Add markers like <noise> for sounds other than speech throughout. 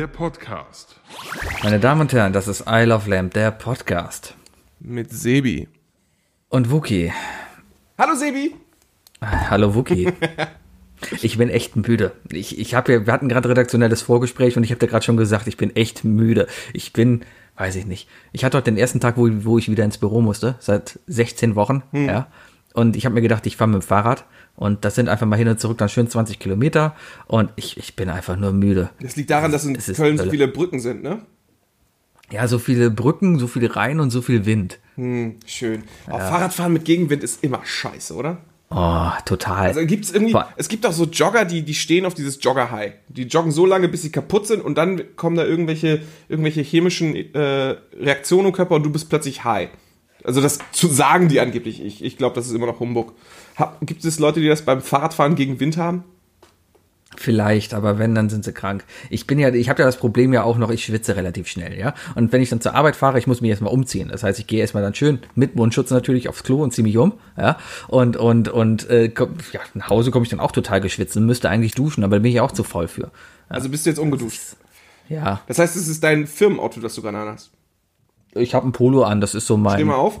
Der Podcast. Meine Damen und Herren, das ist I Love Lamb, der Podcast. Mit Sebi. Und Wookie. Hallo Sebi. Hallo Wookie. <laughs> Ich bin echt müde. Ich, ich habe ja, wir hatten gerade redaktionelles Vorgespräch und ich habe dir gerade schon gesagt, ich bin echt müde. Ich bin, weiß ich nicht. Ich hatte heute den ersten Tag, wo, wo ich wieder ins Büro musste, seit 16 Wochen, ja. Und ich habe mir gedacht, ich fahre mit dem Fahrrad und das sind einfach mal hin und zurück dann schön 20 Kilometer und ich, ich bin einfach nur müde. Das liegt daran, dass in ist Köln so viele Brücken sind, ne? Ja, so viele Brücken, so viele Rhein und so viel Wind. Hm, schön. Auch Fahrradfahren mit Gegenwind ist immer scheiße, oder? Oh, total. Also gibt's irgendwie, Vor- es gibt auch so Jogger, die, die stehen auf dieses Jogger-High. Die joggen so lange, bis sie kaputt sind und dann kommen da irgendwelche, irgendwelche chemischen äh, Reaktionen im Körper und du bist plötzlich high. Also das zu sagen die angeblich. Ich, ich glaube, das ist immer noch Humbug. Hab, gibt es Leute, die das beim Fahrradfahren gegen Wind haben? Vielleicht, aber wenn, dann sind sie krank. Ich bin ja, ich habe ja das Problem ja auch noch, ich schwitze relativ schnell, ja. Und wenn ich dann zur Arbeit fahre, ich muss mich erstmal umziehen. Das heißt, ich gehe erstmal dann schön mit Mundschutz natürlich aufs Klo und ziehe mich um, ja. Und und und äh, komm, ja, nach Hause komme ich dann auch total geschwitzt und müsste eigentlich duschen, aber da bin ich auch zu faul für. Also bist du jetzt ungeduscht. Ja, Das heißt, es ist dein Firmenauto, das du gerade hast. ich habe ein Polo an, das ist so Steh mein. mal auf.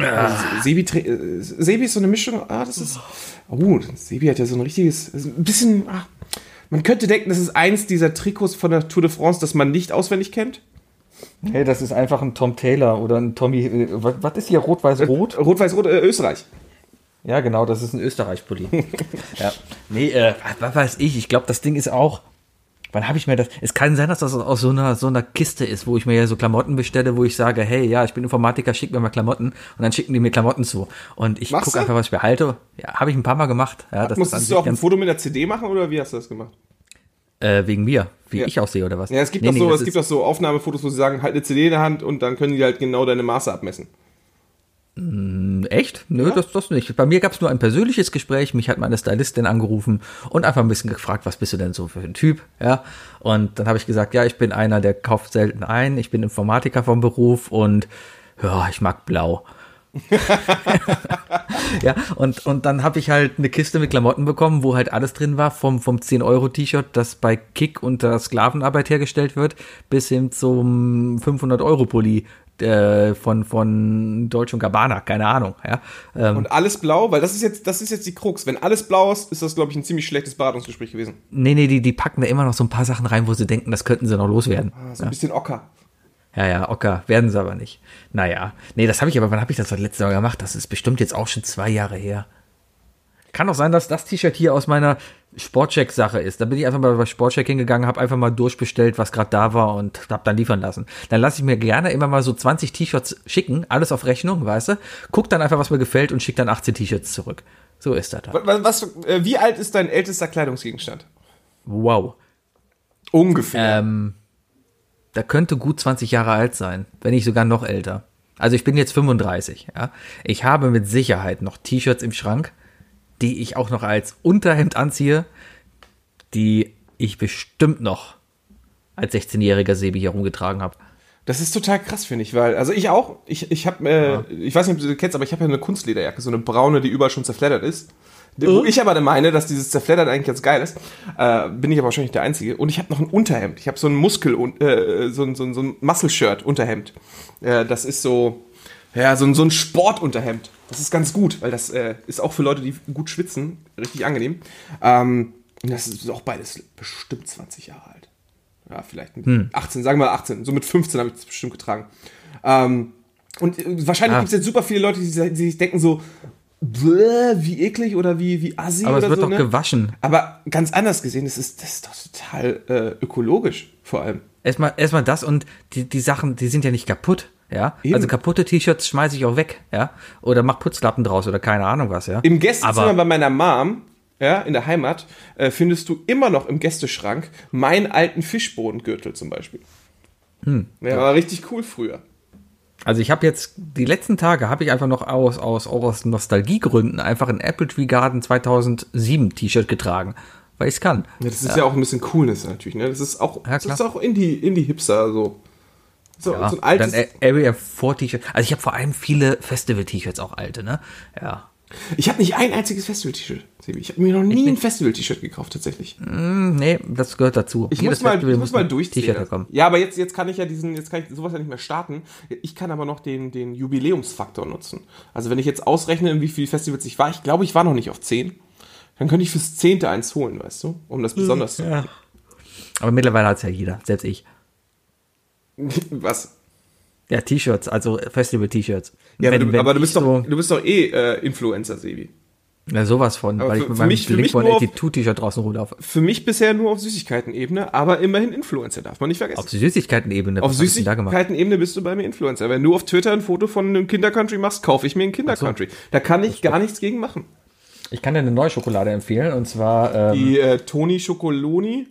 Also, Sebi, trä- äh, Sebi ist so eine Mischung. Ah, das ist. Oh, Sebi hat ja so ein richtiges. Ein bisschen. Ah, man könnte denken, das ist eins dieser Trikots von der Tour de France, das man nicht auswendig kennt. Hey, das ist einfach ein Tom Taylor oder ein Tommy. äh, Was, was ist hier rot-weiß-rot? Rot-Weiß-Rot, äh, Österreich. Ja, genau, das ist ein Österreich-Pulli. <laughs> ja. Nee, äh, was weiß ich, ich glaube, das Ding ist auch. Wann habe ich mir das? Es kann sein, dass das aus so einer, so einer Kiste ist, wo ich mir ja so Klamotten bestelle, wo ich sage, hey, ja, ich bin Informatiker, schick mir mal Klamotten. Und dann schicken die mir Klamotten zu. Und ich gucke einfach, was ich behalte. Ja, habe ich ein paar Mal gemacht. Ja, das Musstest du auch ein Foto mit der CD machen oder wie hast du das gemacht? äh, wegen mir, wie Ja. ich aussehe oder was? Ja, es gibt Nee, doch nee, so, das es gibt doch so Aufnahmefotos, wo sie sagen, halt eine CD in der Hand und dann können die halt genau deine Maße abmessen. Echt? Nö, das, das nicht. Bei mir gab es nur ein persönliches Gespräch. Mich hat meine Stylistin angerufen und einfach ein bisschen gefragt, was bist du denn so für ein Typ? Ja. Und dann habe ich gesagt, ja, ich bin einer, der kauft selten ein. Ich bin Informatiker vom Beruf und ja, ich mag blau. <laughs> ja, und, und dann habe ich halt eine Kiste mit Klamotten bekommen, wo halt alles drin war, vom, vom 10-Euro-T-Shirt, das bei Kick unter Sklavenarbeit hergestellt wird, bis hin zum 500-Euro-Pulli äh, von, von Deutsch und Gabbana, keine Ahnung. Ja. Ähm, Und alles blau, weil das ist jetzt, das ist jetzt die Krux. Wenn alles blau ist, ist das, glaube ich, ein ziemlich schlechtes Beratungsgespräch gewesen. nee, nee, die, die packen da immer noch so ein paar Sachen rein, wo sie denken, das könnten sie noch loswerden. Ah, So ein bisschen Ocker. Ja, ja, Ocker, werden sie aber nicht. Naja, nee, das habe ich aber, wann habe ich das das letzte Mal gemacht? Das ist bestimmt jetzt auch schon zwei Jahre her. Kann auch sein, dass das T-Shirt hier aus meiner Sportcheck-Sache ist. Da bin ich einfach mal bei Sportcheck hingegangen, habe einfach mal durchbestellt, was gerade da war und habe dann liefern lassen. Dann lasse ich mir gerne immer mal so 20 T-Shirts schicken, alles auf Rechnung, weißt du? Guck dann einfach, was mir gefällt und schick dann 18 T-Shirts zurück. So ist das. da. Was, was, äh, wie alt ist dein ältester Kleidungsgegenstand? Wow. Ungefähr. Ähm, da könnte gut 20 Jahre alt sein, wenn nicht sogar noch älter. Also ich bin jetzt 35, ja. Ich habe mit Sicherheit noch T-Shirts im Schrank, die ich auch noch als Unterhemd anziehe, die ich bestimmt noch als 16-jähriger Sebi hier rumgetragen habe. Das ist total krass, finde ich, weil, also ich auch, ich, ich habe, äh, ich weiß nicht, ob du das kennst, aber ich habe ja eine Kunstlederjacke, so eine braune, die überall schon zerfleddert ist. Wo ich aber meine, dass dieses Zerfleddert eigentlich ganz geil ist, äh, bin ich aber wahrscheinlich der Einzige. Und ich habe noch ein Unterhemd. Ich habe so ein Muskel, äh, so ein, so ein, so ein Muscle-Shirt-Unterhemd. Äh, das ist so, ja, so ein, so ein Sportunterhemd. Das ist ganz gut, weil das äh, ist auch für Leute, die gut schwitzen, richtig angenehm. Ähm, und das ist auch beides bestimmt 20 Jahre alt. Ja, vielleicht mit 18, sagen wir mal 18. So mit 15 habe ich das bestimmt getragen. Ähm, und äh, wahrscheinlich Ah. gibt es jetzt super viele Leute, die, sich- die sich denken so, "Bäh, wie eklig oder wie, wie assi Aber es wird so. doch ne? gewaschen. Aber ganz anders gesehen, das ist, das ist doch total äh, ökologisch vor allem. Erstmal, erstmal das und die, die Sachen, die sind ja nicht kaputt, ja. Eben. Also kaputte T-Shirts schmeiße ich auch weg, ja. Oder mach Putzlappen draus oder keine Ahnung was, ja. Im Gästezimmer Aber- bei meiner Mom, ja, in der Heimat, äh, findest du immer noch im Gästeschrank meinen alten Fischbodengürtel zum Beispiel. Hm. Ja, war richtig cool früher. Also ich habe jetzt die letzten Tage habe ich einfach noch aus aus aus Nostalgiegründen einfach ein Apple Tree Garden 2007 T-Shirt getragen, weil ich es kann. Ja, das ist ja. auch ein bisschen Coolness natürlich, ne? Das ist auch, Ja, das ist auch Indie, Indie-Hipster, so. So, Ja, so ein altes. dann Area 4 T-Shirt. Also ich habe vor allem viele Festival T-Shirts auch alte, ne? Ja. Ich habe nicht ein einziges Festival-T-Shirt. Ich habe mir noch nie ein Festival-T-Shirt gekauft, tatsächlich. Hm, nee, das gehört dazu. Ich Jedes muss mal, Festival ich muss mal durchziehen. Ja, aber jetzt, jetzt kann ich ja diesen, jetzt kann ich sowas ja nicht mehr starten. Ich kann aber noch den, den Jubiläumsfaktor nutzen. Also wenn ich jetzt ausrechne, wie viele Festivals ich war, ich glaube, ich war noch nicht auf 10. Dann könnte ich fürs Zehnte eins holen, weißt du? Um das besonders zu Ja. Aber mittlerweile hat es ja jeder, selbst ich. <laughs> Was? Ja, T-Shirts, also Festival-T-Shirts. Ja, aber, Wenn- du, wenn aber du, bist doch, so- du bist doch eh äh, Influencer, Sebi. Ja, sowas von, Aber weil für- ich mit meinem mich- auf- 182-T-Shirt draußen rumlaufe. Für mich bisher nur auf Süßigkeiten-Ebene, aber immerhin Influencer, darf man nicht vergessen. Auf Süßigkeiten-Ebene. Auf? Süßigkeiten-Ebene bist du bei mir Influencer. Wenn du auf Twitter ein Foto von einem Kinder-Country machst, kaufe ich mir ein Kinder-Country. Da kann ich gar nichts gegen machen. Ich kann dir eine neue Schokolade empfehlen und zwar ähm, Die äh, Toni Schokoloni.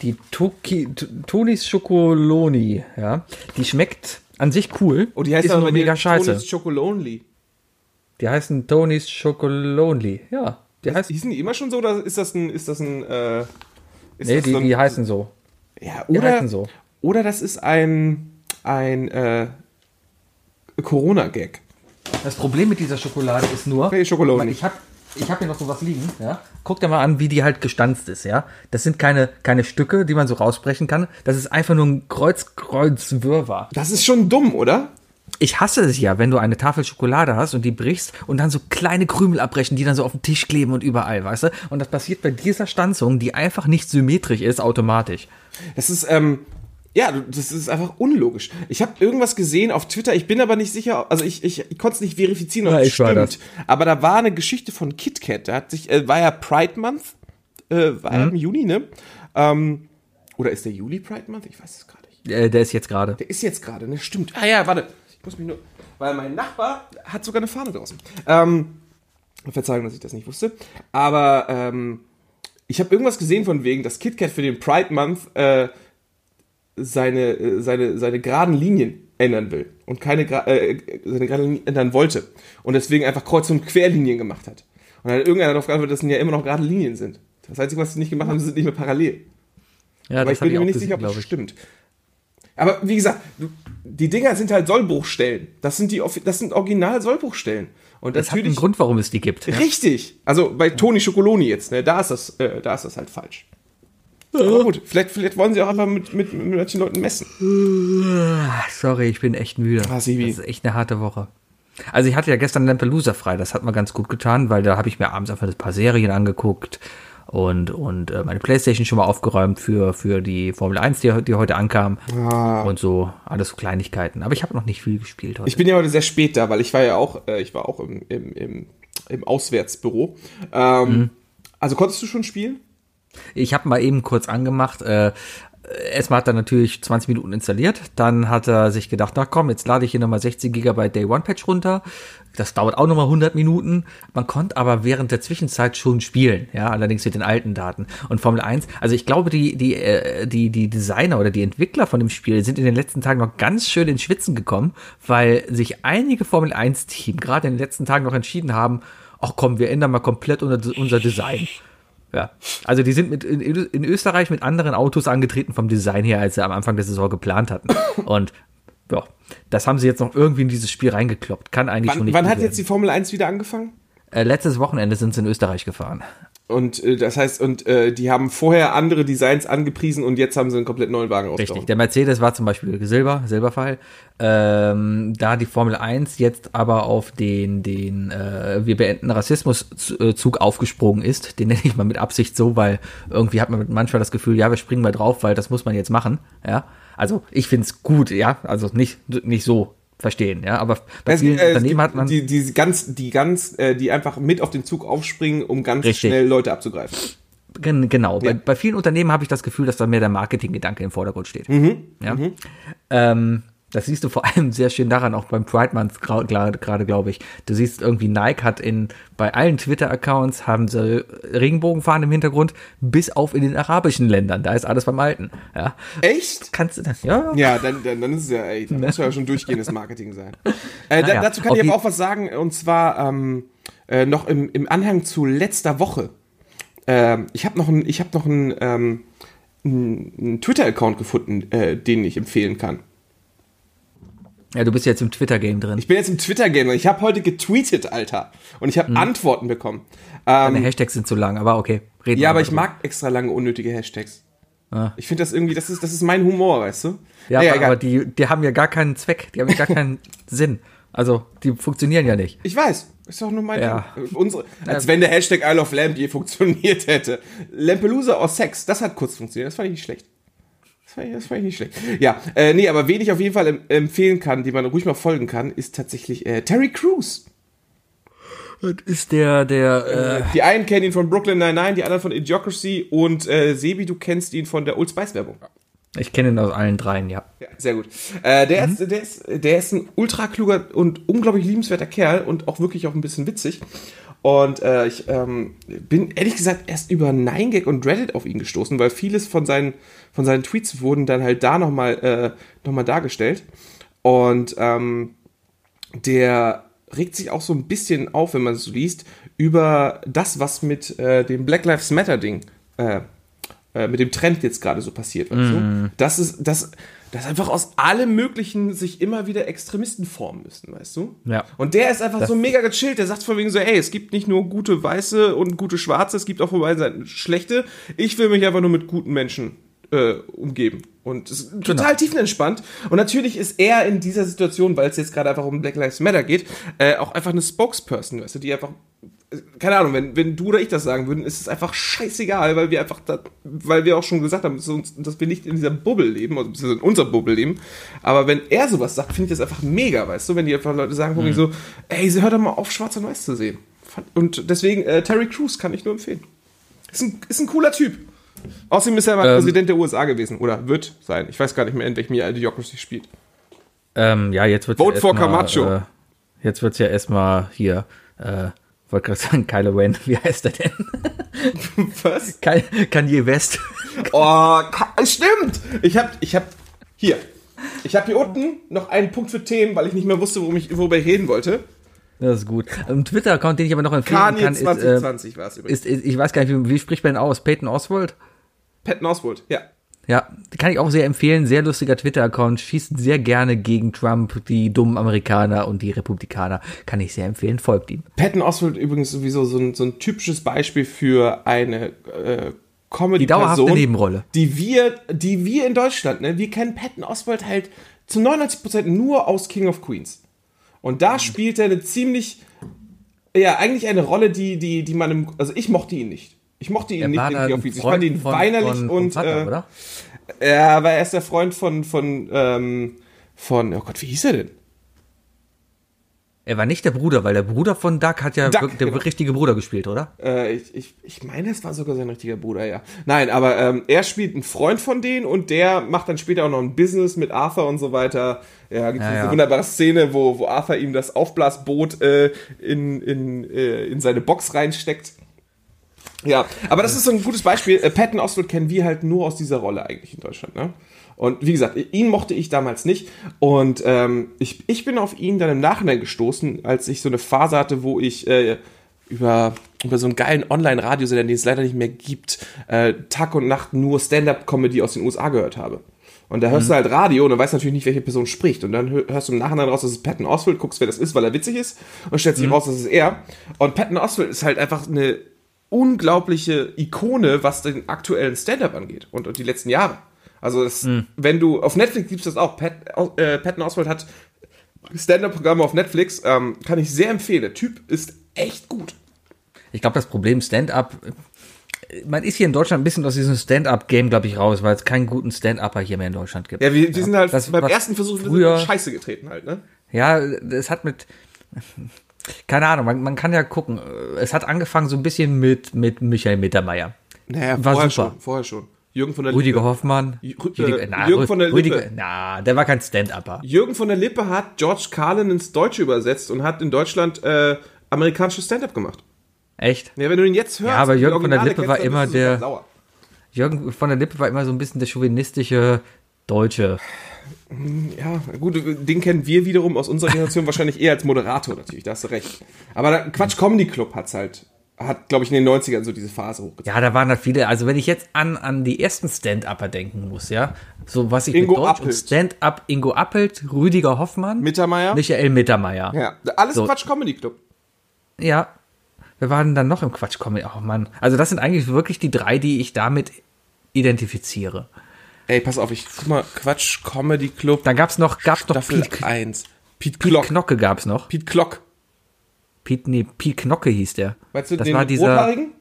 Die Toki, T- Tonis Schokoloni. Ja, die schmeckt an sich cool. Oh, die heißt ist aber nur mega scheiße. Tonis Chocolonely. Die heißen Tonis Schokolonli. Ja, die heißt. Hießen die immer schon so oder ist das ein, ist das ein, äh, ist Nee, das die, so ein, die heißen so. ja, die oder, heißen so. oder das ist ein, ein, äh, Corona-Gag. Das Problem mit dieser Schokolade ist nur, nicht. ich habe ich hab hier noch sowas liegen, ja. Guck dir mal an, wie die halt gestanzt ist, ja. Das sind keine, keine Stücke, die man so rausbrechen kann. Das ist einfach nur ein Kreuz, Kreuz, Wirrwarr. Das ist schon dumm, oder? Ich hasse es ja, wenn du eine Tafel Schokolade hast und die brichst und dann so kleine Krümel abbrechen, die dann so auf dem Tisch kleben und überall, weißt du? Und das passiert bei dieser Stanzung, die einfach nicht symmetrisch ist, automatisch. Das ist, ähm, ja, das ist einfach unlogisch. Ich habe irgendwas gesehen auf Twitter, ich bin aber nicht sicher, also ich, ich, ich konnte es nicht verifizieren, ob Ja, es stimmt. Aber da war eine Geschichte von KitKat, da hat sich, äh, war ja Pride Month, äh, war Mhm. ja im Juni, ne? Ähm, oder ist der Juli Pride Month? Ich weiß es gerade nicht. Äh, der ist jetzt gerade. Der ist jetzt gerade, ne? Stimmt. Ah ja, warte. Ich muss mich nur. Weil mein Nachbar hat sogar eine Fahne draußen. Ähm, Verzeihung, dass ich das nicht wusste. Aber ähm, ich habe irgendwas gesehen von wegen, dass KitKat für den Pride Month äh, seine, äh, seine, seine geraden Linien ändern will. Und keine äh, seine geraden Linien ändern wollte. Und deswegen einfach Kreuz- und Querlinien gemacht hat. Und dann hat irgendeiner darauf geantwortet, dass es ja immer noch gerade Linien sind. Das Einzige, was sie nicht gemacht haben, sind nicht mehr parallel. Ja, Aber ich hab bin mir auch nicht sicher, ob das ich. stimmt. Aber wie gesagt, die Dinger sind halt Sollbruchstellen. Das sind die, das sind original Sollbruchstellen. Und Das hat einen natürlich Grund, warum es die gibt. Ja. richtig. Also bei Toni Schokoloni jetzt, ne, da ist das, äh, da ist das halt falsch. Aber gut, vielleicht, vielleicht wollen sie auch einfach mit, mit, mit manchen Leuten messen. Ach, Sorry, ich bin echt müde. Ah. Das ist echt eine harte Woche. Also ich hatte ja gestern Lampelusa frei, das hat mir ganz gut getan, weil da habe ich mir abends einfach ein paar Serien angeguckt und, und äh, meine Playstation schon mal aufgeräumt für, für die Formel 1, die, die heute ankam und so, alles so Kleinigkeiten. Aber ich habe noch nicht viel gespielt heute. Ich bin ja heute sehr spät da, weil ich war ja auch, äh, ich war auch im, im, im, im Auswärtsbüro. Ähm, Also konntest du schon spielen? Ich habe mal eben kurz angemacht. Äh, erstmal hat er natürlich 20 Minuten installiert. Dann hat er sich gedacht, na komm, jetzt lade ich hier nochmal 16 GB Day One Patch runter. Das dauert auch nochmal 100 Minuten. Man konnte aber während der Zwischenzeit schon spielen, ja, allerdings mit den alten Daten. Und Formel 1, also ich glaube, die, die, äh, die, die Designer oder die Entwickler von dem Spiel sind in den letzten Tagen noch ganz schön ins Schwitzen gekommen, weil sich einige Formel 1 Team gerade in den letzten Tagen noch entschieden haben, ach komm, wir ändern mal komplett unser Design. Ja, also die sind mit in, in Österreich mit anderen Autos angetreten vom Design her, als sie am Anfang der Saison geplant hatten. Und ja, das haben sie jetzt noch irgendwie in dieses Spiel reingekloppt. Kann eigentlich schon Wann, nicht wann hat jetzt die werden. Formel 1 wieder angefangen? äh, letztes Wochenende sind sie in Österreich gefahren. Und äh, das heißt, und äh, die haben vorher andere Designs angepriesen und jetzt haben sie einen komplett neuen Wagen Richtig. rausgehauen. Der Mercedes war zum Beispiel Silber, Silberpfeil. Ähm, da die Formel 1 jetzt aber auf den, den äh, wir beenden Rassismus-Zug aufgesprungen ist, den nenne ich mal mit Absicht so, weil irgendwie hat man manchmal das Gefühl, ja, wir springen mal drauf, weil das muss man jetzt machen. Ja, also ich finde es gut, ja, also nicht, nicht so verstehen, ja, aber bei Es, vielen äh, Unternehmen hat man die, die ganz, die ganz, äh, die einfach mit auf den Zug aufspringen, um ganz Richtig. schnell Leute abzugreifen. Gen- Genau, Ja. bei, bei vielen Unternehmen habe ich das Gefühl, dass da mehr der Marketinggedanke im Vordergrund steht. Mhm. Ja? Ähm, das siehst du vor allem sehr schön daran, auch beim Pride Month gerade, glaube ich. Du siehst irgendwie, Nike hat in, bei allen Twitter-Accounts haben sie Regenbogenfahnen im Hintergrund, bis auf in den arabischen Ländern. Da ist alles beim Alten. Ja. Echt? Kannst du das? Ja. Ja, dann, dann, dann ist es ja, ey, dann muss ja schon durchgehendes Marketing sein. Äh, da, Naja, dazu kann auf ich aber auch was sagen, und zwar ähm, äh, noch im, im Anhang zu letzter Woche. Ähm, ich habe noch einen ich hab noch einen, ähm, einen Twitter-Account gefunden, äh, den ich empfehlen kann. Ja, du bist jetzt im Twitter-Game drin. Ich bin jetzt im Twitter-Game und ich habe heute getweetet, Alter. Und ich habe Hm. Antworten bekommen. Deine Ähm, Hashtags sind zu lang, aber okay. Reden ja, aber ich mag extra lange unnötige Hashtags. Ah. Ich finde das irgendwie, das ist, das ist mein Humor, weißt du? Ja, Naja, aber, aber die, die haben ja gar keinen Zweck, die haben ja gar <laughs> keinen Sinn. Also, die funktionieren ja nicht. Ich weiß. Ist doch nur mein Ja. Ding. Unsere, als wenn der Hashtag Isle of Lamp je funktioniert hätte. Lampelusa or Sex, das hat kurz funktioniert. Das fand ich nicht schlecht. Das fand ich, nicht schlecht. Ja, äh, nee, aber wen ich auf jeden Fall em empfehlen kann, die man ruhig mal folgen kann, ist tatsächlich äh, Terry Crews. Das ist der, der, äh, Die einen kennen ihn von Brooklyn Nine-Nine, die anderen von Idiocracy und äh, Sebi, du kennst ihn von der Old Spice Werbung. ich kenne ihn aus allen dreien, ja. Ja, sehr gut. Äh, der, ist, der, ist, der ist ein ultra kluger und unglaublich liebenswerter Kerl und auch wirklich auch ein bisschen witzig. Und äh, ich ähm, bin ehrlich gesagt erst über 9gag und Reddit auf ihn gestoßen, weil vieles von seinen, von seinen Tweets wurden dann halt da nochmal äh, noch mal dargestellt. Und ähm, der regt sich auch so ein bisschen auf, wenn man es so liest, über das, was mit äh, dem Black Lives Matter Ding, äh, äh, mit dem Trend jetzt gerade so passiert, weißt du? Das ist, das, dass einfach aus allem Möglichen sich immer wieder Extremisten formen müssen, weißt du? Ja. Und der ist einfach so mega gechillt, der sagt von wegen so, ey, es gibt nicht nur gute Weiße und gute Schwarze, es gibt auch von beiden Seiten schlechte. Ich will mich einfach nur mit guten Menschen äh, umgeben. Und ist total tiefenentspannt. Und natürlich ist er in dieser Situation, weil es jetzt gerade einfach um Black Lives Matter geht, äh, auch einfach eine Spokesperson, weißt du, die einfach, keine Ahnung, wenn, wenn du oder ich das sagen würden, ist es einfach scheißegal, weil wir einfach, da, weil wir auch schon gesagt haben, dass, wir nicht in dieser Bubble leben, also in unserer Bubble leben. Aber wenn er sowas sagt, finde ich das einfach mega, weißt du, wenn die einfach Leute sagen, mhm. so, ey, sie hört doch mal auf, schwarz und weiß zu sehen. Und deswegen, äh, Terry Crews kann ich nur empfehlen. Ist ein, ist ein cooler Typ. Außerdem ist er mal Ähm. Präsident der USA gewesen. Oder wird sein. Ich weiß gar nicht mehr, in welchem Jahr Idiocracy spielt. Ähm, ja, jetzt wird Vote for Camacho. Äh, jetzt wird's ja erstmal hier, äh, wollte gerade sagen, Kylo Ren, wie heißt er denn? Was? Ky- Kanye West. Oh, stimmt! Ich hab, ich hab, hier. Ich habe hier unten noch einen Punkt für Themen, weil ich nicht mehr wusste, worum ich, worüber ich reden wollte. Das ist gut. Ein Twitter-Account, den ich aber noch empfehlen Kanye kann, ist, äh, 2020 war es übrigens. ist, ich weiß gar nicht, wie, wie spricht man den aus? Peyton Oswald? Patton Oswald, ja. Ja, kann ich auch sehr empfehlen. Sehr lustiger Twitter-Account. Schießt sehr gerne gegen Trump, die dummen Amerikaner und die Republikaner. Kann ich sehr empfehlen. Folgt ihm. Patton Oswald übrigens sowieso so ein, so ein typisches Beispiel für eine äh, comedy Die dauerhafte Nebenrolle. Die wir, die wir in Deutschland, ne, wir kennen Patton Oswald halt zu 99% nur aus King of Queens. Und da spielt er eine ziemlich, ja, eigentlich eine Rolle, die, die, die man im, also ich mochte ihn nicht. Ich mochte ihn nicht King of ein Queens. Ich fand ihn von- weinerlich von- und, Vater, äh, oder? ja, aber er ist der Freund von, von, ähm, von, oh Gott, wie hieß er denn? Er war nicht der Bruder, weil der Bruder von Doug hat ja wirklich der genau. richtige Bruder gespielt, oder? Äh, ich, ich, ich meine, es war sogar sein richtiger Bruder, ja. Nein, aber ähm, er spielt einen Freund von denen und der macht dann später auch noch ein Business mit Arthur und so weiter. Ja, gibt Ja, diese ja. wunderbare Szene, wo, wo Arthur ihm das Aufblasboot äh, in, in, äh, in seine Box reinsteckt. Ja, aber das ist so ein gutes Beispiel. Äh, Patton Oswald kennen wir halt nur aus dieser Rolle eigentlich in Deutschland, ne? Und wie gesagt, ihn mochte ich damals nicht. Und ähm, ich, ich bin auf ihn dann im Nachhinein gestoßen, als ich so eine Phase hatte, wo ich äh, über, über so einen geilen Online-Radiosender, den es leider nicht mehr gibt, äh, Tag und Nacht nur Stand-Up-Comedy aus den USA gehört habe. Und da hörst du halt Radio und du weißt natürlich nicht, welche Person spricht. Und dann hör- hörst du im Nachhinein raus, dass es Patton Oswald, guckst, wer das ist, weil er witzig ist, und stellst sich raus, dass es er. Und Patton Oswald ist halt einfach eine unglaubliche Ikone, was den aktuellen Stand-Up angeht und, und die letzten Jahre. Also, das, wenn du auf Netflix gibst das auch. Pat, äh, Patton Oswald hat Stand-Up-Programme auf Netflix, ähm, kann ich sehr empfehlen. Der Typ ist echt gut. Ich glaube, das Problem Stand-up, äh, man ist hier in Deutschland ein bisschen aus diesem Stand-up-Game, glaube ich, raus, weil es keinen guten Stand-upper hier mehr in Deutschland gibt. Ja, wir, wir sind halt das, beim ersten Versuch früher- Scheiße getreten halt, ne? Ja, es hat mit, keine Ahnung, man, man kann ja gucken. Es hat angefangen so ein bisschen mit, mit Michael Mittermeier. Naja, War vorher super. schon, vorher schon. Jürgen von der Rüdiger Lippe. Hoffmann. Rüdiger, äh, na, Jürgen von der Rüdiger, Lippe. na, der war kein Stand-upper. Jürgen von der Lippe hat George Carlin ins Deutsche übersetzt und hat in Deutschland äh, amerikanisches Stand-Up gemacht. Echt? Ja, wenn du ihn jetzt hörst, Ja, aber Jürgen von der Lippe war immer der- sauer. Jürgen von der Lippe war immer so ein bisschen der chauvinistische Deutsche. Ja, gut, den kennen wir wiederum aus unserer Generation wahrscheinlich eher als Moderator natürlich, da hast du recht. Aber da, Quatsch Comedy Club hat's halt, hat, glaube ich, in den 90ern so diese Phase hochgezogen. Ja, da waren da viele. Also wenn ich jetzt an, an die ersten Stand-Upper denken muss, ja, so was ich Ingo mit Deutsch und Appelt. Stand-Up Ingo Appelt, Rüdiger Hoffmann, Mittermeier? Michael Mittermeier. Ja, alles So. Quatsch Comedy Club. Ja. Wer war denn dann noch im Quatsch Comedy? Oh Mann. Also das sind eigentlich wirklich die drei, die ich damit identifiziere. Ey, pass auf, ich guck mal, Quatsch Comedy Club, Dann gab's noch, gab's noch Staffel Piet, 1. Piet Piet Klock. Knocke gab's noch. Piet Klock. Piet, nee, Piet Knocke hieß der. Weißt du, das den war dieser, Rothaarigen?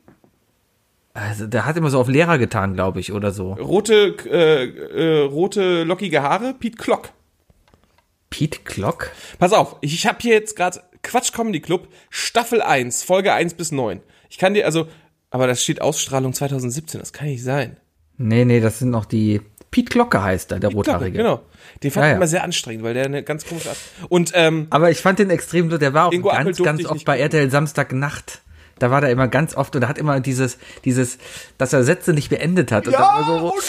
also der hat immer so auf Lehrer getan, glaube ich, oder so. Rote, äh, äh, rote, lockige Haare? Piet Klock. Piet Klock? Pass auf, ich, ich habe hier jetzt gerade Quatsch Comedy Club, Staffel 1, Folge 1 bis 9. Ich kann dir, also, aber das steht Ausstrahlung 2017, das kann nicht sein. Nee, nee, das sind noch die. Piet Glocke heißt er, der Klocke, Rothaarige. genau. Den fand Ja, ich ja. immer sehr anstrengend, weil der eine ganz komische Art. Und ähm, Aber ich fand den extrem, der war auch Ingo ganz, ganz oft bei. RTL Samstagnacht. Da war der immer ganz oft und er hat immer dieses, dieses, dass er Sätze nicht beendet hat. Und dann immer so, und,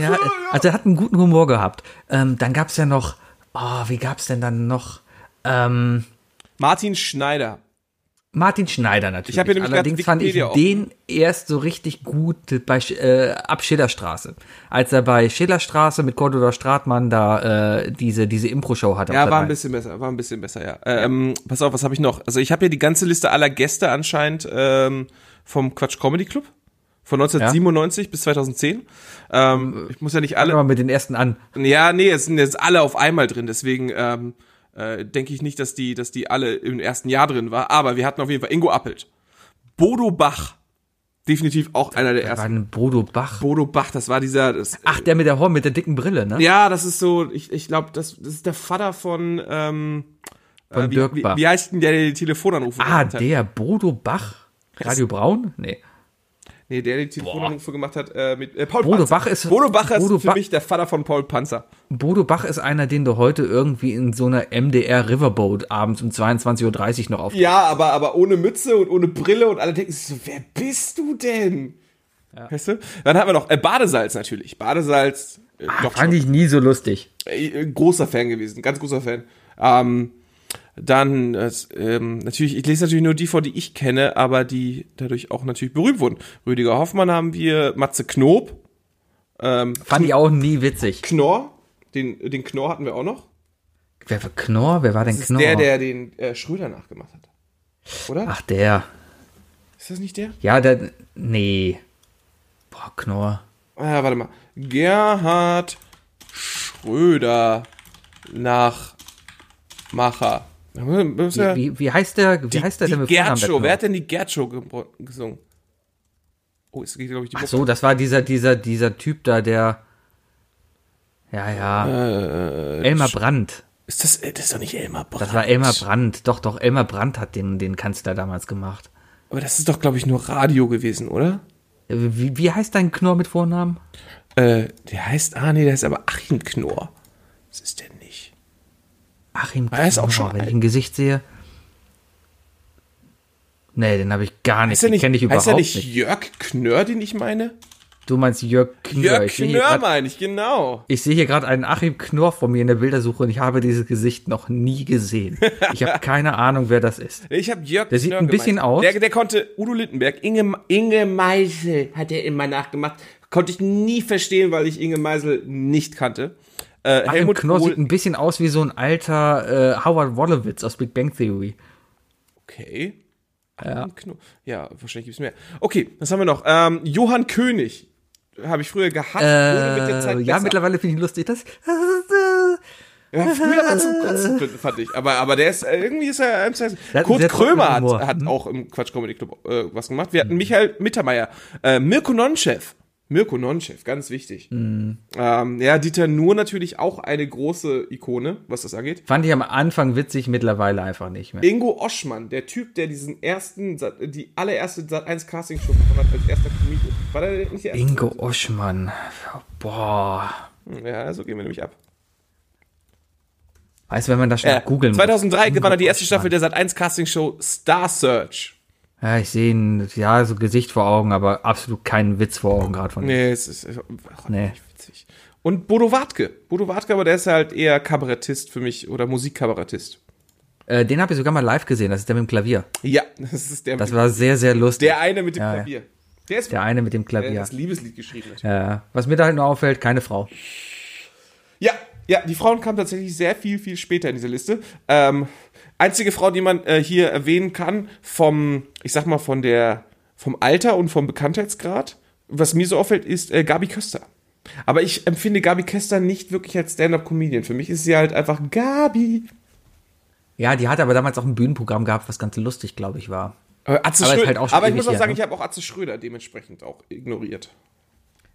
äh, ja, also er hat einen guten Humor gehabt. Ähm, dann gab's ja noch, oh, wie gab's denn dann noch? Ähm, Martin Schneider. Martin Schneider natürlich. Ich Allerdings fand ich den erst so richtig gut bei äh, ab Schillerstraße. Als er bei Schillerstraße mit Cordula Stratmann da äh, diese, diese Impro-Show hatte. Ja, war ein bisschen besser, war ein bisschen besser, ja. Ähm, pass auf, was habe ich noch? Also ich habe hier die ganze Liste aller Gäste anscheinend ähm, vom Quatsch Comedy Club von 1997 bis 2010. Ähm, ich muss ja nicht Fangen wir alle. mal mit den ersten an. Ja, nee, es sind jetzt alle auf einmal drin, deswegen ähm, äh, denke ich nicht, dass die, dass die alle im ersten Jahr drin war. Aber wir hatten auf jeden Fall Ingo Appelt, Bodo Bach, definitiv auch einer der War ersten. ein Bodo Bach. Bodo Bach, das war dieser. Das, Ach, der mit der Horn, mit der dicken Brille, ne? Ja, das ist so, ich, ich glaube, das, das ist der Vater von, ähm, Von äh, wie, Dirk wie, Bach. wie heißt denn der, der die Telefonanrufe Ah, der Bodo Bach. Radio Braun? Nee. Nee, der die Telefonanrufe gemacht hat äh, mit äh, Paul Bodo Panzer. Bach ist- Bodo Bach ist Bodo für Bach- mich der Vater von Paul Panzer. Bodo Bach ist einer, den du heute irgendwie in so einer MDR Riverboat abends um 22.30 Uhr noch auf. Ja, aber, aber ohne Mütze und ohne Brille und alle denken sich so, wer bist du denn? Weißt du? Dann haben wir noch äh, Badesalz natürlich. Badesalz, äh, doch Fand schon, ich nie so lustig. äh, äh, großer Fan gewesen, ganz großer Fan. Ähm, dann, äh, ähm, natürlich, ich lese natürlich nur die vor, die ich kenne, aber die dadurch auch natürlich berühmt wurden. Rüdiger Hoffmann haben wir, Matze Knob, ähm, Fand ich auch nie witzig. Knorr, den, den Knorr hatten wir auch noch. Wer war Knorr? Wer war denn Das ist Knorr? der, der den äh, Schröder nachgemacht hat. Oder? Ach, der. Ist das nicht der? Ja, der. Nee. Boah, Knorr. Ah, warte mal. Gerhard Schröder Nachmacher. Wie, Wie, wie, heißt der? Wie heißt der denn die Show. Knorr? Wer hat denn die Gerd Show ge gesungen? Oh, es geht, glaube ich, die Ach so, das war dieser, dieser, dieser Typ da, der. Ja, ja. Äh, Elmar Brandt. Ist das, äh, das ist doch nicht Elmar Brandt. Das war Elmar Brandt. Doch, doch, Elmar Brandt hat den, den Kanzler damals gemacht. Aber das ist doch, glaube ich, nur Radio gewesen, oder? Wie, wie heißt dein Knorr mit Vornamen? Äh, der heißt, ah nee, der ist aber Achim Knorr. Was ist der Achim Er ist auch Knorr, schon wenn alt. ich ein Gesicht sehe. Nee, den habe ich gar nicht. Heißt Den nicht, kenne ich heißt überhaupt er nicht, nicht. Jörg Knörr, den ich meine? Du meinst Jörg Knörr. Jörg grad- meine ich, genau. Ich sehe hier gerade einen Achim Knorr vor mir in der Bildersuche und ich habe dieses Gesicht noch nie gesehen. Ich habe <laughs> keine Ahnung, wer das ist. Ich habe Jörg Der sieht Knörr ein bisschen gemeint. aus. Der, der konnte Udo Lindenberg, Inge, Inge Meisel hat er immer nachgemacht. Konnte ich nie verstehen, weil ich Inge Meisel nicht kannte. Äh, Achim Helmut Knorr Kohl. sieht ein bisschen aus wie so ein alter äh, Howard Wolowitz aus Big Bang Theory. Okay. Ja. Ja, wahrscheinlich gibt's mehr. Okay, was haben wir noch? Ähm, Johann König. Habe ich früher gehabt. wurde mit der Zeit Äh, ja, besser. mittlerweile finde ich lustig. Das, Ja, früher war zum Kotzen, fand ich. Aber, aber der ist, äh, irgendwie ist er, äh, einen Kurt Krömer hat, hat auch im Quatsch Comedy Club äh, was gemacht. Wir hatten Michael Mittermeier, äh, Mirko Nonchef. Mirko Nonchef, ganz wichtig. Mhm. Ähm, ja, Dieter Nuhr natürlich auch eine große Ikone, was das angeht. fand ich am Anfang witzig, mittlerweile einfach nicht mehr. Ingo Oschmann, der Typ, der diesen ersten, die allererste Sat 1 Casting Show bekommen hat als erster Comedian. War der nicht der erste? Ingo Oschmann. Boah. Ja, so gehen wir nämlich ab. Weißt du, wenn man das schnell Äh, googeln muss. 2003 Ingo gewann er die erste. Staffel der Sat 1 Casting Show Star Search. Ja, ich sehe ihn, ja, so Gesicht vor Augen, aber absolut keinen Witz vor Augen gerade von ihm. Nee, es ist ach, Nee. nicht witzig. Und Bodo Wartke. Bodo Wartke, aber der ist halt eher Kabarettist für mich oder Musikkabarettist. Äh, den habe ich sogar mal live gesehen, das ist der mit dem Klavier. Ja, <laughs> das ist der, Das war sehr, sehr lustig. der eine mit dem Ja. Klavier. Der ist Der eine mit dem der hat Klavier. das Liebeslied geschrieben. Natürlich. Ja, was mir da halt nur auffällt, keine Frau. Ja, ja, die Frauen kamen tatsächlich sehr viel, viel später in diese Liste. Ähm, einzige Frau, die man äh, hier erwähnen kann, vom, ich sag mal, von der, vom Alter und vom Bekanntheitsgrad, was mir so auffällt, ist äh, Gabi Köster. Aber ich empfinde Gabi Köster nicht wirklich als Stand-Up-Comedian. Für mich ist sie halt einfach Gabi. Ja, die hatte aber damals auch ein Bühnenprogramm gehabt, was ganz lustig, glaube ich, war. Äh, Atze Aber Schröder. halt auch aber ich muss auch sagen, ne? ich habe auch Atze Schröder dementsprechend auch ignoriert.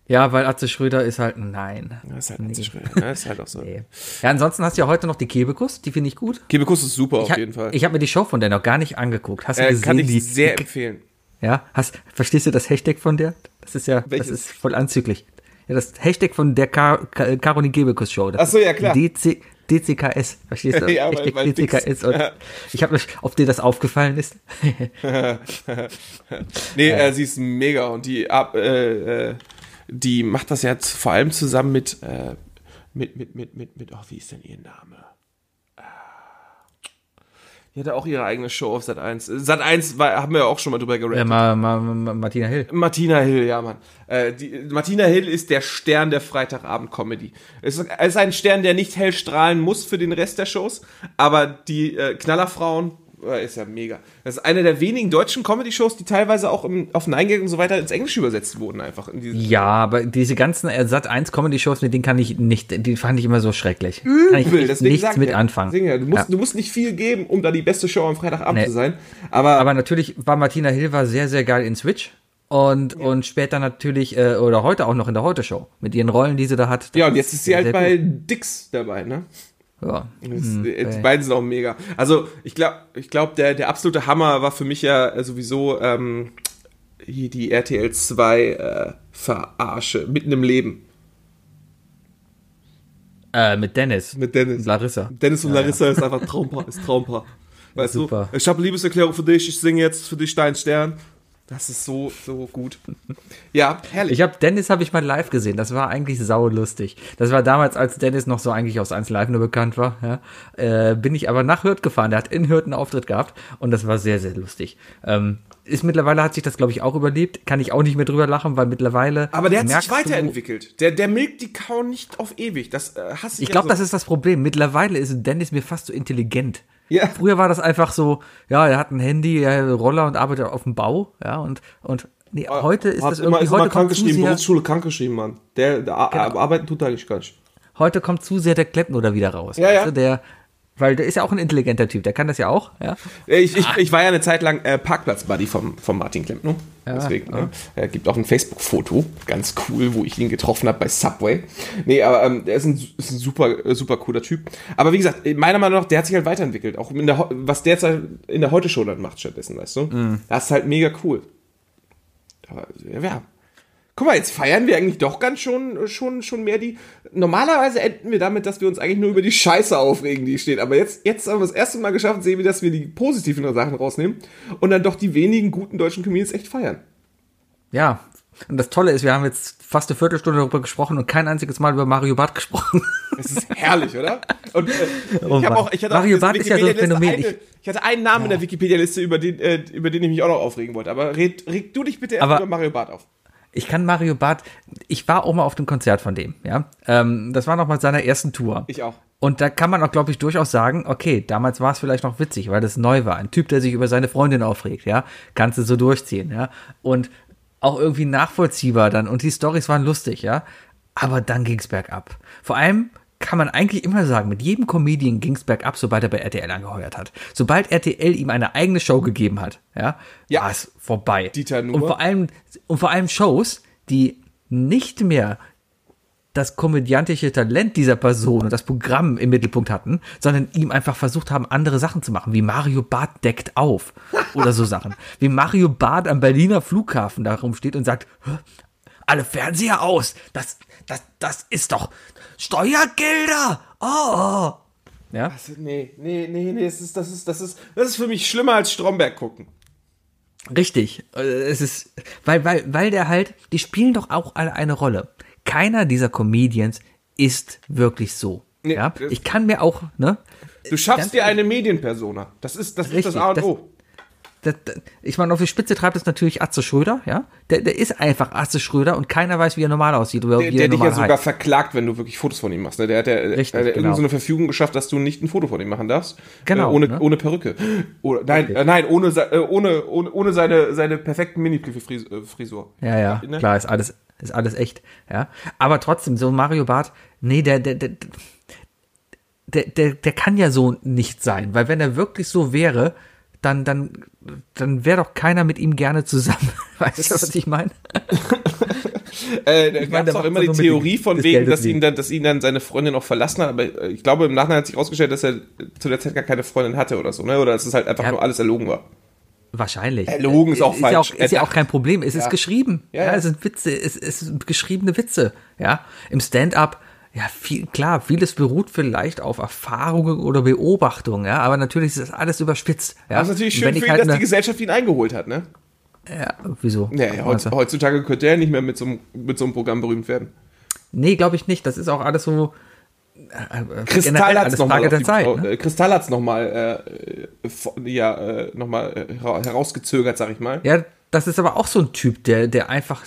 Ja, weil Atze Schröder ist halt, nein. Das ist halt Atze Schröder. Ne? Ist halt auch so. <laughs> Nee. Ja, ansonsten hast du ja heute noch die Kebekus, die finde ich gut. Kebekus ist super Ich, auf jeden Fall. ich habe mir die Show von der noch gar nicht angeguckt. Hast du äh, gesehen, kann ich die, sehr die, empfehlen. Ja, hast, verstehst du das Hashtag von der? Das ist ja, Welches? das ist voll anzüglich. Ja, das Hashtag von der Ka Ka Caroline Gebekus Show. Das Ach so, ja, klar. DC, DCKS, verstehst du? <laughs> Ja, weil- Hashtag weil DCKS. Dix- Und ja. ich habe, ob dir das aufgefallen ist? <laughs> Nee, äh, sie ist mega und die ab, äh, äh, die macht das jetzt vor allem zusammen mit äh, mit mit mit mit mit oh, wie ist denn ihr Name? Ah. Die hatte auch ihre eigene Show auf Sat 1. Sat 1 war, haben wir ja auch schon mal drüber geredet. Äh, Ma, Ma, Ma, Martina Hill. Martina Hill, ja, Mann. Äh, die, Martina Hill ist der Stern der Freitagabend-Comedy. Es ist, es ist ein Stern, der nicht hell strahlen muss für den Rest der Shows, aber die äh, Knallerfrauen äh, ist ja mega. Das ist eine der wenigen deutschen Comedy-Shows, die teilweise auch im, auf Nein und so weiter ins Englische übersetzt wurden, einfach. Ja, aber diese ganzen Sat 1 Comedy Shows, mit denen kann ich nicht, die fand ich immer so schrecklich. Übel, deswegen nichts mit ja. anfangen. Ja, du, musst, Ja. du musst nicht viel geben, um da die beste Show am Freitagabend Nee. zu sein. Aber, Aber natürlich war Martina Hill war sehr, sehr geil in Switch. Und, und später natürlich, äh, oder heute auch noch in der Heute-Show. Mit ihren Rollen, die sie da hat. ja, und jetzt ist sie halt bei. Dix dabei, ne? Ja. Hm, äh, die beiden sind auch mega. Also ich glaube, ich glaub, der, der absolute Hammer war für mich ja äh, sowieso ähm, hier die RTL 2 äh, Verarsche mitten im Leben Äh, mit Dennis. mit Dennis. Und Larissa. Dennis und Larissa ist einfach <laughs> Traumpaar, ist Traumpaar. Weißt Super. du? Ich habe Liebeserklärung für dich, ich singe jetzt für dich Stein Stern. Das ist so so gut. Ja, herrlich. Ich habe Dennis habe ich mal live gesehen. Das war eigentlich saulustig. Das war damals, als Dennis noch so eigentlich aus 1 Live nur bekannt war. Ja, äh, bin ich aber nach Hürth gefahren. Der hat in Hürth einen Auftritt gehabt und das war sehr, sehr lustig. Ähm, ist mittlerweile hat sich das, glaube ich, auch überlebt. Kann ich auch nicht mehr drüber lachen, weil mittlerweile. aber der hat sich weiterentwickelt. Der, der milkt die Kau nicht auf ewig. Das äh, hasse ich. Ich glaube, ja das ist das Problem. Mittlerweile ist Dennis mir fast so intelligent. Ja. Früher war das einfach so, ja, er hat ein Handy, er hat einen Roller und arbeitet auf dem Bau, ja, und, und nee, heute ist das immer, irgendwie, ist immer heute krank kommt, zu geschrieben, sehr, Berufsschule krank geschrieben, Mann. Der, der Genau. arbeiten tut nicht gar nicht. heute kommt zu sehr der Kleppner wieder raus. Ja, weißt ja. Der, weil der ist ja auch ein intelligenter Typ, der kann das ja auch, ja. Ich, ich, ich war ja eine Zeit lang äh, Parkplatz-Buddy vom, vom Martin Klempner. Ja, Deswegen, ne? Er gibt auch ein Facebook-Foto, ganz cool, wo ich ihn getroffen habe bei Subway. Nee, aber ähm, er ist ein, ist ein super, äh, super cooler Typ. Aber wie gesagt, meiner Meinung nach, der hat sich halt weiterentwickelt. Auch in der, was der jetzt in der Heute-Show dann macht stattdessen, weißt du? Mhm. Das ist halt mega cool. Aber, ja. Guck mal, jetzt feiern wir eigentlich doch ganz schon, schon, schon mehr die. Normalerweise enden wir damit, dass wir uns eigentlich nur über die Scheiße aufregen, die steht. Aber jetzt, jetzt haben wir das erste Mal geschafft, sehen wir, dass wir die positiven Sachen rausnehmen und dann doch die wenigen guten deutschen Comedians echt feiern. Ja. Und das Tolle ist, wir haben jetzt fast eine Viertelstunde darüber gesprochen und kein einziges Mal über Mario Barth gesprochen. <laughs> Es ist herrlich, oder? Und äh, ich Oh habe Mann. auch, ich hatte Mario auch Barth ist ja so ein Phänomen. Eine, ich hatte einen Namen in der Wikipedia-Liste, über den, äh, über den ich mich auch noch aufregen wollte. Aber red, reg du dich bitte erst über Mario Barth auf. Ich kann Mario Barth, ich war auch mal auf dem Konzert von dem, ja. Ähm, das war noch mal seiner ersten Tour. Ich auch. Und da kann man auch, glaube ich, durchaus sagen, okay, damals war es vielleicht noch witzig, weil das neu war. Ein Typ, der sich über seine Freundin aufregt, ja, kannst du so durchziehen, ja. Und auch irgendwie nachvollziehbar dann. Und die Stories waren lustig, ja. Aber dann ging's bergab. Vor allem kann man eigentlich immer sagen, mit jedem Comedian ging's bergab, sobald er bei RTL angeheuert hat. Sobald RTL ihm eine eigene Show gegeben hat, ja, Ja. war es vorbei. Dieter Nuhr. Und vor allem, und vor allem Shows, die nicht mehr das komödiantische Talent dieser Person und das Programm im Mittelpunkt hatten, sondern ihm einfach versucht haben, andere Sachen zu machen, wie Mario Barth deckt auf oder so Sachen. <laughs> Wie Mario Barth am Berliner Flughafen da rumsteht und sagt, "Hä? Alle Fernseher aus, das, das, das ist doch Steuergelder. Oh. Ja, Also, nee, nee, nee, nee, das ist, das ist, das ist, das ist für mich schlimmer als Stromberg gucken. Richtig. Äh, Es ist, weil, weil, weil der halt, die spielen doch auch alle eine Rolle. Keiner dieser Comedians ist wirklich so. Nee, ja, ich kann mir auch, ne? Du schaffst dir eine Medienpersona. Das ist das, ist das Richtig, A und das- O. Das, ich meine, auf die Spitze treibt es natürlich Atze Schröder, ja? Der, der ist einfach Atze Schröder und keiner weiß, wie er normal aussieht Der, der er dich ja sogar heißt. verklagt, wenn du wirklich Fotos von ihm machst. Ne? Der hat ja Richtig, der genau. so eine Verfügung geschafft, dass du nicht ein Foto von ihm machen darfst. Genau, Äh, ohne, ne? ohne Perücke. Oder, nein, äh, nein, ohne, äh, ohne, ohne, ohne seine, seine perfekten Mini-Frisur. Ja, ja, Ne? klar, ist alles, ist alles echt, ja. Aber trotzdem, so Mario Barth, nee, der, der, der, der, der, der kann ja so nicht sein, weil wenn er wirklich so wäre, dann, dann, dann wäre doch keiner mit ihm gerne zusammen. <laughs> Weißt du, was ich meine? <laughs> Äh, da meine, gab es auch immer die Theorie von wegen, Geldes dass ihn, dann, dass ihn dann seine Freundin auch verlassen hat. Aber ich glaube, im Nachhinein hat sich herausgestellt, dass er zu der Zeit gar keine Freundin hatte oder so. Ne? Oder dass es halt einfach Ja. nur alles erlogen war. Wahrscheinlich. Erlogen ist auch Ja falsch. auch, ist ja auch kein Problem. Es ist geschrieben. Ja, Ja, ja. es sind Witze. Es, es sind geschriebene Witze. Ja, im Stand-up. Ja, viel, klar, vieles beruht vielleicht auf Erfahrungen oder Beobachtungen, ja, aber natürlich ist das alles überspitzt. Ja? Das ist natürlich schön für ihn, halt dass die eine- Gesellschaft ihn eingeholt hat, ne? ja, wieso? Ja, ja, heutz, heutzutage könnte er nicht mehr mit so, einem, mit so einem Programm berühmt werden. Nee, glaube ich nicht. Das ist auch alles so. äh, äh, Kristall generell hat's alles noch Frage mal der auf die- Zeit. oh, Ne? äh, Kristall hat's noch mal äh, vor- ja, äh, noch mal äh, hera- herausgezögert, sag ich mal. Ja, das ist aber auch so ein Typ, der, der einfach.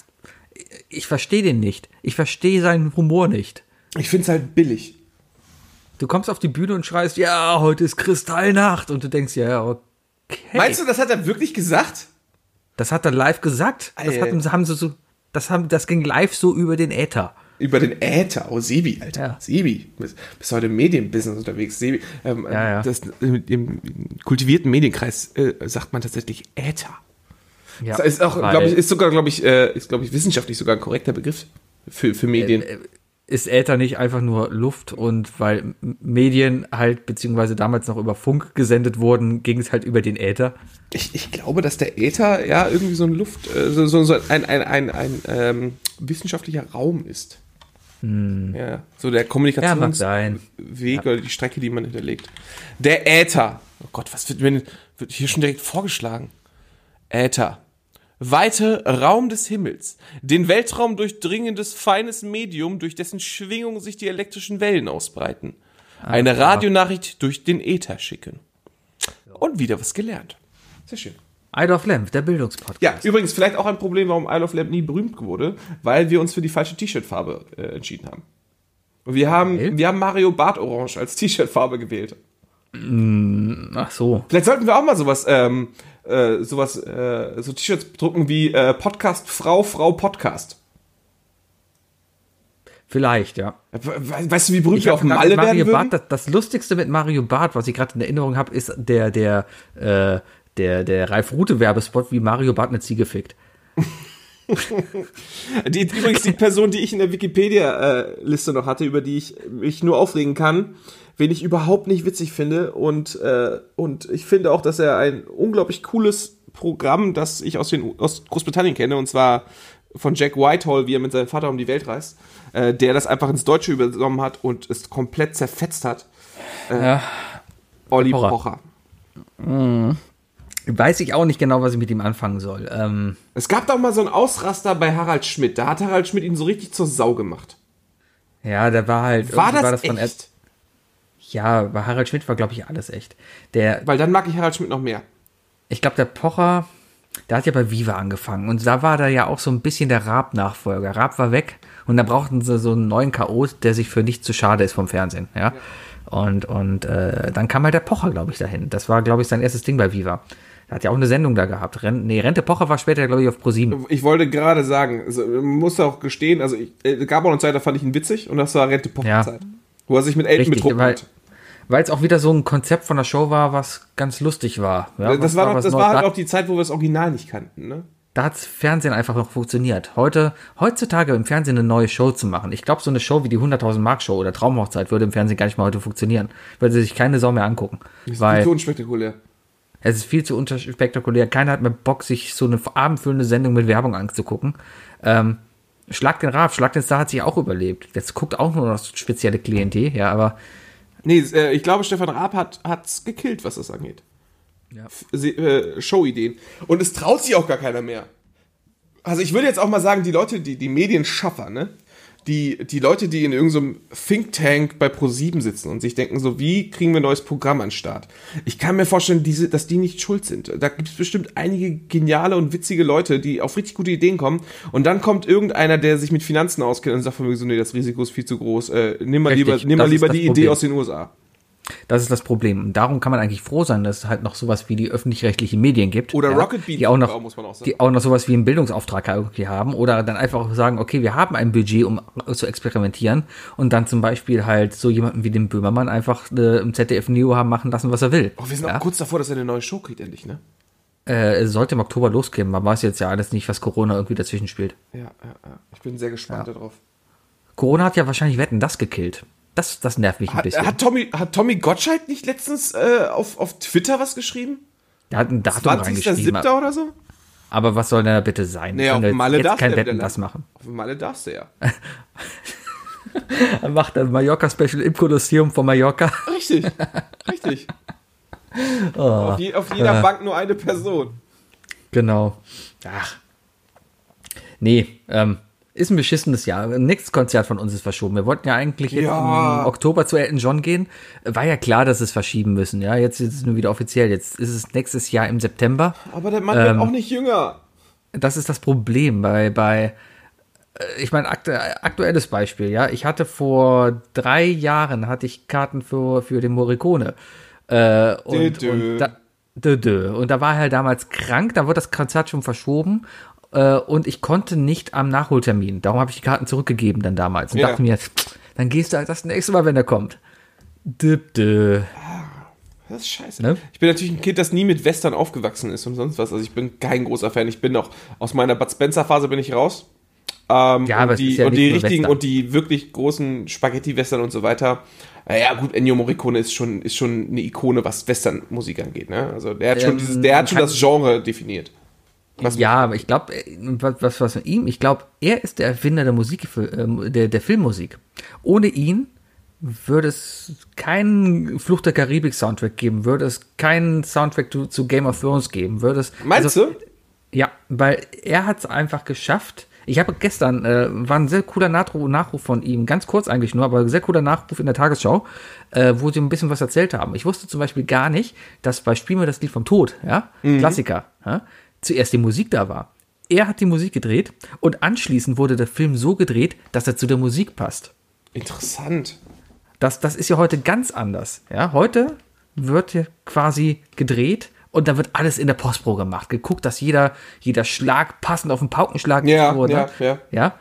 Ich verstehe den nicht. Ich verstehe seinen Humor nicht. Ich find's halt billig. Du kommst auf die Bühne und schreist, ja, heute ist Kristallnacht. Und du denkst, ja, ja, okay. Meinst du, das hat er wirklich gesagt? Das hat er live gesagt. Das, hat, haben sie so, das, haben, das ging live so über den Äther. Über den Äther. Oh, Sebi, Alter. Ja. Sebi. Bist, bist heute im Medienbusiness unterwegs. Sebi. Ähm, Ja, ja. Das, im, Im kultivierten Medienkreis äh, sagt man tatsächlich Äther. Ja, Das ist auch, glaube ich, ist sogar, glaube ich, äh, ist, glaube ich, wissenschaftlich sogar ein korrekter Begriff für, für Medien. Äh, ist Äther nicht einfach nur Luft und weil Medien halt, beziehungsweise damals noch über Funk gesendet wurden, ging es halt über den Äther. Ich, ich glaube, dass der Äther ja irgendwie so ein Luft, äh, so, so, so ein, ein, ein, ein ähm, wissenschaftlicher Raum ist. Ja, so der Hm. Ja. Kommunikationsweg oder die Strecke, die man hinterlegt. Der Äther. Oh Gott, was wird mir wird hier schon direkt vorgeschlagen? Äther. Weite Raum des Himmels. Den Weltraum durchdringendes feines Medium, durch dessen Schwingung sich die elektrischen Wellen ausbreiten. Eine Radionachricht durch den Äther schicken. Und wieder was gelernt. Sehr schön. Isle of Lamp, der Bildungspodcast. Ja, übrigens vielleicht auch ein Problem, warum Isle of Lamp nie berühmt wurde, weil wir uns für die falsche T-Shirt-Farbe äh, entschieden haben. Und wir haben, Okay. wir haben Mario Bart Orange als T-Shirt-Farbe gewählt. Ach so. Vielleicht sollten wir auch mal sowas, ähm, äh, sowas, äh, so T-Shirts drucken wie äh, Podcast Frau, Frau Podcast. Vielleicht, ja. We weißt du, wie berühmt wir auf Malle mit Mario werden würden? Barth, das, das Lustigste mit Mario Barth, was ich gerade in Erinnerung habe, ist der, der, äh, der, der Ralf Rute Werbespot, wie Mario Barth eine Ziege fickt. <laughs> Die, übrigens die Person, die ich in der Wikipedia-Liste noch hatte, über die ich mich nur aufregen kann, wen ich überhaupt nicht witzig finde. Und, äh, und ich finde auch, dass er ein unglaublich cooles Programm, das ich aus, den, aus Großbritannien kenne, und zwar von Jack Whitehall, wie er mit seinem Vater um die Welt reist, äh, der das einfach ins Deutsche übernommen hat und es komplett zerfetzt hat. Ja. Olli Pocher. Pocher. Weiß ich auch nicht genau, was ich mit ihm anfangen soll. Ähm, Es gab doch mal so einen Ausraster bei Harald Schmidt. Da hat Harald Schmidt ihn so richtig zur Sau gemacht. ja, der war halt. War das, von echt? Ja, bei Harald Schmidt war, glaube ich, alles echt. Der, Weil dann mag ich Harald Schmidt noch mehr. ich glaube, der Pocher, der hat ja bei Viva angefangen. Und da war da ja auch so ein bisschen der Raab-Nachfolger. Raab war weg und da brauchten sie so einen neuen K.O., der sich für nichts zu schade ist vom Fernsehen. Ja. Und, und äh, dann kam halt der Pocher, glaube ich, dahin. Das war, glaube ich, sein erstes Ding bei Viva. Er hat ja auch eine Sendung da gehabt. Ren nee, Rente Pocher war später, glaube ich, auf ProSieben. Ich wollte gerade sagen, also, muss auch gestehen, also ich, äh, Gabon und Zeit, da fand ich ihn witzig und das war Rente Ja. Zeit. Wo er sich mit Elton Richtig, betrunken hat. Weil es auch wieder so ein Konzept von der Show war, was ganz lustig war. Ja, das war, doch, das war halt auch die Zeit, wo wir das Original nicht kannten, ne? da hat's Fernsehen einfach noch funktioniert. Heute, heutzutage im Fernsehen eine neue Show zu machen. Ich glaube, so eine Show wie die 100.000 Mark Show oder Traumhochzeit würde im Fernsehen gar nicht mal heute funktionieren. Würde sich keine Sau mehr angucken. Das ist Weil viel zu unspektakulär. es ist viel zu unspektakulär. Keiner hat mehr Bock, sich so eine abendfüllende Sendung mit Werbung anzugucken. Ähm, Schlag den Raab, Schlag den Star hat sich auch überlebt. Jetzt guckt auch nur noch spezielle Klientel, ja, aber Nee, äh, ich glaube, Stefan Raab hat hat's gekillt, was das angeht. Ja. Äh, Show-Ideen. Und es traut sich auch gar keiner mehr. Also ich würde jetzt auch mal sagen, die Leute, die, die Medienschaffer, ne? Die, die Leute, die in irgendeinem Think Tank bei Pro7 sitzen und sich denken, so, wie kriegen wir ein neues Programm an den Start? Ich kann mir vorstellen, diese, dass die nicht schuld sind. Da gibt es bestimmt einige geniale und witzige Leute, die auf richtig gute Ideen kommen. Und dann kommt irgendeiner, der sich mit Finanzen auskennt und sagt von mir so, nee, das Risiko ist viel zu groß. Äh, nimm mal Richtig, lieber, nimm mal lieber die Problem. Idee aus den USA. Das ist das Problem. Und darum kann man eigentlich froh sein, dass es halt noch sowas wie die öffentlich-rechtlichen Medien gibt. Oder ja, Rocket Bean, die auch noch, muss man auch sagen. die auch noch sowas wie einen Bildungsauftrag irgendwie haben. Oder dann einfach sagen, okay, wir haben ein Budget, um zu experimentieren. Und dann zum Beispiel halt so jemanden wie den Böhmermann einfach äh, im ZDF Neo haben machen lassen, was er will. Oh, wir sind ja? auch kurz davor, dass er eine neue Show kriegt, endlich, ne? äh, sollte im Oktober losgehen. Man weiß jetzt ja alles nicht, was Corona irgendwie dazwischen spielt. Ja, ja, ja. Ich bin sehr gespannt darauf. Corona hat ja wahrscheinlich Wetten das gekillt. Das, das nervt mich ein Hat, bisschen. hat, Tommy, hat Tommy Gottschalk nicht letztens äh, auf, auf Twitter was geschrieben? Der hat ein Datum reingeschrieben. 20.07. oder so? Aber was soll denn da bitte sein? Nee, Kann auf Malle jetzt darf kein Wetten das machen. Auf Malle darfst du ja. <laughs> Er macht ein Mallorca-Special im Kolosseum von Mallorca. Richtig, richtig. Oh. Auf, je, auf jeder Bank nur eine Person. Genau. Ach. Nee, ähm, ist ein beschissenes Jahr. Nächstes Konzert von uns ist verschoben. Wir wollten ja eigentlich jetzt Ja. im Oktober zu Elton John gehen. War ja klar, dass es verschieben müssen. Ja, jetzt ist es nur wieder offiziell. Jetzt ist es nächstes Jahr im September. Aber der Mann Ähm. wird auch nicht jünger. Das ist das Problem bei, bei äh, ich meine, aktu aktuelles Beispiel, ja. Ich hatte vor drei Jahren hatte ich Karten für, für den Morricone. Äh, und, Dö, dö. und, da, dö, dö. und da war er halt damals krank, da wurde das Konzert schon verschoben. Äh, und ich konnte nicht am Nachholtermin. Darum habe ich die Karten zurückgegeben dann damals. Und Ja. dachte mir, dann gehst du halt das nächste Mal, wenn er kommt. Dö, dö. Das ist scheiße. Ne? Ich bin natürlich ein Kind, das nie mit Western aufgewachsen ist und sonst was. Also ich bin kein großer Fan. Ich bin auch aus meiner Bud Spencer Phase bin ich raus. Ähm, Ja, aber und die, ja und die richtigen Western. und die wirklich großen Spaghetti-Western und so weiter. Naja, gut, Ennio Morricone ist schon, ist schon eine Ikone, was Western-Musik angeht. Ne? Also der hat schon Ähm, dieses, der hat schon das Genre definiert. Was ja, aber ich glaube, was, was, was mit ihm, ich glaube, er ist der Erfinder der Musik, ähm, der, der Filmmusik. Ohne ihn würde es keinen Fluch der Karibik Soundtrack geben, würde es keinen Soundtrack zu, zu Game of Thrones geben, würde es. Meinst also, du? Ja, weil er hat es einfach geschafft. Ich habe gestern, äh, war ein sehr cooler Nachruf, von ihm, ganz kurz eigentlich nur, aber ein sehr cooler Nachruf in der Tagesschau, äh, wo sie ein bisschen was erzählt haben. Ich wusste zum Beispiel gar nicht, dass bei Spiel mir das Lied vom Tod, ja, Klassiker, ja, zuerst die Musik da war. Er hat die Musik gedreht und anschließend wurde der Film so gedreht, dass er zu der Musik passt. Interessant. Das, das ist ja heute ganz anders. Ja, heute wird ja quasi gedreht und dann wird alles in der Postpro gemacht. Geguckt, dass jeder, jeder Schlag passend auf den Paukenschlag Ja, wurde. ja, ja. ja?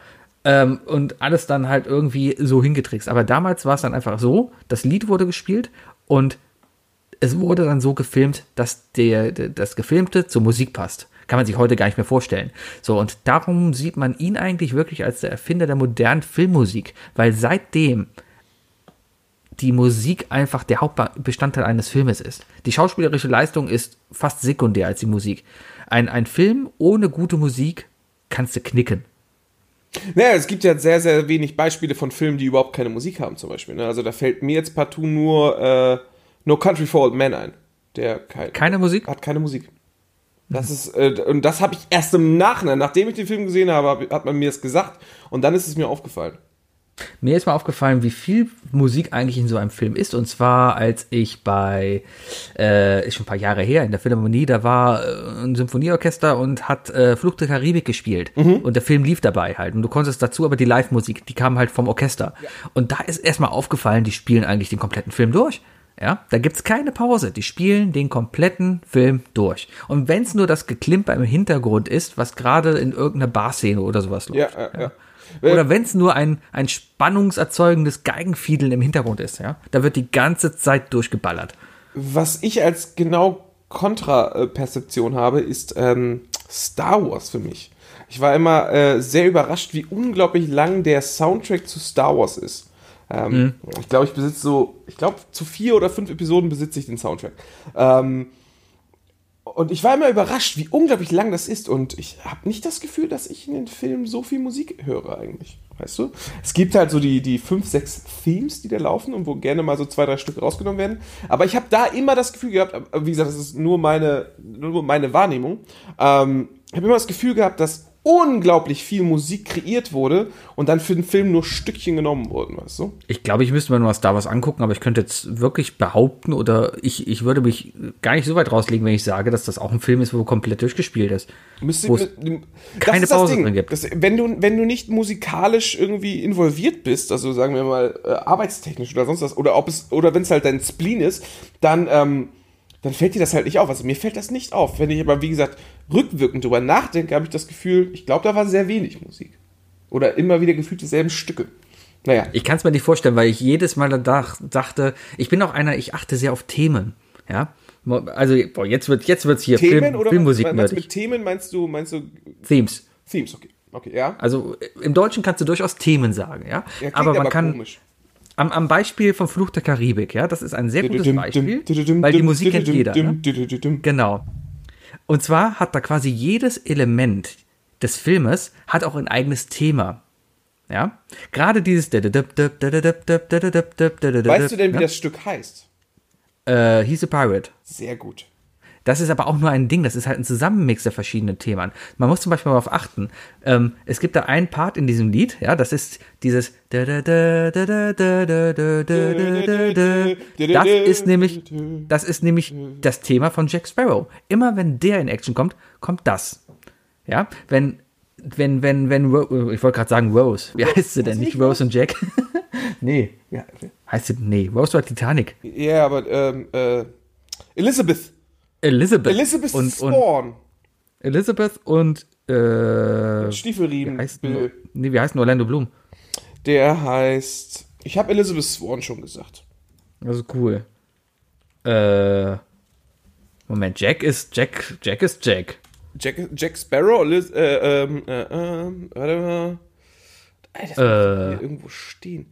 Ähm, und alles dann halt irgendwie so hingetrickst. Aber damals war es dann einfach so, das Lied wurde gespielt und es wurde dann so gefilmt, dass der, das Gefilmte zur Musik passt. Kann man sich heute gar nicht mehr vorstellen. So, und darum sieht man ihn eigentlich wirklich als der Erfinder der modernen Filmmusik, weil seitdem die Musik einfach der Hauptbestandteil eines Filmes ist. Die schauspielerische Leistung ist fast sekundär als die Musik. Ein, ein Film ohne gute Musik kannst du knicken. Naja, es gibt ja sehr, sehr wenig Beispiele von Filmen, die überhaupt keine Musik haben, zum Beispiel. Ne? Also da fällt mir jetzt partout nur äh, No Country for Old Men ein. Der kein, Keine Musik? hat keine Musik. Das ist, äh, und das habe ich erst im Nachhinein, nachdem ich den Film gesehen habe, hab- hat man mir das gesagt und dann ist es mir aufgefallen. Mir ist mal aufgefallen, wie viel Musik eigentlich in so einem Film ist. Und zwar, als ich bei, äh, ist schon ein paar Jahre her, in der Philharmonie, da war äh, ein Symphonieorchester und hat äh, Fluch der Karibik gespielt. Und der Film lief dabei halt. Und du konntest dazu aber die Live-Musik, die kam halt vom Orchester. Und da ist erstmal aufgefallen, die spielen eigentlich den kompletten Film durch. Ja, da gibt's keine Pause. Die spielen den kompletten Film durch. Und wenn's nur das Geklimper im Hintergrund ist, was gerade in irgendeiner Barszene oder sowas läuft. Ja, ja, ja. Oder wenn es nur ein, ein spannungserzeugendes Geigenfiedeln im Hintergrund ist, ja, da wird die ganze Zeit durchgeballert. Was ich als genau Kontraperzeption habe, ist ähm, Star Wars für mich. Ich war immer äh, sehr überrascht, wie unglaublich lang der Soundtrack zu Star Wars ist. Ähm, Ich glaube, ich besitze so, ich glaube, zu vier oder fünf Episoden besitze ich den Soundtrack. Ähm, und ich war immer überrascht, wie unglaublich lang das ist. Und ich habe nicht das Gefühl, dass ich in den Filmen so viel Musik höre eigentlich. Weißt du? Es gibt halt so die, die fünf, sechs Themes, die da laufen und wo gerne mal so zwei, drei Stück rausgenommen werden. Aber ich habe da immer das Gefühl gehabt, wie gesagt, das ist nur meine, nur meine Wahrnehmung. Ähm, ich habe immer das Gefühl gehabt, dass unglaublich viel Musik kreiert wurde und dann für den Film nur Stückchen genommen wurden, weißt du? Ich glaube, ich müsste mir nur Star Wars angucken, aber ich könnte jetzt wirklich behaupten oder ich, ich würde mich gar nicht so weit rauslegen, wenn ich sage, dass das auch ein Film ist, wo komplett durchgespielt ist. Müsste, Wo es keine Pause drin gibt. Das, wenn, du, wenn du nicht musikalisch irgendwie involviert bist, also sagen wir mal äh, arbeitstechnisch oder sonst was, oder ob es, oder wenn es halt dein Spleen ist, dann, ähm, dann fällt dir das halt nicht auf. Also mir fällt das nicht auf. Wenn ich aber, wie gesagt, rückwirkend drüber nachdenke, habe ich das Gefühl, ich glaube, da war sehr wenig Musik. Oder immer wieder gefühlt dieselben Stücke. Naja. Ich kann es mir nicht vorstellen, weil ich jedes Mal danach dachte, ich bin auch einer, ich achte sehr auf Themen. Ja. Also, boah, jetzt wird jetzt wird's hier Themen Film, oder Filmmusik meinst nerdig. mit Themen meinst du, meinst du Themes. Themes, okay. Okay, ja. Also im Deutschen kannst du durchaus Themen sagen, ja. ja aber man kann komisch. Am, am Beispiel vom Fluch der Karibik, ja, das ist ein sehr gutes Beispiel, weil die Musik kennt jeder. Ne? Genau. Und zwar hat da quasi jedes Element des Filmes hat auch ein eigenes Thema. Ja? Gerade dieses Weißt Weißt du denn, wie das Stück heißt? Äh, He's a Pirate. Sehr gut. Das ist aber auch nur ein Ding, das ist halt ein Zusammenmix der verschiedenen Themen. Man muss zum Beispiel mal darauf achten. Ähm, es gibt da einen Part in diesem Lied, ja, das ist dieses Das ist nämlich, das ist nämlich das Thema von Jack Sparrow. Immer wenn der in Action kommt, kommt das. Ja, wenn, wenn, wenn, wenn, ich wollte gerade sagen Rose. Wie heißt sie denn? Nicht Rose und Jack? nee. Ja, heißt sie, nee, Rose war Titanic. Ja, aber ähm, äh, Elizabeth. Elizabeth. Elizabeth und, und Spawn. Elizabeth und äh, Stiefelriemen. wie heißt, Bill. nee, wie heißt denn Orlando Bloom? Der heißt. Ich habe Elizabeth Swan schon gesagt. Also cool. Äh, Moment, Jack ist Jack, Jack ist Jack. Jack, Jack Sparrow, Liz, äh, ähm, äh, ähm, warte mal. Ey, das Äh. muss hier irgendwo stehen.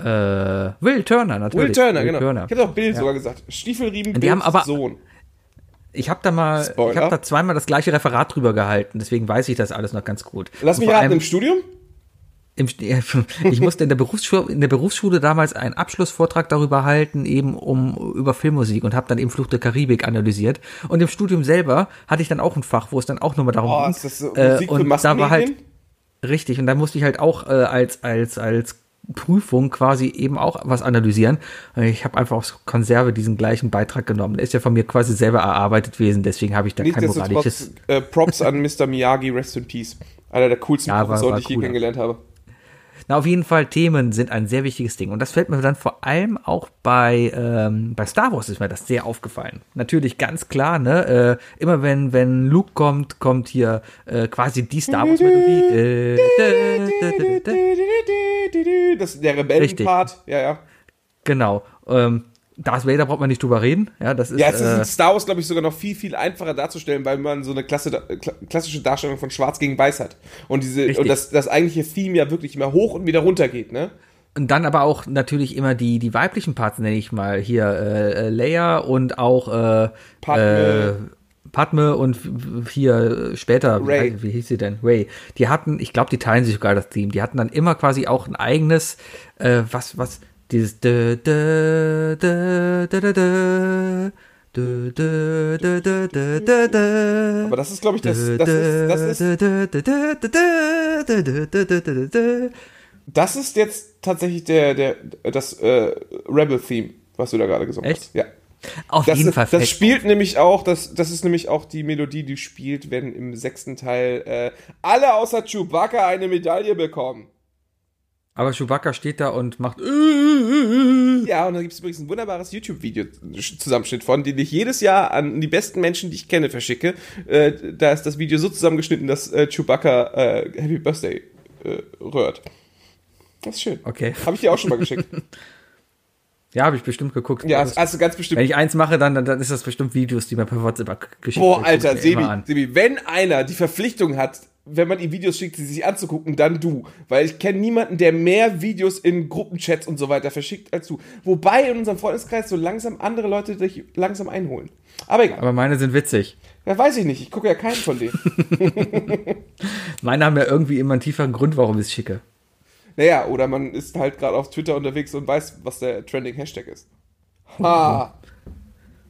Äh, Will Turner, natürlich. Will Turner, genau. Turner. Ich habe auch Bill sogar gesagt. Stiefelriemen, Die Bills haben aber- Sohn. Ich habe da mal, Spoiler. ich habe da zweimal das gleiche Referat drüber gehalten, deswegen weiß ich das alles noch ganz gut. Lass mich raten, im Studium? im, <laughs> ich musste in der Berufsschule, in der Berufsschule damals einen Abschlussvortrag darüber halten, eben um über Filmmusik und habe dann eben Fluch der Karibik analysiert. Und im Studium selber hatte ich dann auch ein Fach, wo es dann auch nochmal darum Oh, ging. ist das so äh, Musik für und da war halt richtig und da musste ich halt auch äh, als als als Prüfung quasi eben auch was analysieren. Ich habe einfach aus Konserve diesen gleichen Beitrag genommen. Der ist ja von mir quasi selber erarbeitet gewesen, deswegen habe ich da kein moralisches. Äh, Props an Mr. Miyagi, rest in peace. Einer der coolsten Ja, Professoren, die ich je cooler. kennengelernt habe. Na, auf jeden Fall, Themen sind ein sehr wichtiges Ding. Und das fällt mir dann vor allem auch bei, ähm, bei Star Wars ist mir das sehr aufgefallen. Natürlich ganz klar, ne? Äh, immer wenn, wenn Luke kommt, kommt hier äh, quasi die Star Wars Melodie. Äh, dä, dä, dä, dä. Das ist der Rebellenpart. Ja, ja. Genau. Ähm, Darth Vader braucht man nicht drüber reden. Ja, das ist. Ja, es ist äh, in Star Wars, glaube ich, sogar noch viel, viel einfacher darzustellen, weil man so eine Klasse, kla- klassische Darstellung von Schwarz gegen Weiß hat. Und diese, und das, das eigentliche Theme ja wirklich immer hoch und wieder runter geht, ne? Und dann aber auch natürlich immer die, die weiblichen Parts, nenne ich mal. Hier äh, äh, Leia und auch äh, Padme. Padme und hier später, wie, wie, hieß sie denn? Ray. Die hatten, ich glaube, die teilen sich sogar das Theme. Die hatten dann immer quasi auch ein eigenes, äh, was, was, dieses aber das ist, glaube ich, das, das ist, das ist jetzt tatsächlich der, der, das äh, Rebel-Theme, was du da gerade gesungen Echt? hast. Ja. Auf Das, jeden Fall das fett. spielt nämlich auch, das, das ist nämlich auch die Melodie, die spielt, wenn im sechsten Teil äh, alle außer Chewbacca eine Medaille bekommen. Aber Chewbacca steht da und macht. äh, Ja, und da gibt es übrigens ein wunderbares YouTube-Video-Zusammenschnitt von, den ich jedes Jahr an die besten Menschen, die ich kenne, verschicke. Äh, da ist das Video so zusammengeschnitten, dass äh, Chewbacca äh, Happy Birthday äh, rührt. Das ist schön. Okay. Habe ich dir auch schon mal geschickt. <laughs> Ja, habe ich bestimmt geguckt. ja, Das- also ganz wenn bestimmt. ich eins mache, dann, dann, dann ist das bestimmt Videos, die mir per WhatsApp geschickt Boah, werden. Alter, ich mir Sebi. Sebi, wenn einer die Verpflichtung hat, wenn man ihm Videos schickt, sie sich anzugucken, dann du. Weil ich kenne niemanden, der mehr Videos in Gruppenchats und so weiter verschickt als du. Wobei in unserem Freundeskreis so langsam andere Leute dich langsam einholen. Aber egal. Aber meine sind witzig. Ja, weiß ich nicht. Ich gucke ja keinen von denen. <laughs> Meine haben ja irgendwie immer einen tieferen Grund, warum ich es schicke. Naja, oder man ist halt gerade auf Twitter unterwegs und weiß, was der Trending Hashtag ist. Ha!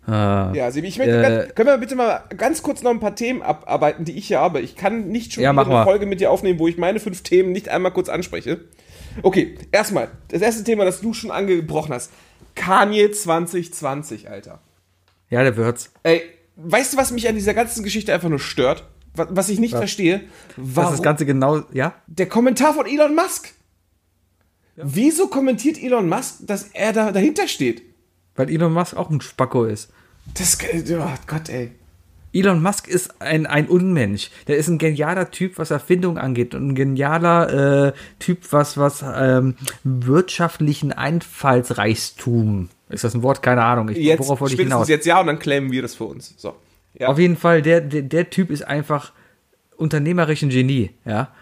Ah. Ja, Sebi, ich möchte, Äh, ganz, können wir bitte mal ganz kurz noch ein paar Themen abarbeiten, die ich hier habe? Ich kann nicht schon Ja, eine mal. Folge mit dir aufnehmen, wo ich meine fünf Themen nicht einmal kurz anspreche. Okay, erstmal, das erste Thema, das du schon angebrochen hast. Kanye 2020, Alter. Ja, der wird's. Ey, weißt du, was mich an dieser ganzen Geschichte einfach nur stört? Was, was ich nicht verstehe? Was Warum? das Ganze genau, ja? der Kommentar von Elon Musk. Wieso kommentiert Elon Musk, dass er da dahinter steht? Weil Elon Musk auch ein Spacko ist. Das, oh Gott, ey. Elon Musk ist ein, ein Unmensch. Der ist ein genialer Typ, was Erfindung angeht und ein genialer äh, Typ, was, was ähm, wirtschaftlichen Einfallsreichtum. Ist das ein Wort? Keine Ahnung. Ich, Jetzt, worauf wollte ich hinaus? jetzt ja und dann claimen wir das für uns. So. Ja. Auf jeden Fall, der, der, der Typ ist einfach unternehmerisch ein Genie, ja.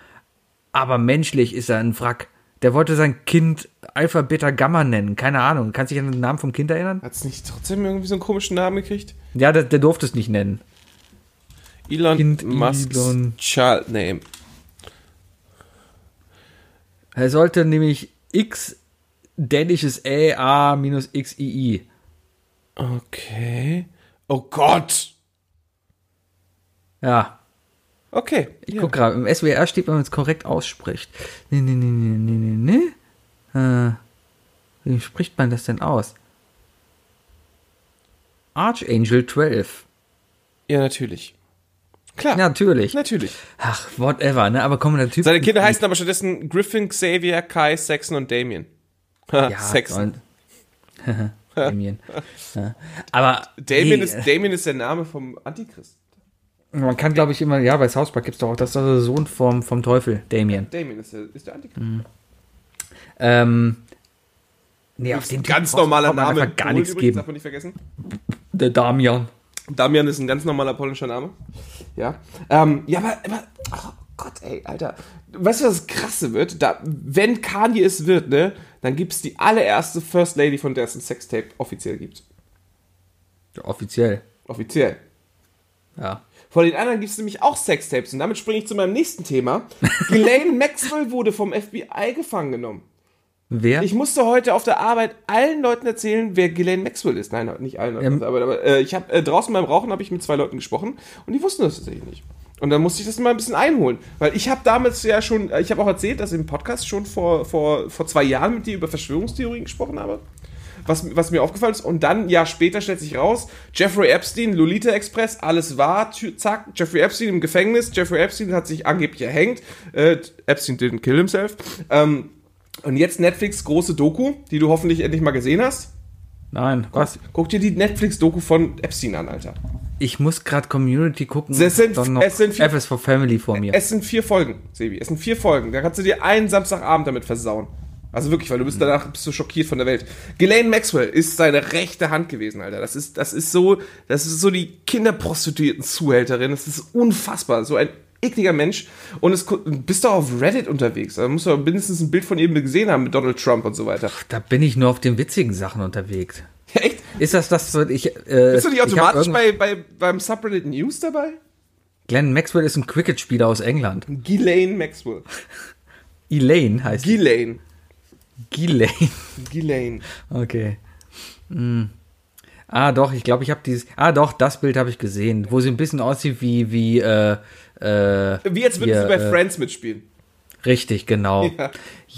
Aber menschlich ist er ein Wrack. Der wollte sein Kind Alpha, Beta, Gamma nennen. Keine Ahnung. Kannst du dich an den Namen vom Kind erinnern? Hat es nicht trotzdem irgendwie so einen komischen Namen gekriegt? Ja, der, der durfte es nicht nennen. Elon Kind Musk's Elon. Child Name. Er sollte nämlich X dänisches Ä, A minus X, I, I. Okay. Oh Gott. Ja, Okay. ich ja. guck gerade. Im SWR steht, wenn man es korrekt ausspricht. Nee, nee, nee, nee, nee, nee, nee. Äh, wie spricht man das denn aus? Archangel 12. Ja, natürlich. Klar. Ja, natürlich. Natürlich. Ach, whatever, ne? Aber komm, der Typ. Seine Kinder heißen aber stattdessen Griffin, Xavier, Kai, Saxon und Damien. <laughs> Ja, <laughs> Saxon. <laughs> Damien. Ja. Aber Damien, nee, ist, Damien ist der Name vom Antichrist. Man kann, glaube ich, immer, ja, bei South Park gibt's doch auch, das ist der Sohn vom, vom Teufel, Damien. Damien ist der, ist der Antichrist. Mhm. Ähm, nee, auf den Ganz Typen normaler Name. einfach gar Polen nichts übrigens, geben. Darf man nicht vergessen. Der Damian. Damian ist ein ganz normaler polnischer Name. Ja. Ähm, ja, aber, aber oh Gott, ey, Alter. Weißt du, was das Krasse wird? Da, wenn Kanye es wird, ne, dann gibt's die allererste First Lady, von der es ein Sextape offiziell gibt. Ja, offiziell. Offiziell. Ja. Von den anderen gibt es nämlich auch Sextapes. Und damit springe ich zu meinem nächsten Thema. <laughs> Ghislaine Maxwell wurde vom FBI gefangen genommen. Wer? Ich musste heute auf der Arbeit allen Leuten erzählen, wer Ghislaine Maxwell ist. Nein, nicht allen Leuten Ähm. auf der Arbeit, aber äh, ich habe äh, draußen beim Rauchen habe ich mit zwei Leuten gesprochen und die wussten das tatsächlich nicht. Und dann musste ich das mal ein bisschen einholen, weil ich habe damals ja schon, äh, ich habe auch erzählt, dass ich im Podcast schon vor, vor, vor zwei Jahren mit dir über Verschwörungstheorien gesprochen habe. Was, was mir aufgefallen ist. Und dann, ein Jahr später, stellt sich raus, Jeffrey Epstein, Lolita Express, alles war, zack, Jeffrey Epstein im Gefängnis, Jeffrey Epstein hat sich angeblich erhängt, äh, Epstein didn't kill himself. Ähm, und jetzt Netflix große Doku, die du hoffentlich endlich mal gesehen hast. Nein, was? Guck dir die Netflix-Doku von Epstein an, Alter. Ich muss gerade Community gucken. Es sind- es sind vier- F ist for Family vor mir. Es sind vier Folgen, Sebi. Es sind vier Folgen. Da kannst du dir einen Samstagabend damit versauen. Also wirklich, weil du bist danach bist du schockiert von der Welt. Ghislaine Maxwell ist seine rechte Hand gewesen, Alter. Das ist, das ist so, das ist so die Kinderprostituierten-Zuhälterin. Das ist unfassbar. So ein ekliger Mensch. Und es bist du auf Reddit unterwegs. Da musst du mindestens ein Bild von ihm gesehen haben mit Donald Trump und so weiter. Da bin ich nur auf den witzigen Sachen unterwegs. <laughs> Echt? Ist das das, was ich. Äh, Bist du nicht automatisch bei, bei, beim Subreddit News dabei? Glenn Maxwell ist ein Cricket-Spieler aus England. Ghislaine Maxwell. <laughs> Elaine heißt die. Ghislaine. Ghislaine. Okay. Hm. Ah, doch, ich glaube, ich habe dieses. Ah, doch, das Bild habe ich gesehen, wo sie ein bisschen aussieht wie, wie, äh, äh, Wie jetzt würden hier, sie bei äh, Friends mitspielen. Richtig, genau. <laughs> Ja.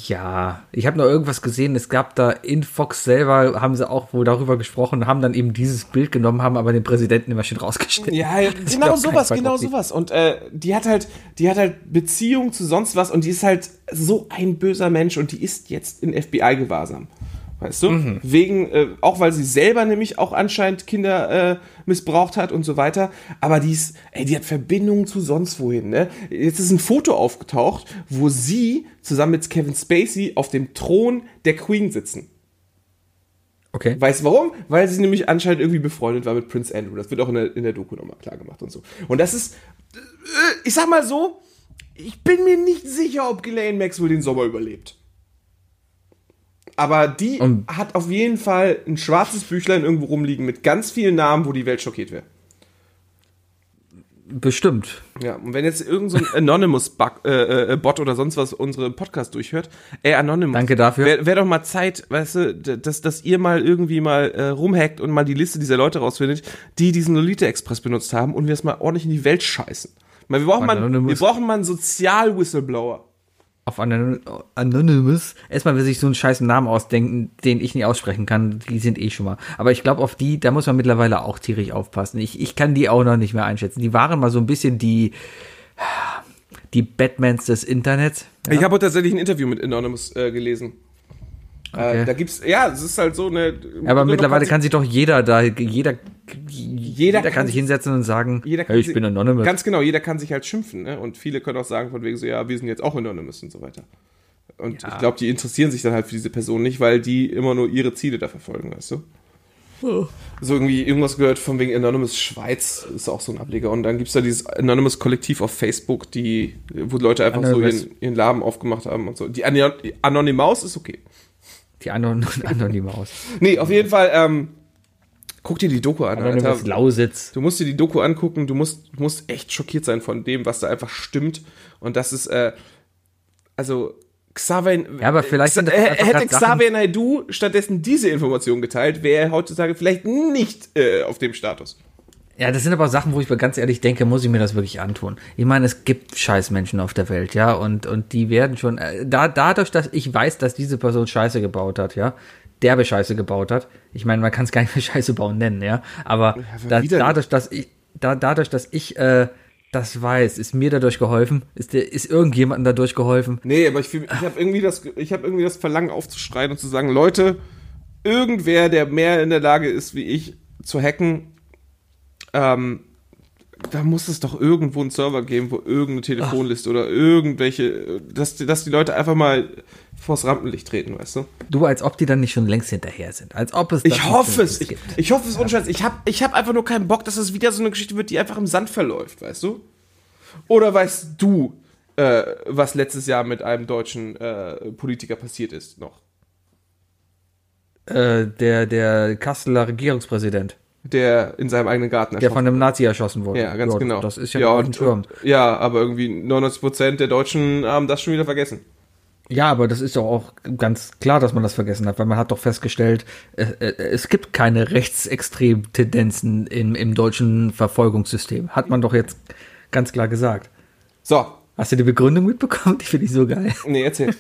Ja. ich habe noch irgendwas gesehen. Es gab da in Fox selber, haben sie auch wohl darüber gesprochen, haben dann eben dieses Bild genommen, haben aber den Präsidenten immer schön rausgestellt. Ja, <laughs> genau glaub, sowas, genau sowas. Und äh, die hat halt, die hat halt Beziehung zu sonst was und die ist halt so ein böser Mensch und die ist jetzt in FBI-Gewahrsam. Weißt du? Mhm. Wegen, äh, auch weil sie selber nämlich auch anscheinend Kinder äh, missbraucht hat und so weiter. Aber die ist, ey, die hat Verbindungen zu sonst wohin, ne? Jetzt ist ein Foto aufgetaucht, wo sie zusammen mit Kevin Spacey auf dem Thron der Queen sitzen. Okay. Weißt du warum? Weil sie nämlich anscheinend irgendwie befreundet war mit Prince Andrew. Das wird auch in der, in der Doku nochmal klar gemacht und so. Und das ist, äh, ich sag mal so, ich bin mir nicht sicher, ob Ghislaine Maxwell den Sommer überlebt. Aber die Und- hat auf jeden Fall ein schwarzes Büchlein irgendwo rumliegen mit ganz vielen Namen, wo die Welt schockiert wäre. Bestimmt. Ja, und wenn jetzt irgend so Anonymous-Bot äh, äh, Bot oder sonst was unsere Podcast durchhört, ey, Anonymous. Danke dafür. Wäre wär doch mal Zeit, weißt du, dass, dass ihr mal irgendwie mal äh, rumhackt und mal die Liste dieser Leute rausfindet, die diesen Lolita-Express benutzt haben und wir es mal ordentlich in die Welt scheißen. Weil wir brauchen mal, wir brauchen mal einen Sozial-Whistleblower. Auf Anon- Anonymous. Erstmal will sich so einen scheiß Namen ausdenken, den ich nicht aussprechen kann. Die sind eh schon mal. Aber ich glaube, auf die, da muss man mittlerweile auch tierisch aufpassen. Ich, ich kann die auch noch nicht mehr einschätzen. Die waren mal so ein bisschen die, die Batmans des Internets. Ich habe heute tatsächlich ein Interview mit Anonymous äh, gelesen. Okay. Äh, da gibt's, ja, es ist halt so eine. Aber mittlerweile kann sich doch jeder da, jeder, jeder, kann kann sich hinsetzen und sagen, Jeder hey, ich sich- bin Anonymous. Ganz genau, jeder kann sich halt schimpfen, ne? Und viele können auch sagen von wegen so, ja, wir sind jetzt auch Anonymous und so weiter. Und Ja. ich glaube, die interessieren sich dann halt für diese Person nicht, weil die immer nur ihre Ziele da verfolgen, weißt du? So irgendwie irgendwas gehört von wegen Anonymous Schweiz, ist auch so ein Ableger. Und dann gibt's da dieses Anonymous Kollektiv auf Facebook, die, wo Leute einfach Anonymous. so ihren, ihren Laden aufgemacht haben und so. Die Anon Anonymaus ist okay. Die Anon <laughs> Anonymous. Nee, auf jeden Fall, ähm, guck dir die Doku an, Alter. Lausitz. Du musst dir die Doku angucken, du musst, du musst echt schockiert sein von dem, was da einfach stimmt. Und das ist, äh, also, Xavier, Ja, aber vielleicht das äh, hätte Xavier Naidoo stattdessen diese Information geteilt, wäre er heutzutage vielleicht nicht äh, auf dem Status. Ja, das sind aber Sachen, wo ich mir ganz ehrlich denke, muss ich mir das wirklich antun. Ich meine, es gibt scheiß Menschen auf der Welt, ja, und, und die werden schon, äh, da, dadurch, dass ich weiß, dass diese Person Scheiße gebaut hat, ja, derbe Scheiße gebaut hat. Ich meine, man kann es gar nicht mehr <laughs> Scheiße bauen nennen, ja, aber da, wieder dadurch, dass ich, da, dadurch, dass ich, äh, das weiß, ist mir dadurch geholfen, ist, der, ist irgendjemandem dadurch geholfen. Nee, aber ich, ich habe irgendwie, das- ich hab irgendwie das Verlangen aufzuschreien und zu sagen, Leute, irgendwer, der mehr in der Lage ist wie ich zu hacken, ähm, da muss es doch irgendwo einen Server geben, wo irgendeine Telefonliste oder irgendwelche, dass, die- dass die Leute einfach mal vors Rampenlicht treten, weißt du? Du, als ob die dann nicht schon längst hinterher sind, als ob es Ich hoffe es. Ich, ich hoffe es ohne Scheiß. Ich habe ich hab einfach nur keinen Bock, dass es wieder so eine Geschichte wird, die einfach im Sand verläuft, weißt du? Oder weißt du, äh, was letztes Jahr mit einem deutschen äh, Politiker passiert ist noch? Äh, der, der Kasseler Regierungspräsident. Der in seinem eigenen Garten Der von einem Nazi erschossen wurde. Ja, ganz genau. Das ist ja, ja, und, Schirm. ja, aber irgendwie 99% der Deutschen haben das schon wieder vergessen. Ja, aber das ist doch auch ganz klar, dass man das vergessen hat, weil man hat doch festgestellt, äh, äh, es gibt keine rechtsextremen Tendenzen im, im deutschen Verfolgungssystem. Hat man doch jetzt ganz klar gesagt. So, Hast du die Begründung mitbekommen? <laughs> Die finde ich so geil. nee, erzähl.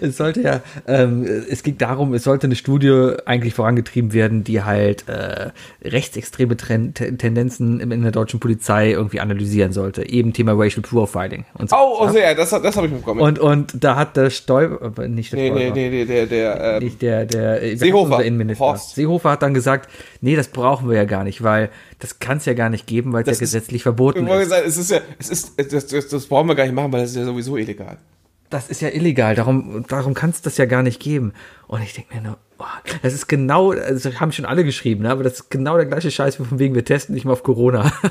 Es sollte ja, ähm, es ging darum, es sollte eine Studie eigentlich vorangetrieben werden, die halt äh, rechtsextreme Tren Te- Tendenzen in, der deutschen Polizei irgendwie analysieren sollte. Eben Thema Racial Profiling und so. Oh, oh sehr, das, das habe ich mitbekommen. Und, und da hat der Stoiber, äh, nicht der nee, nee, Stoiber, nee, nee, der, der, ähm, nicht der, der äh, Seehofer. Innenminister. Horst. Seehofer hat dann gesagt, nee, das brauchen wir ja gar nicht, weil das kann es ja gar nicht geben, weil es ja gesetzlich verboten ist. sagen, es ist ja, es ist, das, das, das brauchen wir gar nicht machen, weil das ist ja sowieso illegal. Das ist ja illegal, darum, darum kann es das ja gar nicht geben. Und ich denke mir nur, oh, das ist genau, also haben schon alle geschrieben, ne? aber das ist genau der gleiche Scheiß, wie von wegen, wir testen nicht mal auf Corona. <laughs>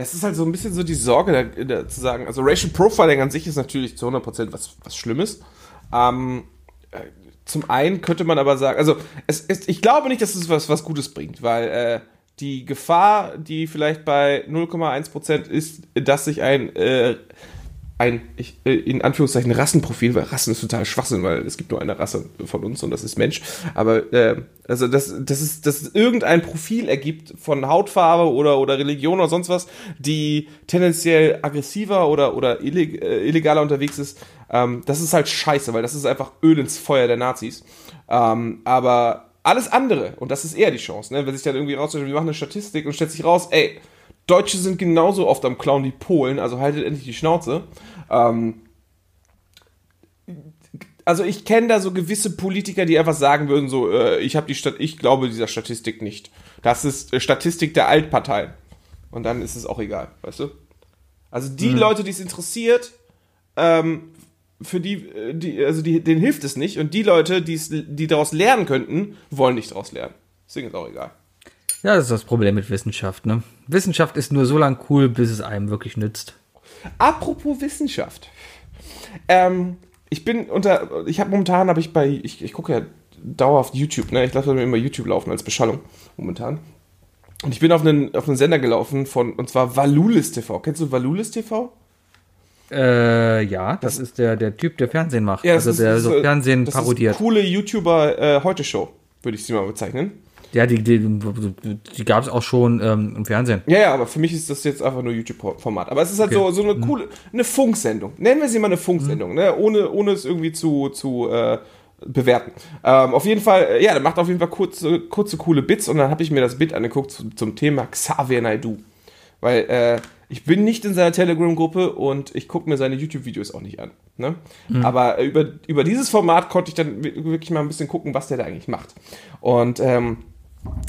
Es ist halt so ein bisschen so die Sorge, da, da, zu sagen, also Racial Profiling an sich ist natürlich zu 100% was, was Schlimmes. Ähm, äh, zum einen könnte man aber sagen, also es ist, ich glaube nicht, dass es was, was Gutes bringt, weil äh, die Gefahr, die vielleicht bei 0,1% ist, dass sich ein, äh, ein ich, äh, in Anführungszeichen Rassenprofil, weil Rassen ist total Schwachsinn, weil es gibt nur eine Rasse von uns und das ist Mensch. Aber äh, also dass, dass, es, dass irgendein Profil ergibt von Hautfarbe oder, oder Religion oder sonst was, die tendenziell aggressiver oder, oder illeg, äh, illegaler unterwegs ist, ähm, das ist halt scheiße, weil das ist einfach Öl ins Feuer der Nazis. Ähm, aber alles andere, und das ist eher die Chance, ne? wenn sich dann irgendwie rausstellt, wir machen eine Statistik und stellt sich raus, ey, Deutsche sind genauso oft am Clown wie Polen, also haltet endlich die Schnauze. Ähm, also ich kenne da so gewisse Politiker, die einfach sagen würden, so, äh, ich habe die Stat ich glaube dieser Statistik nicht. Das ist äh, Statistik der Altparteien. Und dann ist es auch egal, weißt du? Also die Leute, die es interessiert, ähm, für die, äh, die, also die, denen hilft es nicht. Und die Leute, die's, die daraus lernen könnten, wollen nicht daraus lernen. Deswegen ist auch egal. Ja, das ist das Problem mit Wissenschaft. Ne? Wissenschaft ist nur so lang cool, bis es einem wirklich nützt. Apropos Wissenschaft. Ähm, ich bin unter, ich habe momentan, habe ich bei, ich, ich gucke ja dauerhaft YouTube, ne? Ich lasse mir immer YouTube laufen als Beschallung momentan. Und ich bin auf einen, auf einen Sender gelaufen von, und zwar Valulis TV. Kennst du Valulis TV? Äh, ja, das, ist der, der Typ, der Fernsehen macht. Ja, das also ist- der das so Fernsehen das parodiert. Ist coole YouTuber äh, Heute Show, würde ich sie mal bezeichnen. Ja, die, die, die gab es auch schon ähm, im Fernsehen. Ja, ja, aber für mich ist das jetzt einfach nur YouTube-Format. Aber es ist halt so, so eine coole, eine Funksendung. Nennen wir sie mal eine Funksendung, ne? ohne, ohne es irgendwie zu, zu äh, bewerten. Ähm, auf jeden Fall, äh, ja, der macht auf jeden Fall kurze, kurze, coole Bits und dann habe ich mir das Bit angeguckt zum, zum Thema Xavier Naidoo. Weil äh, ich bin nicht in seiner Telegram-Gruppe und ich gucke mir seine YouTube-Videos auch nicht an. Ne? Aber äh, über, über dieses Format konnte ich dann wi- wirklich mal ein bisschen gucken, was der da eigentlich macht. Und ähm,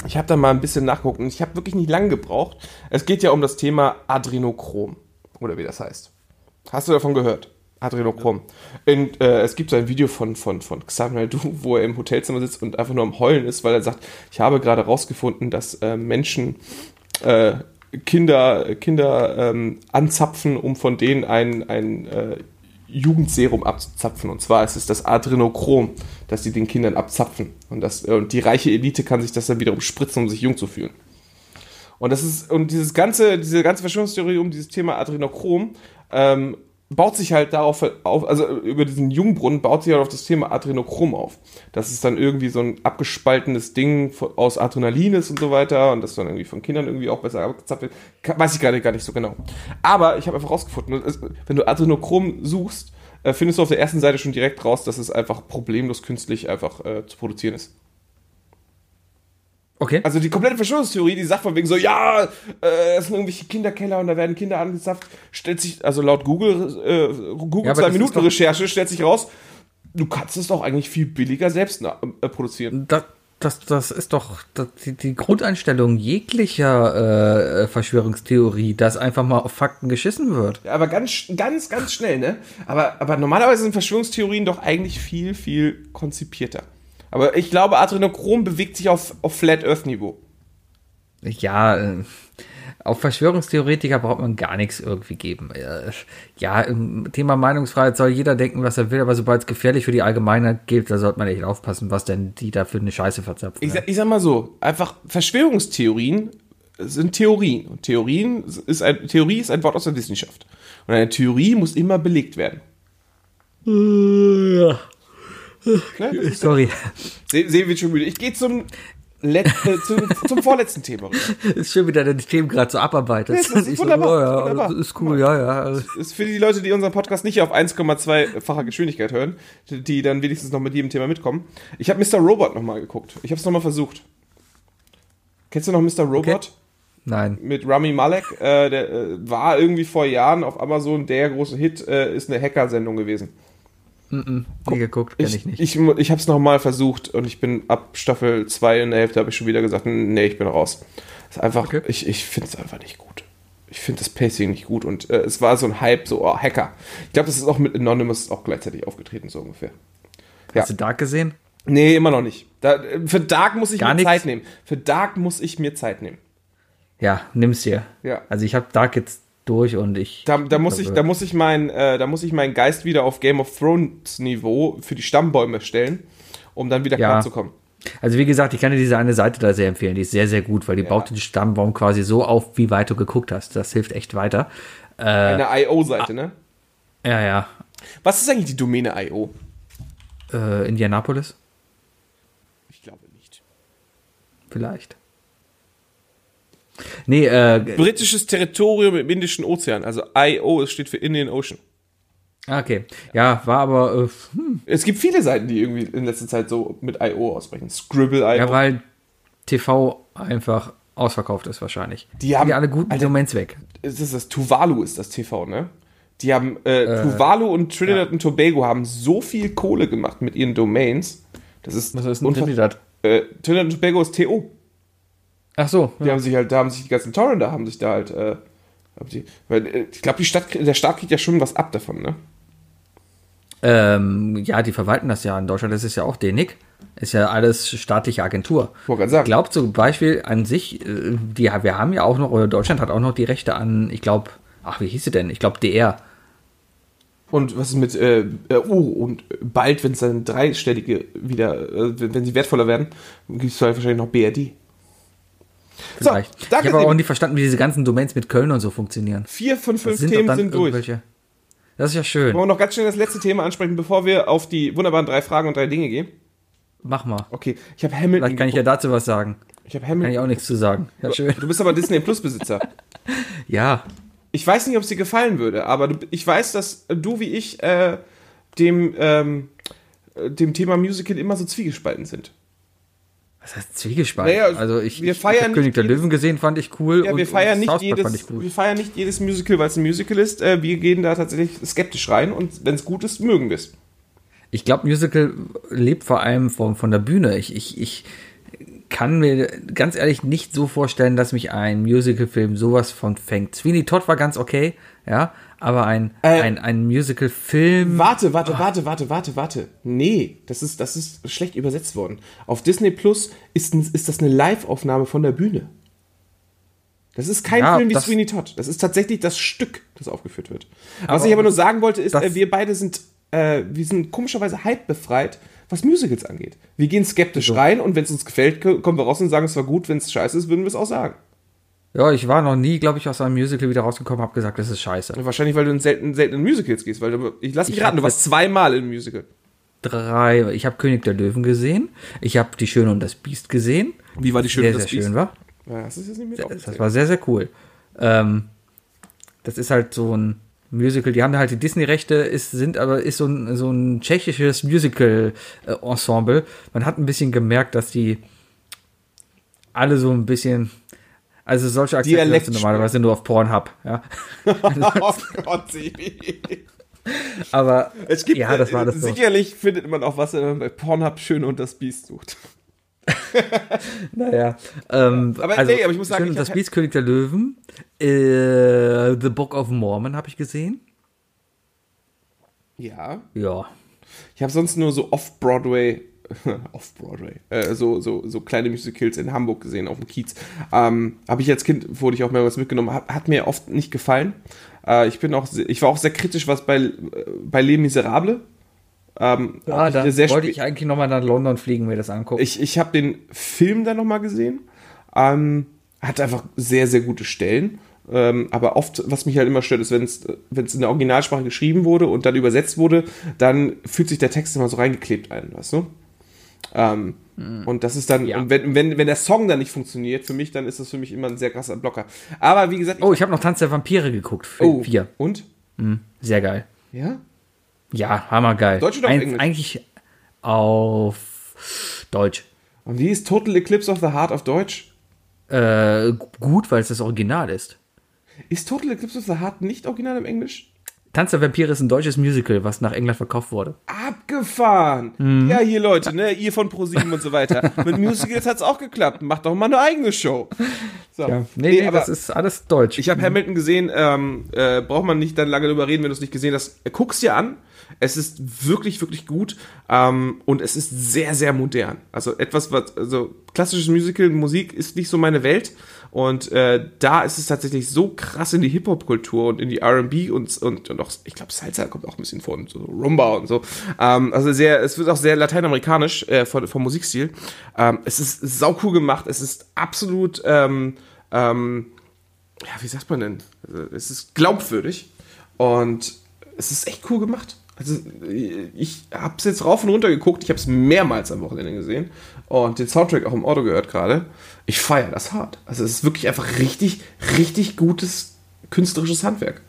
ich habe da mal ein bisschen nachgeguckt und ich habe wirklich nicht lange gebraucht. Es geht ja um das Thema Adrenochrom oder wie das heißt. Hast du davon gehört? Adrenochrom. In, äh, es gibt so ein Video von, von, von Xavier Naidoo, <laughs> wo er im Hotelzimmer sitzt und einfach nur am Heulen ist, weil er sagt, ich habe gerade rausgefunden, dass äh, Menschen äh, Kinder, Kinder ähm, anzapfen, um von denen ein, ein äh, Jugendserum abzuzapfen. Und zwar ist es das Adrenochrom, das sie den Kindern abzapfen. Und, das, äh, und die reiche Elite kann sich das dann wiederum spritzen, um sich jung zu fühlen. Und das ist, und dieses ganze, diese ganze Verschwörungstheorie um dieses Thema Adrenochrom ähm, baut sich halt darauf auf, also über diesen Jungbrunnen baut sich halt auf das Thema Adrenochrom auf. Das ist dann irgendwie so ein abgespaltenes Ding aus Adrenalin ist und so weiter und das dann irgendwie von Kindern irgendwie auch besser abgezapft wird. Weiß ich gerade gar nicht so genau. Aber ich habe einfach rausgefunden, es- wenn du Adrenochrom suchst, äh, findest du auf der ersten Seite schon direkt raus, dass es einfach problemlos künstlich einfach äh, zu produzieren ist. Okay. Also die komplette Verschwörungstheorie, die sagt von wegen so, ja, äh, es sind irgendwelche Kinderkeller und da werden Kinder angezapft, stellt sich, also laut Google, äh, Google Ja, zwei Minuten Recherche, stellt sich raus, du kannst es doch eigentlich viel billiger selbst äh, produzieren. Das, das, das ist doch das, die, die Grundeinstellung jeglicher äh, Verschwörungstheorie, dass einfach mal auf Fakten geschissen wird. Ja, aber ganz, ganz, ganz schnell, ne? Aber, aber normalerweise sind Verschwörungstheorien doch eigentlich viel, viel konzipierter. Aber ich glaube, Adrenochrom bewegt sich auf, auf Flat Earth Niveau. Ja, äh, auf Verschwörungstheoretiker braucht man gar nichts irgendwie geben. Äh, Ja, im Thema Meinungsfreiheit soll jeder denken, was er will, aber sobald es gefährlich für die Allgemeinheit geht, da sollte man echt aufpassen, was denn die da für eine Scheiße verzapfen. Ich, sag- ich sag mal so, einfach Verschwörungstheorien sind Theorien. Und Theorien ist ein, Theorie ist ein Wort aus der Wissenschaft. Und eine Theorie muss immer belegt werden. Ne? Ist- Sorry, Se- Sehen wir schon müde. Ich gehe zum, Let äh, zum, zum vorletzten Thema. ist schon wieder deine Themen gerade so abarbeitet. Nee, das ist Ich so, wunderbar, oh ja, wunderbar. ist cool, ja, ja. Das ist für die Leute, die unseren Podcast nicht auf 1,2-facher Geschwindigkeit hören, die, dann wenigstens noch mit jedem Thema mitkommen. Ich habe Mr. Robot nochmal geguckt. Ich habe es nochmal versucht. Kennst du noch Mr. Robot? Nein. mit Rami Malek, äh, der äh, war irgendwie vor Jahren auf Amazon der große Hit, äh, ist eine Hacker-Sendung gewesen. Nie geguckt, kenne ich, nicht. Ich, ich habe es nochmal versucht und ich bin ab Staffel 2 in der Hälfte habe ich schon wieder gesagt, nee, ich bin raus. Das ist einfach, Okay. ich, ich finde es einfach nicht gut. Ich finde das Pacing nicht gut und äh, es war so ein Hype, so oh, Hacker. Ich glaube, das ist auch mit Anonymous auch gleichzeitig aufgetreten, so ungefähr. Ja. Hast du Dark gesehen? Nee, immer noch nicht. Da, für Dark muss ich Gar mir nichts? Zeit nehmen. Für Dark muss ich mir Zeit nehmen. Ja, nimm's dir. Ja. Also ich habe Dark jetzt durch und ich. Da, da, muss ich, da, muss ich mein, äh, da muss ich meinen Geist wieder auf Game of Thrones Niveau für die Stammbäume stellen, um dann wieder Ja. klarzukommen. Also wie gesagt, ich kann dir diese eine Seite da sehr empfehlen, die ist sehr, sehr gut, weil die baut den Stammbaum quasi so auf, wie weit du geguckt hast. Das hilft echt weiter. Eine IO-Seite, ne? Ja, ja. Was ist eigentlich die Domäne IO? Äh, Indianapolis? Ich glaube nicht. Vielleicht. Nee, äh, Britisches Territorium im Indischen Ozean, also IO, es steht für Indian Ocean. ah, okay. Ja, war aber, äh, hm, Es gibt viele Seiten, die irgendwie in letzter Zeit so mit IO aussprechen. Scribble IO. ja, weil TV einfach ausverkauft ist wahrscheinlich. Die haben- die alle guten Alter. Domains weg. ist das, das Tuvalu ist das TV, ne? Die haben, äh, Tuvalu und Trinidad und Tobago haben so viel Kohle gemacht mit ihren Domains. Das ist, Was ist. Trinidad? Äh, Trinidad und Tobago ist TO. Ach so. Die haben sich halt, da haben sich die ganzen Torrenter haben sich da halt, äh, die, weil, äh, ich glaube, die Stadt, der Staat kriegt ja schon was ab davon, ne? Ähm, ja, die verwalten das ja. In Deutschland ist es ja auch DENIC. Ist ja alles staatliche Agentur. Wollte gerade sagen. Glaubt zum Beispiel an sich, äh, die, wir haben ja auch noch, oder Deutschland hat auch noch die Rechte an, ich glaube, ach, wie hieß sie denn? Ich glaube, DR. Und was ist mit, äh, oh, und bald, wenn es dann dreistellige wieder, äh, wenn, wenn sie wertvoller werden, gibt es wahrscheinlich noch BRD. Vielleicht. danke, ich habe auch nie verstanden, wie diese ganzen Domains mit Köln und so funktionieren. Vier von fünf sind Themen sind durch. Das ist ja schön. Wollen wir noch ganz schnell das letzte Thema ansprechen, bevor wir auf die wunderbaren drei Fragen und drei Dinge gehen? Mach mal. Okay, ich habe Hamilton. Vielleicht kann ich ja dazu was sagen. ich habe Kann ich Hamilton. auch nichts zu sagen. Ja, schön. Du bist aber Disney Plus Besitzer. <laughs> Ja, Ich weiß nicht, ob es dir gefallen würde, aber du, ich weiß, dass du wie ich äh, dem, ähm, äh, dem Thema Musical immer so zwiegespalten sind. Was heißt Zwiegespalten? Naja, also ich, wir ich feiern hab König der Löwen gesehen, fand ich cool. Ja, wir feiern, nicht South jedes, ich cool. wir feiern nicht jedes Musical, weil es ein Musical ist. Äh, wir gehen da tatsächlich skeptisch rein und wenn es gut ist, mögen wir es. Ich glaube, Musical lebt vor allem von, von der Bühne. Ich, ich, ich kann mir ganz ehrlich nicht so vorstellen, dass mich ein Musicalfilm sowas von fängt. Sweeney Todd war ganz okay, ja, aber ein, Äh, ein, ein Musicalfilm. Warte, warte, warte, warte, warte, warte. Nee, das ist, das ist schlecht übersetzt worden. Auf Disney Plus ist, ist das eine Live-Aufnahme von der Bühne. Das ist kein Ja, Film wie Sweeney Todd. Das ist tatsächlich das Stück, das aufgeführt wird. Was Aber ich aber nur sagen wollte, ist, äh, wir beide sind, äh, wir sind komischerweise halb befreit, was Musicals angeht. Wir gehen skeptisch rein und wenn es uns gefällt, ko- kommen wir raus und sagen, es war gut. Wenn es scheiße ist, würden wir es auch sagen. Ja, ich war noch nie, glaube ich, aus einem Musical wieder rausgekommen, habe gesagt, das ist scheiße. Wahrscheinlich, weil du in selten, selten in Musicals gehst. Weil du, ich lass mich Ich raten, du warst zweimal im Musical. Drei, ich habe König der Löwen gesehen, ich habe Die Schöne und das Biest gesehen, Wie war die sehr, sehr schön war. Ja, das ist jetzt nicht mit Das war sehr, sehr cool. Ähm, das ist halt so ein Musical, die haben halt die Disney-Rechte, ist, sind aber ist so ein, so ein tschechisches Musical-Ensemble. Man hat ein bisschen gemerkt, dass die alle so ein bisschen, also solche Akzente hörst du normalerweise nur auf Pornhub, ja. <laughs> oh <laughs> Gott, Sebi. Aber Es gibt, ja, das war das äh, so. sicherlich findet man auch was, wenn man bei Pornhub Schön und das Biest sucht. <laughs> Naja. Ähm, Aber also, nee, aber ich muss sagen, ich das Biest, König der Löwen, äh, The Book of Mormon habe ich gesehen. Ja. Ja. Ich habe sonst nur so Off-Broadway, <laughs> Off-Broadway, äh, so, so, so kleine Musicals in Hamburg gesehen, auf dem Kiez. Ähm, habe ich als Kind, wurde ich auch mehrmals mitgenommen, hat, hat mir oft nicht gefallen. Äh, ich bin auch, ich war auch sehr kritisch, was bei, äh, bei Les Miserables. Ähm, Ah, da wollte ich eigentlich nochmal nach London fliegen, mir das angucken. Ich, ich habe den Film dann nochmal gesehen. Ähm, hat einfach sehr, sehr gute Stellen. Ähm, aber oft, was mich halt immer stört, ist, wenn es in der Originalsprache geschrieben wurde und dann übersetzt wurde, dann fühlt sich der Text immer so reingeklebt ein, weißt du? Ähm, Und das ist dann, Ja. wenn, wenn, wenn der Song dann nicht funktioniert, für mich, dann ist das für mich immer ein sehr krasser Blocker. Aber wie gesagt, oh, ich habe noch Tanz der Vampire geguckt. Für oh, Vier. und? Sehr geil. Ja? Ja, hammergeil. Deutsch oder auf Ein, Englisch? Eigentlich auf Deutsch. Und wie ist Total Eclipse of the Heart auf Deutsch? Äh, gut, weil es das Original ist. Ist Total Eclipse of the Heart nicht original im Englisch? Tanz der Vampire ist ein deutsches Musical, was nach England verkauft wurde. Abgefahren! Mhm. Ja, hier Leute, ne, ihr von ProSieben und so weiter. <laughs> Mit Musicals hat's auch geklappt. Macht doch mal eine eigene Show. So. Ja, nee, nee, aber das ist alles deutsch. ich habe Hamilton gesehen, ähm, äh, braucht man nicht dann lange drüber reden, wenn du es nicht gesehen hast. Guck's dir an. Es ist wirklich, wirklich gut. Ähm, und es ist sehr, sehr modern. Also etwas, was, also klassisches Musical, Musik ist nicht so meine Welt. Und äh, da ist es tatsächlich so krass in die Hip-Hop-Kultur und in die RB und, und, und auch, ich glaube, Salsa kommt auch ein bisschen vor und so Rumba und so. Ähm, also sehr, es wird auch sehr lateinamerikanisch äh, vom, vom Musikstil. Ähm, es ist saucool gemacht, es ist absolut, ähm, ähm, ja, wie sagt man denn? Also, es ist glaubwürdig und es ist echt cool gemacht. Also ich habe es jetzt rauf und runter geguckt, ich habe es mehrmals am Wochenende gesehen und den Soundtrack auch im Auto gehört gerade. Ich feiere das hart. Also es ist wirklich einfach richtig, richtig gutes künstlerisches Handwerk.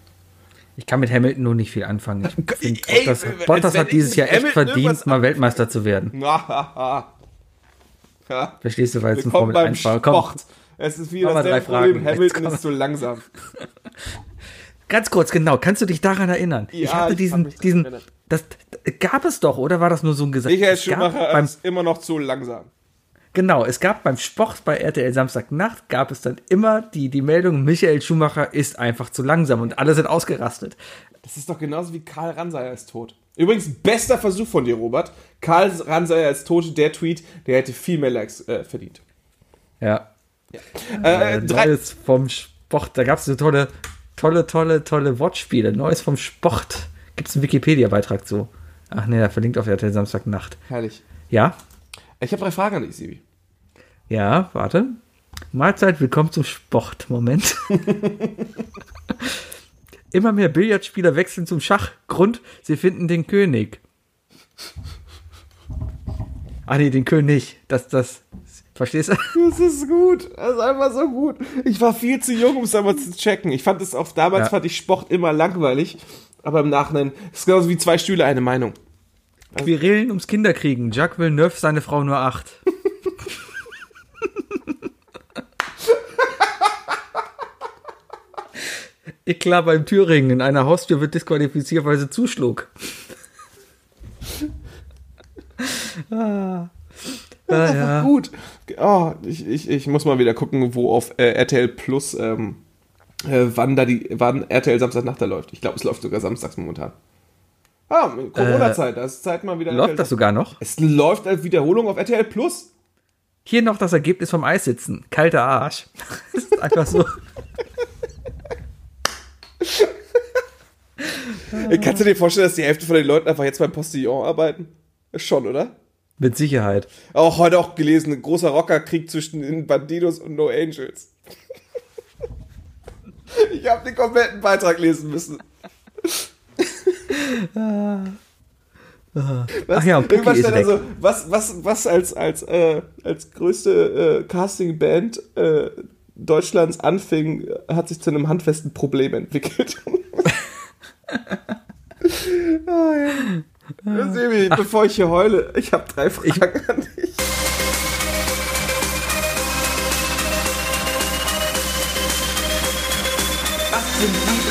Ich kann mit Hamilton nur nicht viel anfangen. Ich <laughs> Ey, Bottas, Bottas hat ich dieses Jahr echt verdient, mal Weltmeister zu werden. <laughs> ja. Verstehst du, weil es ein Formel beim 1 war. Komm. Es ist wieder mal dasselbe drei Problem. Fragen. Hamilton ist zu langsam. <laughs> ganz kurz, genau. Kannst du dich daran erinnern? Ja, ich hatte ich diesen, daran diesen, erinnern. das, gab es doch, oder war das nur so ein Gesetz? Michael Schumacher ist immer noch zu langsam. Genau, es gab beim Sport bei RTL Samstagnacht, gab es dann immer die, die Meldung, Michael Schumacher ist einfach zu langsam und alle sind ausgerastet. Das ist doch genauso wie Karl Ranseier ist tot. Übrigens, bester Versuch von dir, Robert. Karl Ranseier ist tot. Der Tweet, der hätte viel mehr Likes äh, verdient. Ja. Äh, Äh, drei, Neues vom Sport, da gab es so tolle, tolle, tolle, tolle Wortspiele. Neues vom Sport. Gibt es einen Wikipedia-Beitrag zu? Ach nee, da verlinkt auf RTL Samstagnacht. herrlich. Ja? Ich habe drei Fragen an dich, Sibi. Ja, warte. Mahlzeit, willkommen zum Sport. Moment. <laughs> Immer mehr Billardspieler wechseln zum Schach. Grund, sie finden den König. Ah nee, den König. Das, das. Verstehst du? Das ist gut. Das ist einfach so gut. Ich war viel zu jung, um es damals zu checken. Ich fand es auch damals, Ja. fand ich Sport immer langweilig. Aber im Nachhinein ist genauso wie zwei Stühle eine Meinung. Querelen ums Kinderkriegen. Jacques Villeneuve, seine Frau nur acht. <laughs> Eklat beim Thüringen. In einer Haustür wird disqualifiziert, weil sie zuschlug. <laughs> ah. Ah, ja. Gut. Oh, ich, ich, ich muss mal wieder gucken, wo auf äh, RTL Plus, ähm, äh, wann da die, wann RTL Samstagnacht da läuft. Ich glaube, es läuft sogar samstags momentan. Ah, Corona-Zeit, da ist Zeit mal wieder. Äh, Läuft das sogar noch? Es läuft als Wiederholung auf RTL Plus. Hier noch das Ergebnis vom Eissitzen. Kalter Arsch. <laughs> Das ist einfach so. Äh, Kannst du dir vorstellen, dass die Hälfte von den Leuten einfach jetzt beim Postillon arbeiten? Schon, oder? Mit Sicherheit. Auch heute auch gelesen, ein großer Rockerkrieg zwischen den Bandidos und No Angels. ich habe den kompletten Beitrag lesen müssen. Ach ja, ist stand also, was, was, was als, als, äh, als größte äh, Casting-Band äh, Deutschlands anfing, hat sich zu einem handfesten Problem entwickelt. oh, <laughs> ja. Sebi, bevor ich hier heule, ich habe drei Fragen an dich.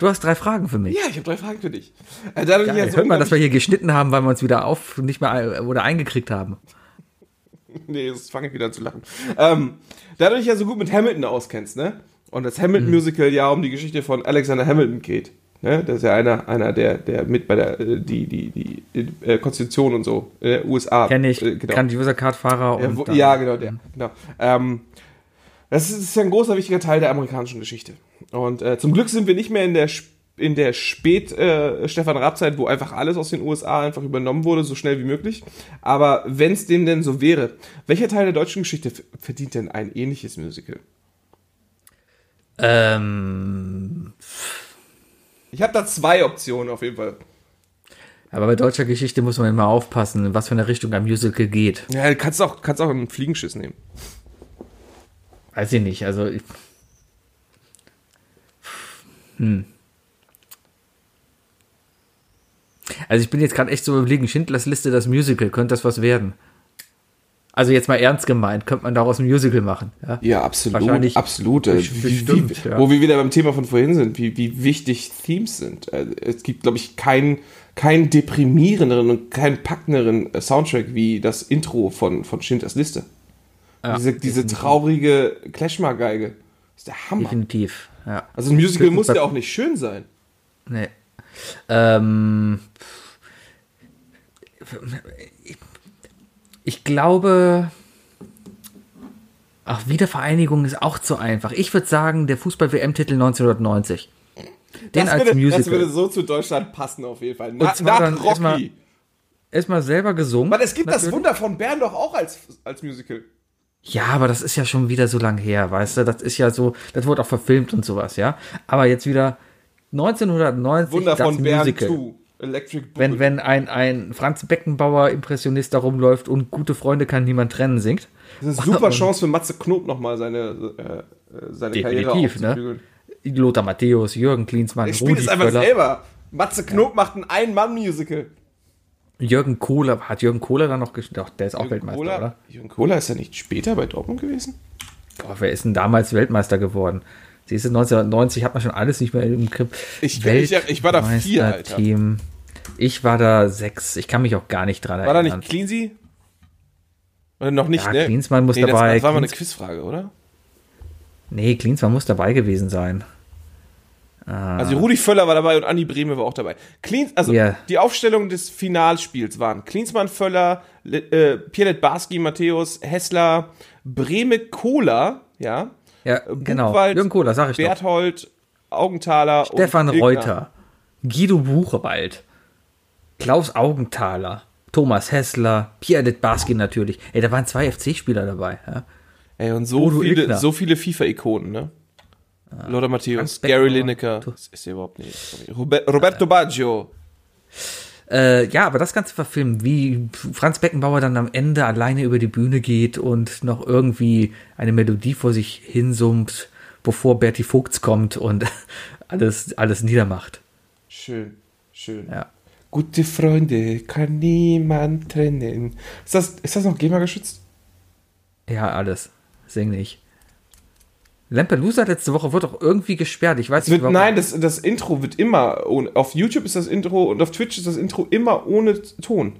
Du hast drei Fragen für mich. Ja, ich habe drei Fragen für dich. Äh, dadurch Geil. ja so Hört mal, dass wir hier geschnitten haben, weil wir uns wieder auf nicht mehr äh, oder eingekriegt haben. <laughs> Nee, jetzt fange ich wieder an zu lachen. Ähm, da du dich ja so gut mit Hamilton auskennst, ne? Und das Hamilton-Musical ja um die Geschichte von Alexander Hamilton geht. Ne? Das ist ja einer, einer der, der mit bei der äh, die, die, die äh, Konstitution und so in der USA. Kenne ich, Äh, genau. kann die User Card Fahrer Ja, wo, ja, genau, der. Genau. Ähm, das ist, ist ja ein großer, wichtiger Teil der amerikanischen Geschichte. Und äh, zum Glück sind wir nicht mehr in der in der spät äh, Stefan Raab-Zeit, wo einfach alles aus den USA einfach übernommen wurde, so schnell wie möglich. Aber wenn es dem denn so wäre, welcher Teil der deutschen Geschichte verdient denn ein ähnliches Musical? Ähm, Ich habe da zwei Optionen auf jeden Fall. aber bei deutscher Geschichte muss man immer aufpassen, in was für eine Richtung ein Musical geht. Ja, du kannst auch, kannst auch einen Fliegenschiss nehmen. Weiß ich nicht, also ich- hm. Also ich bin jetzt gerade echt so überlegen, Schindlers Liste, das Musical, könnte das was werden? Also jetzt mal ernst gemeint, könnte man daraus ein Musical machen? Ja, Ja, absolut. Wahrscheinlich absolut. äh, best- Wie, bestimmt, wie, ja. Wo wir wieder beim Thema von vorhin sind, wie, wie wichtig Themes sind. Äh, Es gibt, glaube ich, keinen keinen deprimierenderen und keinen packenderen äh, Soundtrack wie das Intro von, von Schindlers Liste. Ja, diese diese traurige Klezmer-Geige. Das ist der Hammer. definitiv. Ja. Also ein Musical Höchstens muss ja auch nicht schön sein. Nee. Ähm, ich glaube, ach, Wiedervereinigung ist auch zu einfach. Ich würde sagen, der Fußball-WM-Titel 1990. Den das, als würde, Musical. das würde so zu Deutschland passen auf jeden Fall. Na, nach erstmal- Rocky. Erstmal selber gesungen. Weil es gibt das natürlich. Wunder von Bern doch auch als, als Musical. Ja, aber das ist ja schon wieder so lang her, weißt du? Das ist ja so, das wurde auch verfilmt und sowas, ja. Aber jetzt wieder 1990 Wunder das von Bern Musical. 2. Electric Wenn, Boogaloo. wenn ein, ein Franz Beckenbauer Impressionist da rumläuft und gute Freunde kann niemand trennen singt. Das ist eine super <laughs> Chance für Matze Knob nochmal seine, äh, äh, seine Karriere Definitiv, ne? aufzubügeln. Lothar Matthäus, Jürgen Klinsmann, spielt Rudi es einfach Völler. selber. Matze Knob macht ein Ein-Mann-Musical. Jürgen Kohler, hat Jürgen Kohler dann noch gespielt? Doch, der ist auch Weltmeister, Kohler, oder? Jürgen Kohler ist ja nicht später bei Dortmund gewesen? Boah, wer ist denn damals Weltmeister geworden? Siehst du, 1990 hat man schon alles nicht mehr im Grip. Ich- ich- ich war da vier, Alter. Weltmeisterteam. Ich war da sechs. Ich kann mich auch gar nicht dran War da erinnern. nicht Cleansy? Oder noch nicht, Ja, ne? Klinsmann muss nee, dabei, Das war mal eine Quizfrage, oder? Nee, Klinsmann muss dabei gewesen sein. Also Rudi Völler war dabei und Andi Brehme war auch dabei. Klins, also Ja. die Aufstellung des Finalspiels waren Klinsmann, Völler, Le- äh, Pierlet Barski, Matthäus, Hessler, Brehme, Kohler, ja, Ja, genau. Buchwald, Jürgen Kohler, sag ich doch. Berthold, Augenthaler Stefan. Reuter, Guido Buchewald, Klaus Augenthaler, Thomas Hessler, Pierre Litbarski natürlich. Ey, da waren zwei FC-Spieler dabei. Ja? Ey, und so Udo viele, Ilgner. so viele FIFA-Ikonen, ne? Lothar Matthäus, Franz Gary. Lineker, das ist ja überhaupt nicht. Robert, Roberto Baggio. Äh, ja, aber das Ganze verfilmt, wie Franz Beckenbauer dann am Ende alleine über die Bühne geht und noch irgendwie eine Melodie vor sich hinsummt, bevor Bertie Vogts kommt und <laughs> alles, alles niedermacht. Schön, schön. Ja. Gute Freunde kann niemand trennen. Ist das, ist das noch GEMA geschützt? Ja, alles. Sing nicht. Lampelusa letzte Woche wird auch irgendwie gesperrt. Ich weiß Es wird, nicht warum. nein, das, das Intro wird immer ohne. Auf YouTube ist das Intro und auf Twitch ist das Intro immer ohne Ton.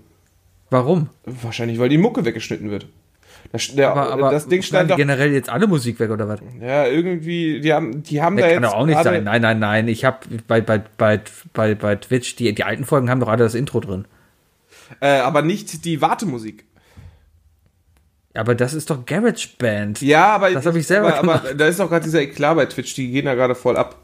Warum? Wahrscheinlich, weil die Mucke weggeschnitten wird. Das, der, Aber, aber das Ding schneiden doch. generell jetzt alle Musik weg oder was? Ja, irgendwie, die haben, die haben da Das jetzt. kann doch auch nicht sein. Nein, nein, nein. Ich habe bei, bei, bei, bei, bei Twitch, die, die alten Folgen haben doch alle das Intro drin. Äh, aber nicht die Wartemusik. Aber das ist doch GarageBand. Ja, aber. Das hab ich selber aber, aber gemacht. da ist auch gerade dieser Eklat bei Twitch, die gehen da gerade voll ab.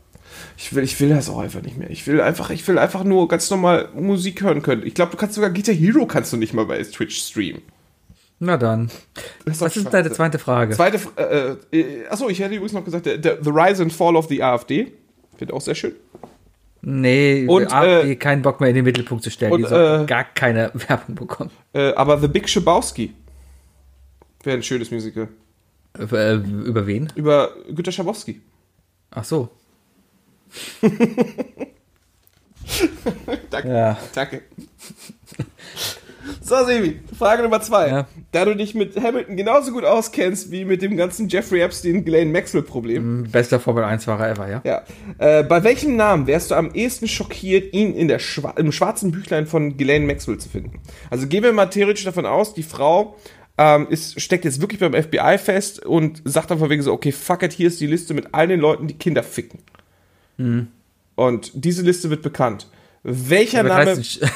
Ich will, ich will das auch einfach nicht mehr. Ich will einfach, ich will einfach nur ganz normal Musik hören können. Ich glaube, du kannst sogar Guitar Hero kannst du nicht mal bei Twitch streamen. Na dann. Das ist doch Was ist deine zweite Frage? Zweite, äh, äh, achso, ich hätte übrigens noch gesagt, der, der, The Rise and Fall of the AfD. Finde auch sehr schön. Nee, Und, AfD äh, keinen Bock mehr in den Mittelpunkt zu stellen. und, die soll äh, gar keine <laughs> Werbung bekommen. Äh, aber The Big Schabowski wäre ein schönes Musical. Äh, über wen? Über Günter Schabowski. Ach so. <laughs> Danke. Ja. Danke. So, Sebi, Frage Nummer zwei. Ja. Da du dich mit Hamilton genauso gut auskennst wie mit dem ganzen Jeffrey Epstein Ghislaine Maxwell Problem. Bester Formel 1-Fahrer ever, ja? Ja. Äh, bei welchem Namen wärst du am ehesten schockiert, ihn in der Schwa im schwarzen Büchlein von Ghislaine Maxwell zu finden? Also gehen wir mal theoretisch davon aus, die Frau ähm, ist, steckt jetzt wirklich beim FBI fest und sagt dann von wegen so, okay, fuck it, hier ist die Liste mit all den Leuten, die Kinder ficken. Und diese Liste wird bekannt. Welcher Was Name... heißt, <laughs>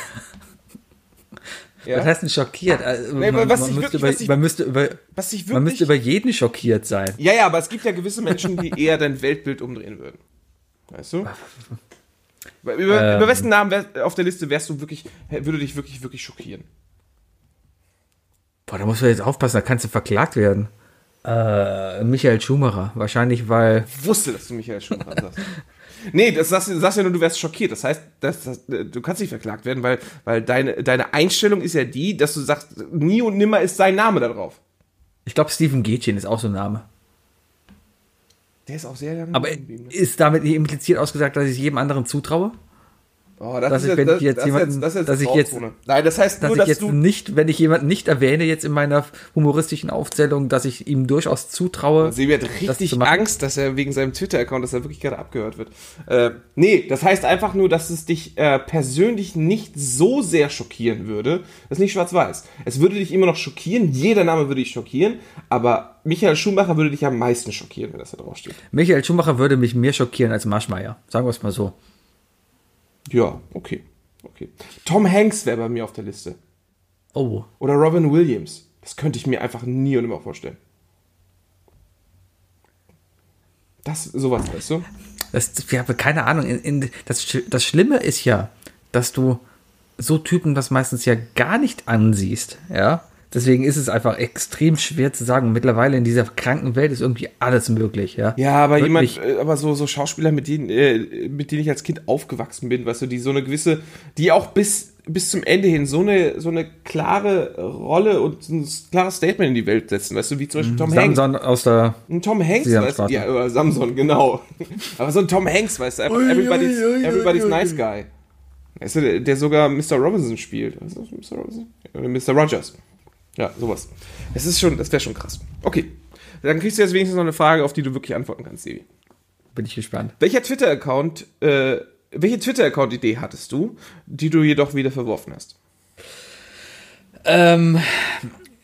ja? was heißt denn schockiert? Also, Nee, man, was man, ich müsste wirklich- über, was ich- man, müsste über, was sich man müsste wirklich... über jeden schockiert sein. Ja, ja, aber es gibt ja gewisse Menschen, die eher dein Weltbild umdrehen würden. Weißt du? Über, über, Ähm. über wessen Namen wär, auf der Liste wärst du wirklich, würde dich wirklich, wirklich schockieren? Boah, da musst du jetzt aufpassen, da kannst du verklagt werden. Äh, Michael Schumacher. Wahrscheinlich, weil. Ich wusste, dass du Michael dran sagst. <laughs> Nee, das sagst, du sagst ja nur, du wärst schockiert. Das heißt, das, das, du kannst nicht verklagt werden, weil, weil deine, deine Einstellung ist ja die, dass du sagst, nie und nimmer ist sein Name da drauf. Ich glaube, Steven Gätchen ist auch so ein Name. Der ist auch sehr lange Aber ne? ist damit nicht impliziert ausgesagt, dass ich es jedem anderen zutraue? Oh, das dass ist ich, jetzt, wenn das, ich jetzt das jemanden- jetzt, das jetzt dass ich jetzt-. Nein, das heißt Dass nur, ich dass jetzt du. nicht, wenn ich jemanden nicht erwähne, jetzt in meiner humoristischen Aufzählung, dass ich ihm durchaus zutraue. Sebi hat das richtig machen. Angst, dass er wegen seinem Twitter-Account, dass er wirklich gerade abgehört wird. Äh, nee, das heißt einfach nur, dass es dich äh, persönlich nicht so sehr schockieren würde. Das ist nicht schwarz-weiß. Es würde dich immer noch schockieren, jeder Name würde dich schockieren, aber Michael Schumacher würde dich am meisten schockieren, wenn das da drauf steht. Michael Schumacher würde mich mehr schockieren als Marschmeier. Sagen wir es mal so. Ja, okay. okay. Tom Hanks wäre bei mir auf der Liste. Oh. Oder Robin Williams. Das könnte ich mir einfach nie und nimmer vorstellen. Das, sowas, weißt du? Das, wir haben keine Ahnung. In, in, das, das Schlimme ist ja, dass du so Typen das meistens ja gar nicht ansiehst. Ja. Deswegen ist es einfach extrem schwer zu sagen. Mittlerweile in dieser kranken Welt ist irgendwie alles möglich. Ja. Ja, aber Wirklich. jemand, äh, aber so, so Schauspieler, mit denen, äh, mit denen ich als Kind aufgewachsen bin, weißt du, die so eine gewisse, die auch bis, bis zum Ende hin so eine, so eine klare Rolle und ein klares Statement in die Welt setzen, weißt du, wie zum Beispiel Tom Hanks. Samson aus der. Ein Tom Hanks, weißt du, ja, oder Samson, genau. aber so ein Tom Hanks, weißt du, einfach everybody's, everybody's nice guy. Weißt du, der, der sogar Mr. Robinson spielt. Weißt du, Mr. Robinson? Oder Mr. Rogers. Ja, sowas. Das ist schon, das wäre schon krass. Okay. Dann kriegst du jetzt wenigstens noch eine Frage, auf die du wirklich antworten kannst, Sebi. Bin ich gespannt. Welcher Twitter-Account, äh, welche Twitter-Account-Idee hattest du, die du jedoch wieder verworfen hast? Ähm,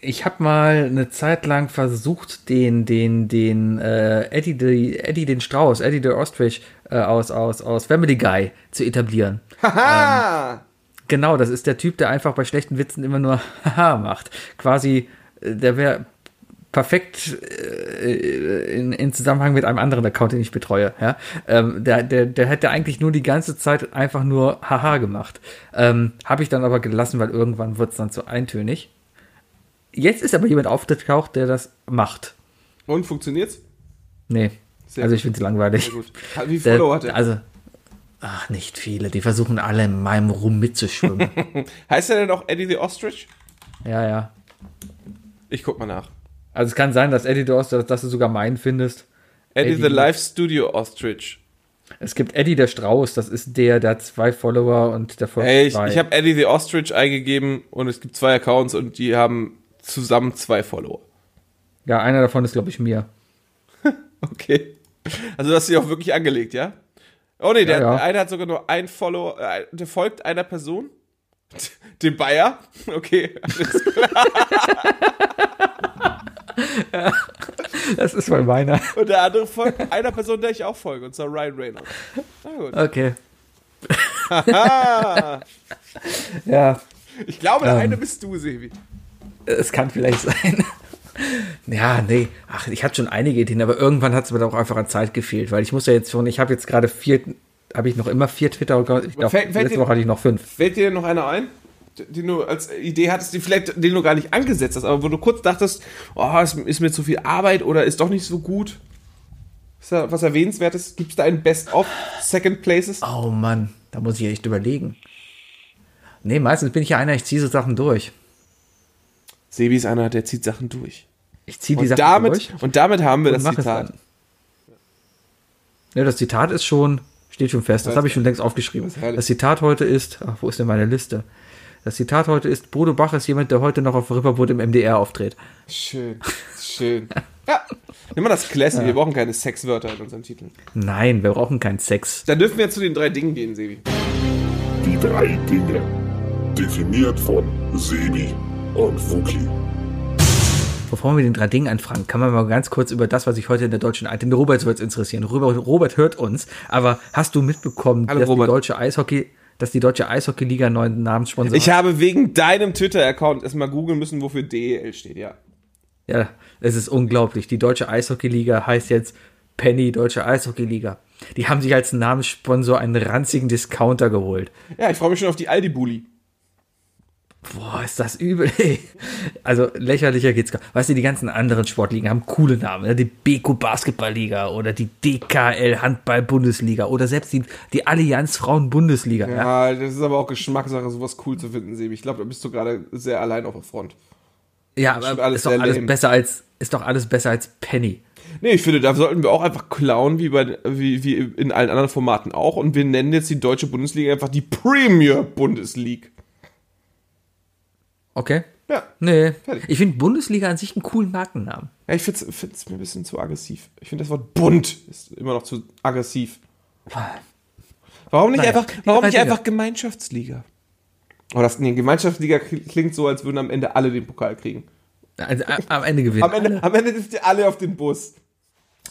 ich habe mal eine Zeit lang versucht, den, den, den äh, Eddie, die, Eddie den Strauß, Eddie the Ostrich äh, aus, aus, aus Family Guy zu etablieren. Haha! Genau, das ist der Typ, der einfach bei schlechten Witzen immer nur <laughs> Haha macht. Quasi, äh, der wäre perfekt äh, in, in Zusammenhang mit einem anderen Account, den ich betreue. Ja? Ähm, der, der, der hätte eigentlich nur die ganze Zeit einfach nur Haha gemacht. Ähm, Habe ich dann aber gelassen, weil irgendwann wird es dann zu eintönig. Jetzt ist aber jemand aufgetaucht, der das macht. Und funktioniert's? Nee, Sehr also ich finde es langweilig. Wie Der, Follower hat er? also, ach, nicht viele. Die versuchen alle in meinem Rum mitzuschwimmen. <laughs> heißt er denn auch Eddie the Ostrich? ja, ja. Ich guck mal nach. Also es kann sein, dass Eddie Dorst, dass, dass du sogar meinen findest. Eddie, Eddie. the Live Studio Ostrich. Es gibt Eddie der Strauß, das ist der, der hat zwei Follower und der folgt Ey, ich, ich habe Eddie the Ostrich eingegeben und es gibt zwei Accounts und die haben zusammen zwei Follower. ja, einer davon ist, glaube ich, mir. <laughs> Okay. Also du hast sie auch wirklich angelegt, ja? Oh nee, der, Ja, ja. eine hat sogar nur ein Follower, äh, der folgt einer Person. <laughs> Dem Bayer. <laughs> Okay. alles klar. Das ist mal meiner. Und der andere folgt einer Person, der ich auch folge, und zwar Ryan Reynolds. Na gut. Okay. Ja, ich glaube, der Ähm. eine bist du, Sevi. es kann vielleicht sein. Ja, nee. Ach, ich hatte schon einige Ideen, aber irgendwann hat es mir doch einfach an Zeit gefehlt, weil ich muss ja jetzt schon, ich habe jetzt gerade vier, habe ich noch immer vier Twitter-Accounts. Ich glaube, letzte dir- Woche hatte ich noch fünf. Fällt dir noch einer ein, den du als Idee hattest, die vielleicht, den du gar nicht angesetzt hast, aber wo du kurz dachtest, oh, ist, ist mir zu viel Arbeit oder ist doch nicht so gut? Ist da was Erwähnenswertes? Gibt es da ein Best-of Second Places? Oh Mann, da muss ich echt überlegen. Nee, meistens bin ich ja einer, ich ziehe so Sachen durch. Sebi ist einer, der zieht Sachen durch. Ich ziehe die Und Sachen damit, durch. und damit haben wir das Zitat. Ja, das Zitat ist schon, steht schon fest. Das Das habe ich schon längst aufgeschrieben. das Zitat heute ist, ach, wo ist denn meine Liste? Das Zitat heute ist, Bodo Bach ist jemand, der heute noch auf Ripperboot im MDR auftritt. Schön, schön. Ja, nimm mal das Classic. Wir brauchen keine Sexwörter in unserem Titel. Nein, wir brauchen keinen Sex. Dann dürfen wir zu den drei Dingen gehen, Sebi. Die drei Dinge. Definiert von Sebi und Fuki. Bevor wir den drei Dingen anfangen, kann man mal ganz kurz über das, was ich heute in der deutschen Eishockey, Robert wird es interessieren. Robert, Robert hört uns, aber hast du mitbekommen, Hallo, dass Robert. die deutsche Eishockey, dass die deutsche Eishockey-Liga einen neuen Namenssponsor Ich habe wegen deinem Twitter-Account erstmal googeln müssen, wofür DEL steht, ja. Ja, es ist unglaublich. Die deutsche Eishockey-Liga heißt jetzt Penny Deutsche Eishockey-Liga. Die haben sich als Namenssponsor einen ranzigen Discounter geholt. Ja, ich freue mich schon auf die Aldi-Bulli. Boah, ist das übel. ey. Also lächerlicher geht's gar. Weißt du, die ganzen anderen Sportligen haben coole Namen. Ne? Die Beko Basketballliga oder die DKL Handball Bundesliga oder selbst die, die Allianz Frauen Bundesliga. Ja. Ja, das ist aber auch Geschmackssache, sowas cool zu finden, Sebi. Ich glaube, da bist du gerade sehr allein auf der Front. Ja, aber alles ist doch alles lame. besser als ist doch alles besser als Penny. Nee, ich finde, da sollten wir auch einfach klauen, wie, bei, wie, wie in allen anderen Formaten auch. Und wir nennen jetzt die deutsche Bundesliga einfach die Premier Bundesliga. Okay? Ja. Nee. Fertig. Ich finde Bundesliga an sich einen coolen Markennamen. Ja, ich finde es mir ein bisschen zu aggressiv. Ich finde das Wort bunt ist immer noch zu aggressiv. Warum nicht Naja, einfach, warum nicht einfach Gemeinschaftsliga? Oh, das, nee, Gemeinschaftsliga klingt so, als würden am Ende alle den Pokal kriegen. Also, am Ende gewinnen. Am Ende, am Ende sind die alle auf den Bus.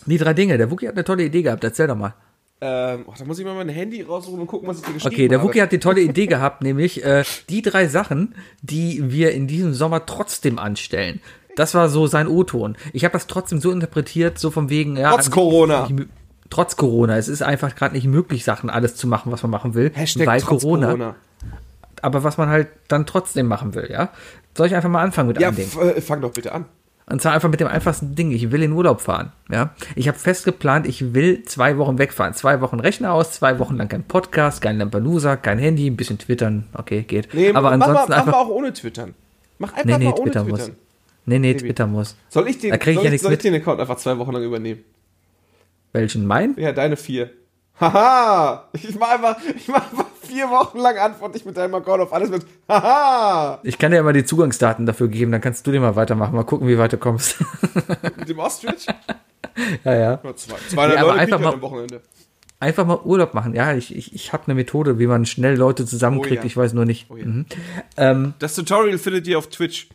Die drei Dinge. Der Wookie hat eine tolle Idee gehabt. Erzähl doch mal. Ähm, oh, da muss ich mal mein Handy raussuchen und gucken, was ich dir geschrieben Okay, der habe. Wookie hat die tolle Idee gehabt, nämlich äh, die drei Sachen, die wir in diesem Sommer trotzdem anstellen. Das war so sein O-Ton. Ich habe das trotzdem so interpretiert, so von wegen, ja. Trotz Corona. nicht Trotz Corona. Es ist einfach gerade nicht möglich, Sachen alles zu machen, was man machen will. Hashtag weil Corona, Corona. Aber was man halt dann trotzdem machen will, ja. Soll ich einfach mal anfangen mit Ja, einem Ding? äh, fang doch bitte an. Und zwar einfach mit dem einfachsten Ding. Ich will in Urlaub fahren. Ja, ich habe fest geplant, ich will zwei Wochen wegfahren. Zwei Wochen Rechner aus, zwei Wochen lang kein Podcast, kein Lampelusa, kein Handy, ein bisschen twittern. Okay, geht. Nee, Aber mach, ansonsten mal, mach mal einfach. auch ohne Twittern. Mach einfach Nee, nee, mal ohne Twitter Twittern. muss. Nee, nee, Twitter muss. Soll ich den, Da krieg ich soll ja ich, soll ich den Account einfach zwei Wochen lang übernehmen? Welchen? Mein? Ja, deine vier. Haha! Ich mach einfach, ich mach einfach vier Wochen lang antworte ich mit deinem Account auf alles mit Haha! Ich kann dir ja mal die Zugangsdaten dafür geben, dann kannst du dir mal weitermachen. Mal gucken, wie weit du kommst. <laughs> Mit dem Ostrich? ja, ja. Zwei, 200 Nee, Leute einfach mal- am Wochenende. Einfach mal Urlaub machen. Ja, ich, ich, ich habe eine Methode, wie man schnell Leute zusammenkriegt. Oh ja. Ich weiß nur nicht. Oh ja. mhm. ähm, Das Tutorial findet ihr auf Twitch.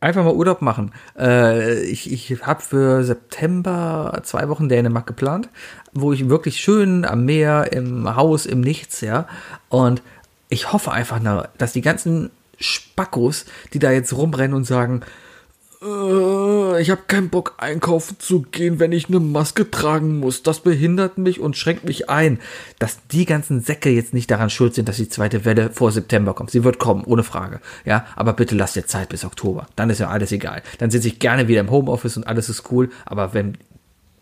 Einfach mal Urlaub machen. Äh, ich ich habe für September zwei Wochen Dänemark geplant, wo ich wirklich schön am Meer, im Haus, im Nichts, ja. Und ich hoffe einfach, nur, dass die ganzen Spackos, die da jetzt rumrennen und sagen, ich habe keinen Bock einkaufen zu gehen, wenn ich eine Maske tragen muss. Das behindert mich und schränkt mich ein. Dass die ganzen Säcke jetzt nicht daran schuld sind, dass die zweite Welle vor September kommt. Sie wird kommen, ohne Frage. Ja, aber bitte lasst ihr Zeit bis Oktober. Dann ist ja alles egal. Dann sitze ich gerne wieder im Homeoffice und alles ist cool. Aber wenn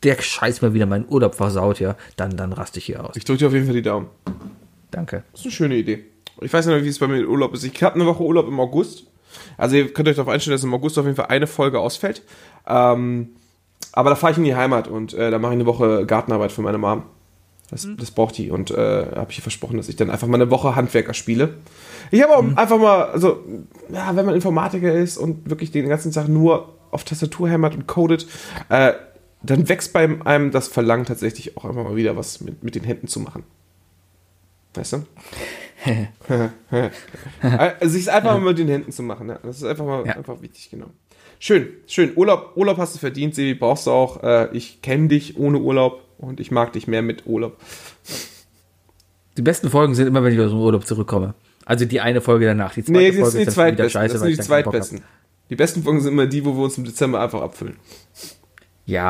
der Scheiß mal wieder meinen Urlaub versaut, ja, dann, dann raste ich hier aus. Ich drücke dir auf jeden Fall die Daumen. Danke. Das ist eine schöne Idee. Ich weiß nicht, wie es bei mir im Urlaub ist. Ich habe eine Woche Urlaub im August. Also ihr könnt euch darauf einstellen, dass im August auf jeden Fall eine Folge ausfällt. Ähm, aber da fahre ich in die Heimat und äh, da mache ich eine Woche Gartenarbeit für meine Mom. Das, das braucht die und äh, habe ich ihr versprochen, dass ich dann einfach mal eine Woche Handwerker spiele. Ich habe auch einfach mal, also, ja, wenn man Informatiker ist und wirklich den ganzen Tag nur auf Tastatur hämmert und codet, äh, dann wächst bei einem das Verlangen tatsächlich auch einfach mal wieder was mit, mit den Händen zu machen. Weißt du? <laughs> also sich einfach mal mit den Händen zu machen. Ja. Das ist einfach mal Ja. einfach wichtig, genau. Schön, schön. Urlaub, Urlaub hast du verdient, Sebi, brauchst du auch. Äh, ich kenne dich ohne Urlaub und ich mag dich mehr mit Urlaub. Die besten Folgen sind immer, wenn ich aus dem Urlaub zurückkomme. Also die eine Folge danach. Die zweite Nee, das Folge sind die ist dann wieder zweitbesten. scheiße, Das sind die zweitbesten. Die besten Folgen sind immer die, wo wir uns im Dezember einfach abfüllen. Ja,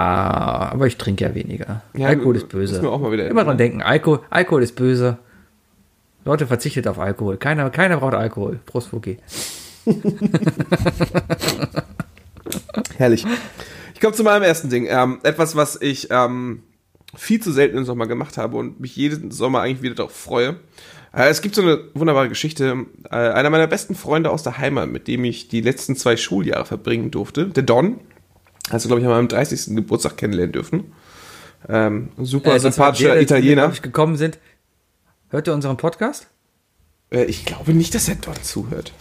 aber ich trinke ja weniger. Ja, Alkohol ist böse. wir auch mal wieder Immer dran denken, Alkohol, Alkohol ist böse. Leute, verzichtet auf Alkohol. Keiner, keiner braucht Alkohol. Prost, Fuki. <laughs> Herrlich. Ich komme zu meinem ersten Ding. Ähm, etwas, was ich ähm, viel zu selten im Sommer gemacht habe und mich jeden Sommer eigentlich wieder darauf freue. Äh, es gibt so eine wunderbare Geschichte. Äh, einer meiner besten Freunde aus der Heimat, mit dem ich die letzten zwei Schuljahre verbringen durfte, der Don, hast du, glaube ich, an meinem 30. Geburtstag kennenlernen dürfen. Ähm, super Äh, sympathischer der, Italiener. ich, gekommen sind. Hört ihr unseren Podcast? Äh, ich glaube nicht, dass er Don zuhört.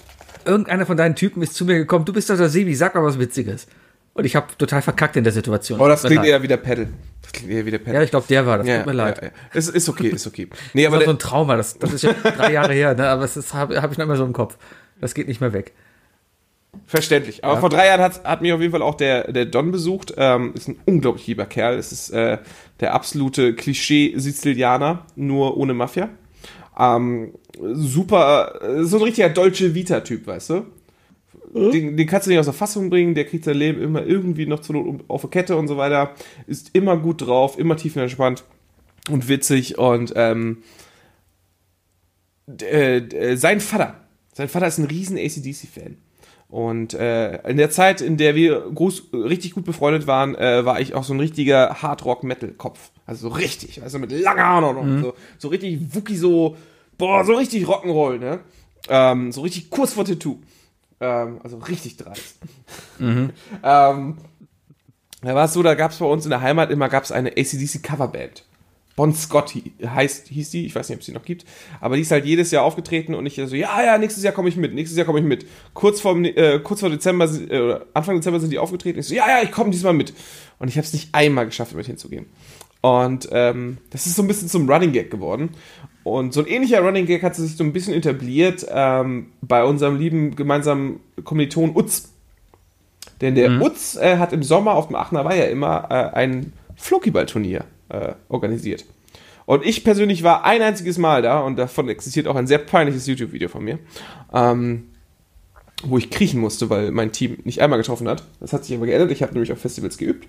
Irgendeiner von deinen Typen ist zu mir gekommen. Du bist doch der Sebi, sag mal was Witziges. Und ich habe total verkackt in der Situation. Oh, das klingt Total. eher wie der Pedal. Das klingt eher wie der Pedal. Ja, ich glaube, der war das. Ja, Tut mir leid. Ja. Es ist okay, ist okay. <laughs> Nee, Aber das war so ein Trauma. Das, das ist ja drei Jahre her, ne? aber es habe hab ich noch immer so im Kopf. Das geht nicht mehr weg. Verständlich. Aber vor drei Jahren hat, hat mich auf jeden Fall auch der, der Don besucht. Ähm, ist ein unglaublich lieber Kerl. Es ist äh, der absolute Klischee-Sizilianer, nur ohne Mafia. Ähm, super, äh, so ein richtiger Dolce Vita-Typ, weißt du? Den, den kannst du nicht aus der Fassung bringen, der kriegt sein Leben immer irgendwie noch zur Not auf der Kette und so weiter. Ist immer gut drauf, immer tiefenentspannt und witzig und ähm, äh, d- sein Vater, sein Vater ist ein riesen ACDC-Fan. Und äh, in der Zeit, in der wir groß, richtig gut befreundet waren, äh, war ich auch so ein richtiger Hard-Rock-Metal-Kopf. Also so richtig, also mit langen Haaren auch noch. So, so richtig Wookie, so, boah, so richtig Rock'n'Roll, ne? Ähm, so richtig kurz vor Tattoo. Ähm, also richtig dreist. <laughs> ähm, da war es so, da gab es bei uns in der Heimat immer gab's eine ACDC-Coverband. Bon Scott heißt, hieß die, ich weiß nicht, ob es die noch gibt, aber die ist halt jedes Jahr aufgetreten und ich so, ja, ja, nächstes Jahr komme ich mit, nächstes Jahr komme ich mit. Kurz vor, äh, kurz vor Dezember, äh, Anfang Dezember sind die aufgetreten, ich so, ja, ja, ich komme diesmal mit. Und ich habe es nicht einmal geschafft, mit hinzugehen. Und ähm, das ist so ein bisschen zum Running Gag geworden. Und so ein ähnlicher Running Gag hat sich so ein bisschen etabliert ähm, bei unserem lieben gemeinsamen Kommiliton Utz. Denn der Utz äh, hat im Sommer auf dem Aachener Weiher immer äh, ein Flunkyball-Turnier äh, organisiert. Und ich persönlich war ein einziges Mal da und davon existiert auch ein sehr peinliches YouTube-Video von mir, ähm, wo ich kriechen musste, weil mein Team nicht einmal getroffen hat. Das hat sich aber geändert. Ich habe nämlich auf Festivals geübt.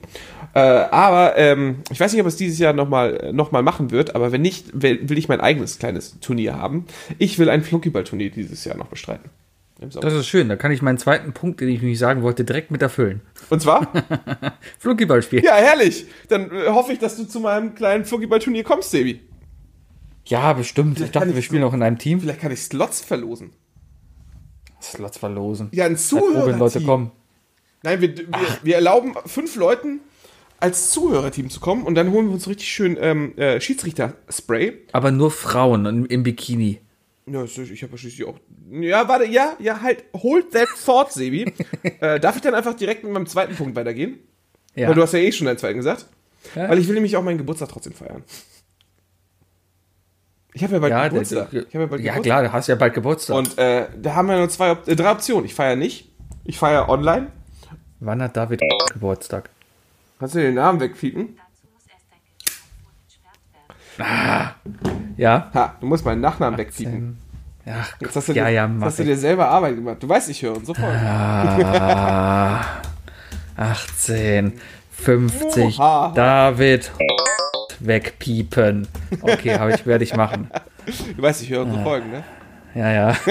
Äh, aber ähm, ich weiß nicht, ob es dieses Jahr nochmal noch mal machen wird, aber wenn nicht, will, will ich mein eigenes kleines Turnier haben. Ich will ein Flunkyball-Turnier dieses Jahr noch bestreiten. Das ist schön. Da kann ich meinen zweiten Punkt, den ich nicht sagen wollte, direkt mit erfüllen. Und zwar? <laughs> Flunkyballspiel. Ja, herrlich. Dann äh, hoffe ich, dass du zu meinem kleinen Flunkyball-Turnier kommst, Sebi. Ja, bestimmt. Ich dachte, wir spielen auch in einem Team. Vielleicht kann ich Slots verlosen. Slots verlosen. Ja, ein Robin Leute Zuhörerteam. kommen. Nein, wir, wir, wir erlauben fünf Leuten als Zuhörerteam zu kommen und dann holen wir uns richtig schön ähm, äh, Schiedsrichter-Spray. Aber nur Frauen im Bikini. Ja, ich habe ja schließlich auch. Ja, warte, ja, ja, halt, hold that thought, Sebi. <laughs> äh, darf ich dann einfach direkt mit meinem zweiten Punkt weitergehen? Ja. Weil du hast ja eh schon deinen zweiten gesagt. Ja. Weil ich will nämlich auch meinen Geburtstag trotzdem feiern. Ich habe ja bald ja, der, Geburtstag. der, ich hab ja bald ja Geburtstag. klar, du hast ja bald Geburtstag. Und äh, da haben wir nur zwei, äh, drei Optionen. Ich feiere nicht, Ich feiere online. Wann hat David Geburtstag? Kannst du den Namen wegpiepen? Ja? Ha, du musst meinen Nachnamen wegpiepen. Ja, Jetzt hast du, ja, dir, ja, hast du dir selber Arbeit gemacht. Du weißt, ich höre uns sofort. Ah, <laughs> 18, 50, Oha. David wegpiepen. Okay, ich, werde ich machen. Du weißt, ich höre unsere Folgen, ne? Ja, ja. <laughs>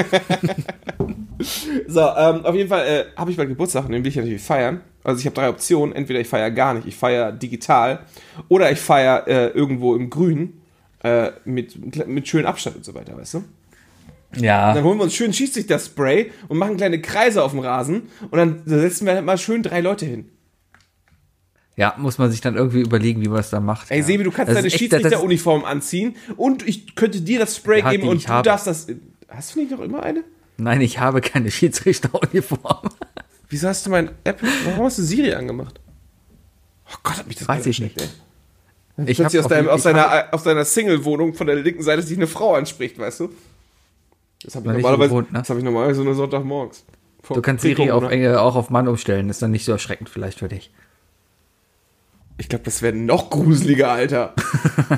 So, ähm, auf jeden Fall äh, habe ich bald Geburtstag und den will ich natürlich feiern. Also ich habe drei Optionen. Entweder ich feiere gar nicht, ich feiere digital oder ich feiere äh, irgendwo im Grün äh, mit, mit schönem Abstand und so weiter, weißt du? Dann Ja, holen wir uns schön Schiedsrichter-Spray und machen kleine Kreise auf dem Rasen und dann setzen wir halt mal schön drei Leute hin. ja, muss man sich dann irgendwie überlegen, wie man es dann macht. Ey, ja. Sebi, du kannst Das deine das- Schiedsrichteruniform anziehen und ich könnte dir das Spray Ja, geben und du habe. darfst das. Hast du nicht noch immer eine? Nein, ich habe keine Schiedsrichteruniform. <laughs> Wieso hast du mein Apple. Warum hast du Siri angemacht? Oh Gott, hat mich das Weiß ich nicht. ey. Ich Plötzlich aus, deinem, aus, hab- deiner, aus deiner Single-Wohnung von der linken Seite sich eine Frau anspricht, weißt du? Das habe ich, normalerweise, gewohnt, ne? das hab ich normalerweise nur Sonntagmorgens. Du kannst Siri auf, äh, auch auf Mann umstellen, ist dann nicht so erschreckend vielleicht für dich. Ich glaube, das wäre noch gruseliger, Alter. <laughs>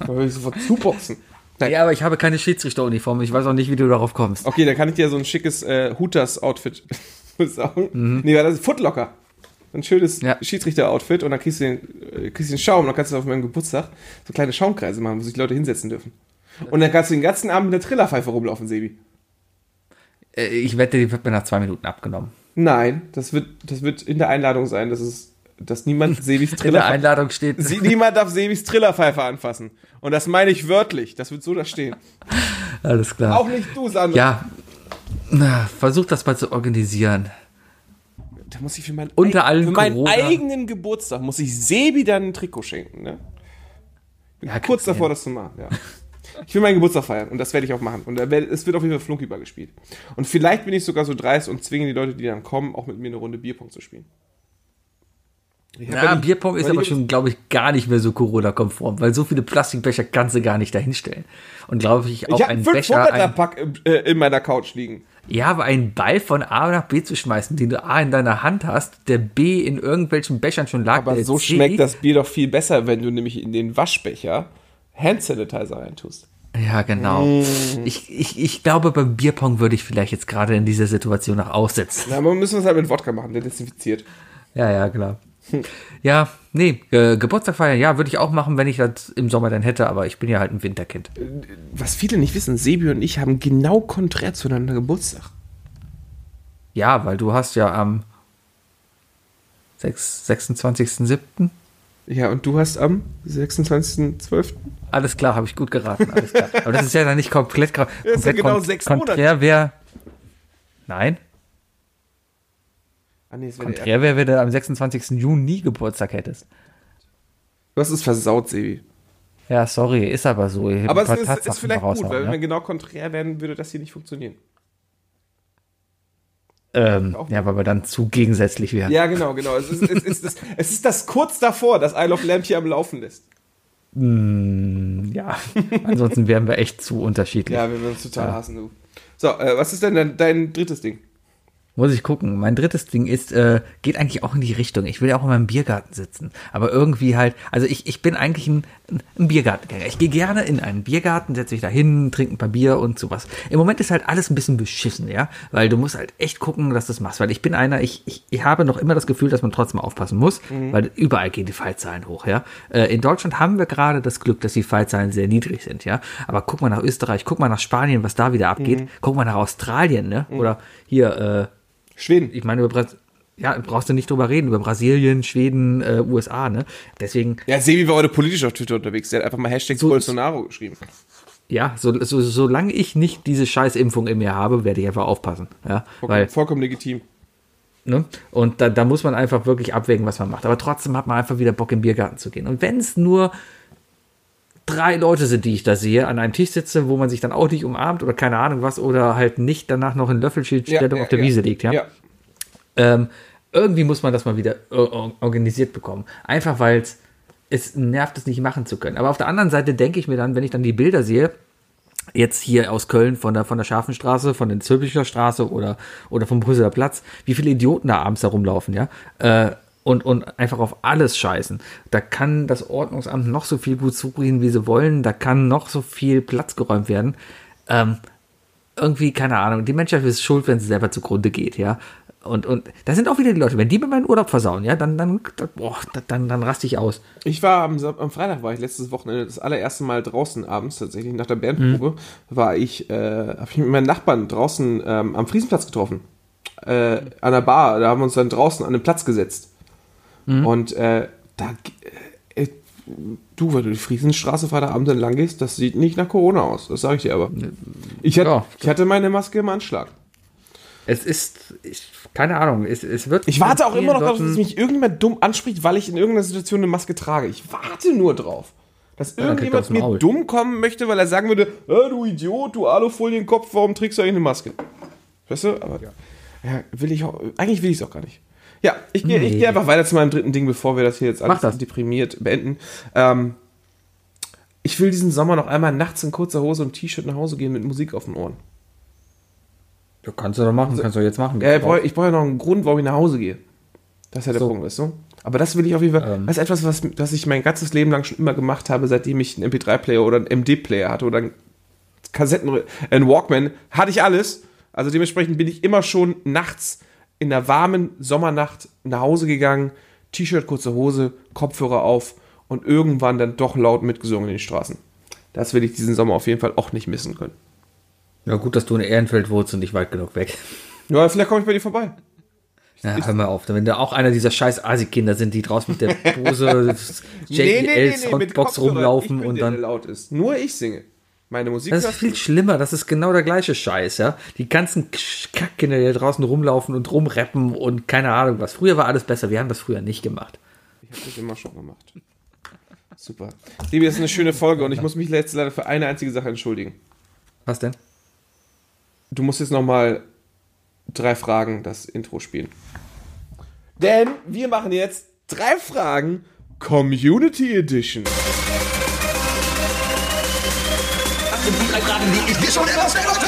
da würde ich sofort zuboxen. Nein. Ja, aber ich habe keine Schiedsrichteruniform. Ich weiß auch nicht, wie du darauf kommst. Okay, dann kann ich dir so ein schickes äh, Hooters-Outfit <laughs> sagen. Nee, das ist Footlocker. Ein schönes Ja. Schiedsrichter-Outfit und dann kriegst du, den, äh, kriegst du den Schaum. Dann kannst du auf meinem Geburtstag so kleine Schaumkreise machen, wo sich Leute hinsetzen dürfen. Und dann kannst du den ganzen Abend mit der Trillerpfeife rumlaufen, Sebi. Äh, Ich wette, die wird mir nach zwei Minuten abgenommen. Nein, das wird, das wird in der Einladung sein, dass, es, dass niemand <laughs> Sebis In der. Einladung steht. Sie, niemand darf Sebis Trillerpfeife anfassen. Und das meine ich wörtlich. Das wird so da stehen. <laughs> Alles klar. Auch nicht du, Sandra. Ja. Na, versuch das mal zu organisieren. Da muss ich für meinen, Unter allen für meinen Corona- eigenen Geburtstag muss ich Sebi dann ein Trikot schenken, ne? Bin Ja, kurz davor, das zu machen, ja. Ich will meinen Geburtstag feiern und das werde ich auch machen. Und es wird auf jeden Fall Flunkyball gespielt. Und vielleicht bin ich sogar so dreist und zwinge die Leute, die dann kommen, auch mit mir eine Runde Bierpong zu spielen. Ja, Bierpong ist aber schon, glaube ich, gar nicht mehr so Corona-konform, weil so viele Plastikbecher kannst du gar nicht dahinstellen. Und glaube ich, auch Ich einen Becher, ein, 500er-Pack äh, in meiner Couch liegen. ja, aber einen Ball von A nach B zu schmeißen, den du A in deiner Hand hast, der B in irgendwelchen Bechern schon lag, Aber der so C, schmeckt das Bier doch viel besser, wenn du nämlich in den Waschbecher Hand Sanitizer reintust. Ja, genau. Mm. Ich, ich, ich glaube, beim Bierpong würde ich vielleicht jetzt gerade in dieser Situation noch aussetzen. Na, man müssen wir es halt mit Wodka machen, der desinfiziert. Ja, ja, klar. Ja, nee, äh, Geburtstag feiern, ja, würde ich auch machen, wenn ich das im Sommer dann hätte, aber ich bin ja halt ein Winterkind. Was viele nicht wissen, Sebi und ich haben genau konträr zueinander Geburtstag. Ja, weil du hast ja am 6 26.07. Ja, und du hast am 26.12. Alles klar, habe ich gut geraten, alles klar. Aber das ist ja dann nicht komplett, gra- ist ja komplett genau kon sechs konträr wäre. Nein, Ah, nee, konträr wäre, wenn du am 26. Juni Geburtstag hättest. Du hast es versaut, Sebi. Ja, sorry, ist aber so. Ich Aber es ist, ist vielleicht gut, weil wenn ja? wir genau konträr werden, würde das hier nicht funktionieren. Ähm, ja, weil wir dann zu gegensätzlich wären. Ja, genau, genau. Es ist, es ist, das, es ist das kurz davor, dass Isle of Lamp hier am Laufen lässt. Ja, <laughs> ansonsten wären wir echt zu unterschiedlich. Ja, wir würden uns total hassen, du. So, äh, was ist denn dein, dein drittes Ding? Muss ich gucken. Mein drittes Ding ist, äh, geht eigentlich auch in die Richtung. Ich will ja auch immer im Biergarten sitzen. Aber irgendwie halt, also ich, ich bin eigentlich ein, ein Biergartengänger. Ich gehe gerne in einen Biergarten, setze mich da hin, trinke ein paar Bier und sowas. Im Moment ist halt alles ein bisschen beschissen, ja. Weil du musst halt echt gucken, dass du das machst. Weil ich bin einer, ich, ich, ich habe noch immer das Gefühl, dass man trotzdem aufpassen muss, weil überall gehen die Fallzahlen hoch, ja. Äh, in Deutschland haben wir gerade das Glück, dass die Fallzahlen sehr niedrig sind, ja. Aber guck mal nach Österreich, guck mal nach Spanien, was da wieder abgeht. Guck mal nach Australien, ne? Oder hier, äh, Schweden. ich meine, über Bras ja, brauchst du nicht drüber reden, über Brasilien, Schweden, äh, USA, ne? Deswegen, Ja, Sebi war heute politisch auf Twitter unterwegs. Der hat einfach mal Hashtag So- Bolsonaro geschrieben. ja, so, so, solange ich nicht diese Scheißimpfung in mir habe, werde ich einfach aufpassen, ja, Vollkommen, weil, vollkommen legitim. ne? Und da, da muss man einfach wirklich abwägen, was man macht. Aber trotzdem hat man einfach wieder Bock, im Biergarten zu gehen. Und wenn es nur drei Leute sind, die ich da sehe, an einem Tisch sitze, wo man sich dann auch nicht umarmt oder keine Ahnung was, oder halt nicht danach noch in Löffelschildstellung auf der Wiese liegt, ja. ja. Ähm, irgendwie muss man das mal wieder or- or- organisiert bekommen. Einfach weil es nervt, es nicht machen zu können. Aber auf der anderen Seite denke ich mir dann, wenn ich dann die Bilder sehe, jetzt hier aus Köln von der, von der Scharfenstraße, von der Zülpicher Straße oder, oder vom Brüsseler Platz, wie viele Idioten da abends herumlaufen, ja, äh, und, und einfach auf alles scheißen. Da kann das Ordnungsamt noch so viel gut zubringen, wie sie wollen, da kann noch so viel Platz geräumt werden. Ähm, irgendwie, keine Ahnung, die Menschheit ist schuld, wenn sie selber zugrunde geht, ja. Und, und da sind auch wieder die Leute, wenn die mir meinen Urlaub versauen, ja, dann, dann, boah, dann, dann raste ich aus. Ich war am, am Freitag war ich letztes Wochenende das allererste Mal draußen abends tatsächlich nach der Bandprobe war ich äh, habe ich mit meinen Nachbarn draußen ähm, am Friesenplatz getroffen äh, an der Bar da haben wir uns dann draußen an den Platz gesetzt und äh, da äh, du wenn du die Friesenstraße Freitagabend entlang gehst das sieht nicht nach Corona aus das sage ich dir aber ich hatte, Ja. ich hatte meine Maske im Anschlag Es ist, ich, keine Ahnung, es, es wird. ich warte auch immer noch darauf, dass mich irgendjemand dumm anspricht, weil ich in irgendeiner Situation eine Maske trage. Ich warte nur drauf. Dass irgendjemand mir Maul. dumm kommen möchte, weil er sagen würde, äh, du Idiot, du Aluffolienkopf, warum trägst du eigentlich eine Maske? Weißt du? Aber ja, will ich auch, eigentlich will ich es auch gar nicht. Ja, ich gehe Nee. geh einfach weiter zu meinem dritten Ding, bevor wir das hier jetzt alles das. deprimiert beenden. Ähm, ich will diesen Sommer noch einmal nachts in kurzer Hose und T-Shirt nach Hause gehen mit Musik auf den Ohren. Ja, kannst du doch machen, kannst du jetzt machen. Ja, ich brauche brauch ja noch einen Grund, warum ich nach Hause gehe. Das ist ja der So. Punkt, weißt du? Aber das will ich auf jeden Fall. Ähm. Das ist etwas, was, was ich mein ganzes Leben lang schon immer gemacht habe, seitdem ich einen MP3-Player oder einen MD-Player hatte oder einen Kassetten, äh, einen Walkman. Hatte ich alles. Also dementsprechend bin ich immer schon nachts in der warmen Sommernacht nach Hause gegangen, T-Shirt, kurze Hose, Kopfhörer auf und irgendwann dann doch laut mitgesungen in den Straßen. Das will ich diesen Sommer auf jeden Fall auch nicht missen können. Ja, gut, dass du in Ehrenfeld wohnst und nicht weit genug weg. Ja, vielleicht komme ich bei dir vorbei. Ja, hör mal auf. Wenn da auch einer dieser scheiß Asi-Kinder sind, die draußen mit der Bose JBL Soundbox Kopfhörern. rumlaufen ich bin und dann. laut ist. Nur ich singe. Meine Musik Das ist viel schlimmer, das ist genau der gleiche Scheiß, ja. Die ganzen Kackkinder, die da draußen rumlaufen und rumrappen und keine Ahnung was. Früher war alles besser, wir haben das früher nicht gemacht. Ich habe das immer schon gemacht. Super. Liebe, das ist eine schöne Folge und ich muss mich jetzt leider für eine einzige Sache entschuldigen. Was denn? Du musst jetzt nochmal drei Fragen das Intro spielen. Denn wir machen jetzt drei Fragen Community Edition. Sind die drei Fragen, die ich dir schon immer stellen wollte.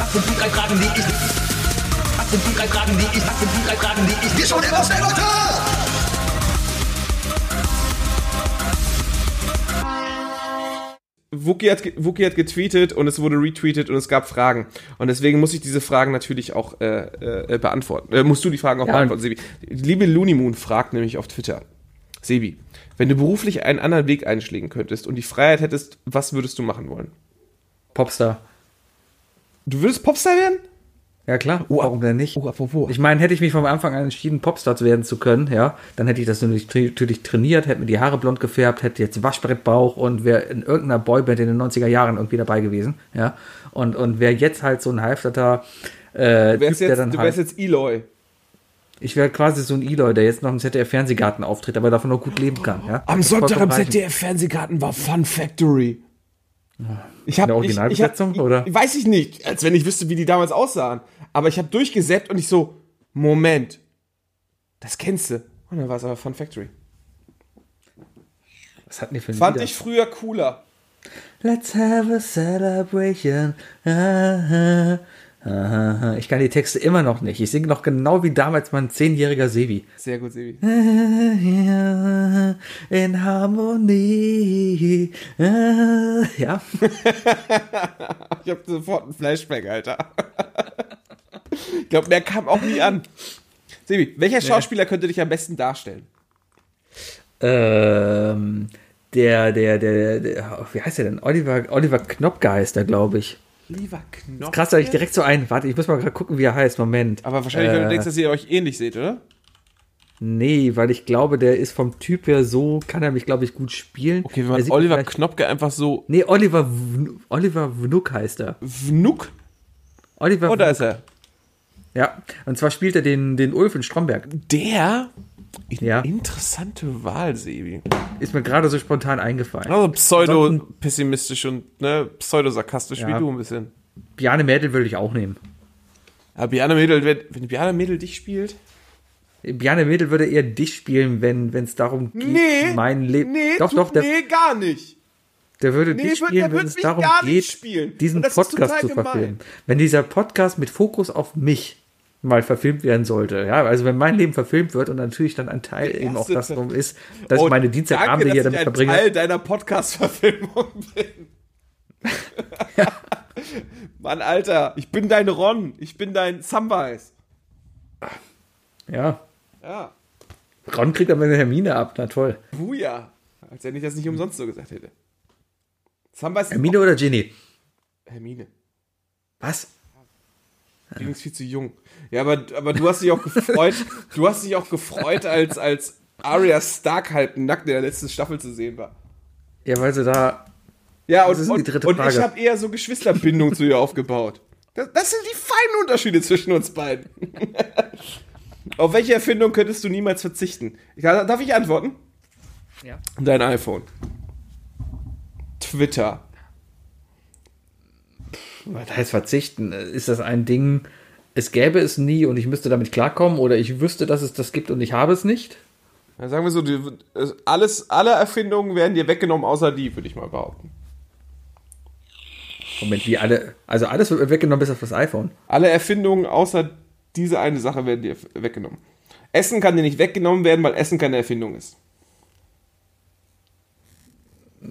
Das sind die drei Fragen, die ich. Das sind die drei Fragen, die ich. Das sind die drei Fragen, die ich dir schon immer stellen wollte. Wookie hat, Wookie hat getweetet und es wurde retweetet und es gab Fragen. Und deswegen muss ich diese Fragen natürlich auch äh, äh, beantworten. Äh, musst du die Fragen auch Ja. beantworten, Sebi. Liebe Looney Moon fragt nämlich auf Twitter. Sebi, wenn du beruflich einen anderen Weg einschlägen könntest und die Freiheit hättest, was würdest du machen wollen? Popstar. Du würdest Popstar werden? Ja klar, warum denn nicht? Oh, apropos. Ich meine, hätte ich mich vom Anfang an entschieden, Popstar werden zu können, ja, dann hätte ich das natürlich, natürlich trainiert, hätte mir die Haare blond gefärbt, hätte jetzt Waschbrettbauch und wäre in irgendeiner Boyband in den 90er Jahren irgendwie dabei gewesen, ja. Und, und wäre jetzt halt so ein halfterter äh, Du wärst, Typ, jetzt, du halt, wärst jetzt Eloy. Ich wäre quasi so ein Eloy, der jetzt noch im ZDF-Fernsehgarten auftritt, aber davon noch gut leben kann, ja. Am Sonntag im. ZDF-Fernsehgarten war Fun Factory. Ich hab, In der Originalbesetzung, ich, ich, oder? Weiß ich nicht, als wenn ich wüsste, wie die damals aussahen. Aber ich habe durchgesäppt und ich so, Moment, das kennst du. Und dann war es aber Fun Factory. Was hatten die für ein Fand Lieder? ich früher cooler. Let's have a celebration. Ah, ah. Ich kann die Texte immer noch nicht. Ich singe noch genau wie damals mein zehnjähriger Sebi. Sehr gut, Sebi. <laughs> In Harmonie. <laughs> Ja. <laughs> Ich habe sofort einen Flashback, Alter. ich glaube, mehr kam auch nie an. Sebi, welcher Schauspieler könnte dich am besten darstellen? Ähm, der, der, der, der, wie heißt der denn? Oliver, Oliver Knopke heißt er, glaube ich. Lieber Knopf. Krass, da ich direkt so ein. Warte, ich muss mal gerade gucken, wie er heißt. Moment. Aber wahrscheinlich, wenn du Äh, denkst, dass ihr euch ähnlich seht, oder? Nee, weil ich glaube, der ist vom Typ her so, kann er mich, glaube ich, gut spielen. Okay, wenn man Oliver Knopke einfach so Nee, Oliver, Vn- Oliver Vnuk heißt er. Vnuk. Oliver Oh, da Vnuk. ist er. Ja, und zwar spielt er den, den Ulf in Stromberg. Der? Ja. Interessante Wahl, Sebi. Ist mir gerade so spontan eingefallen. Also pseudo-pessimistisch und ne, pseudo-sarkastisch Ja. wie du ein bisschen. Bjarne Mädel würde ich auch nehmen. Aber Bjarne Mädel, wenn, wenn Bjarne Mädel dich spielt? Bjarne Mädel würde eher dich spielen, wenn es darum geht, mein Leben. nee, doch, doch, der, nee, gar nicht. Der würde Nee, wird- spielen, wenn es darum geht, spielen. diesen Podcast zu verfilmen. Wenn dieser Podcast mit Fokus auf mich mal verfilmt werden sollte, ja, also wenn mein Leben verfilmt wird und natürlich dann ein Teil eben auch das drum ist, dass Oh, ich meine Dienstagabende hier damit ich ein verbringe. Teil deiner Podcast-Verfilmung <laughs> bin. <laughs> Mann, Alter, ich bin dein Ron, ich bin dein Samwise. Ja, Ja, Ron kriegt aber eine Hermine ab, na toll. Huja. Als wenn ich das nicht umsonst so gesagt hätte. Samwise Hermine oder Ginny? Hermine. Was? Die ist viel zu jung. Ja, aber, aber du hast dich auch gefreut, <laughs> du hast dich auch gefreut, als, als Arya Stark halb nackt in der letzten Staffel zu sehen war. Ja, weil sie da. Ja, und, die und, dritte und ich habe eher so Geschwisterbindung zu ihr aufgebaut. Das, das sind die feinen Unterschiede zwischen uns beiden. <laughs> Auf welche Erfindung könntest du niemals verzichten? Darf ich antworten? Ja. Dein iPhone. Twitter. Was heißt verzichten? Ist das ein Ding, es gäbe es nie und ich müsste damit klarkommen oder ich wüsste, dass es das gibt und ich habe es nicht? Ja, sagen wir so, die, alles, alle Erfindungen werden dir weggenommen, außer die, würde ich mal behaupten. Moment, wie alle. Also alles wird weggenommen bis auf das iPhone. Alle Erfindungen außer diese eine Sache werden dir weggenommen. Essen kann dir nicht weggenommen werden, weil Essen keine Erfindung ist.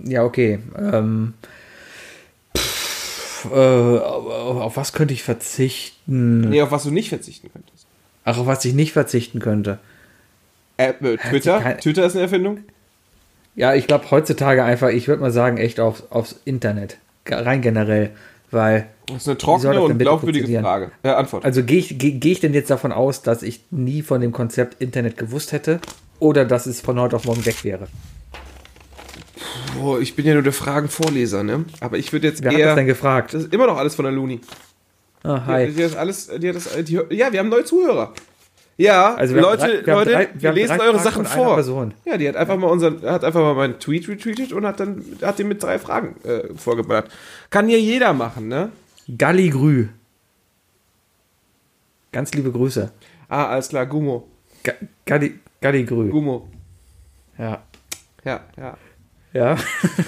Ja, okay. Ähm, pff, äh, auf auf was könnte ich verzichten? Nee, auf was du nicht verzichten könntest. Ach, auf was ich nicht verzichten könnte. Äh, äh, Twitter? Twitter ist eine Erfindung? Ja, ich glaube heutzutage einfach, ich würde mal sagen, echt aufs, aufs Internet. Rein generell. Weil, Das ist eine trockene und glaubwürdige? Frage. Äh, Antwort. also gehe ich, geh, geh ich denn jetzt davon aus, dass ich nie von dem Konzept Internet gewusst hätte? Oder dass es von heute auf morgen weg wäre? Oh, ich bin ja nur der Fragenvorleser, ne? Aber ich würde jetzt Wer hat eher. das denn gefragt? das ist immer noch alles von der Luni. Ah, Die, hi. die, hat alles, die hat das, die, ja, wir haben neue Zuhörer. Ja, Also wir Leute, drei- wir Leute, drei- wir wir haben lesen drei eure Sachen vor. Person. Ja, die hat einfach mal unseren, hat einfach mal meinen Tweet retweetet und hat dann, hat den mit drei Fragen äh, vorgeballert. Kann hier jeder machen, ne? Galli Grü. Ganz liebe Grüße. Ah, alles klar, Gummo. Ga- Galli, Galli Grü. Gummo. Ja. Ja, ja. Ja.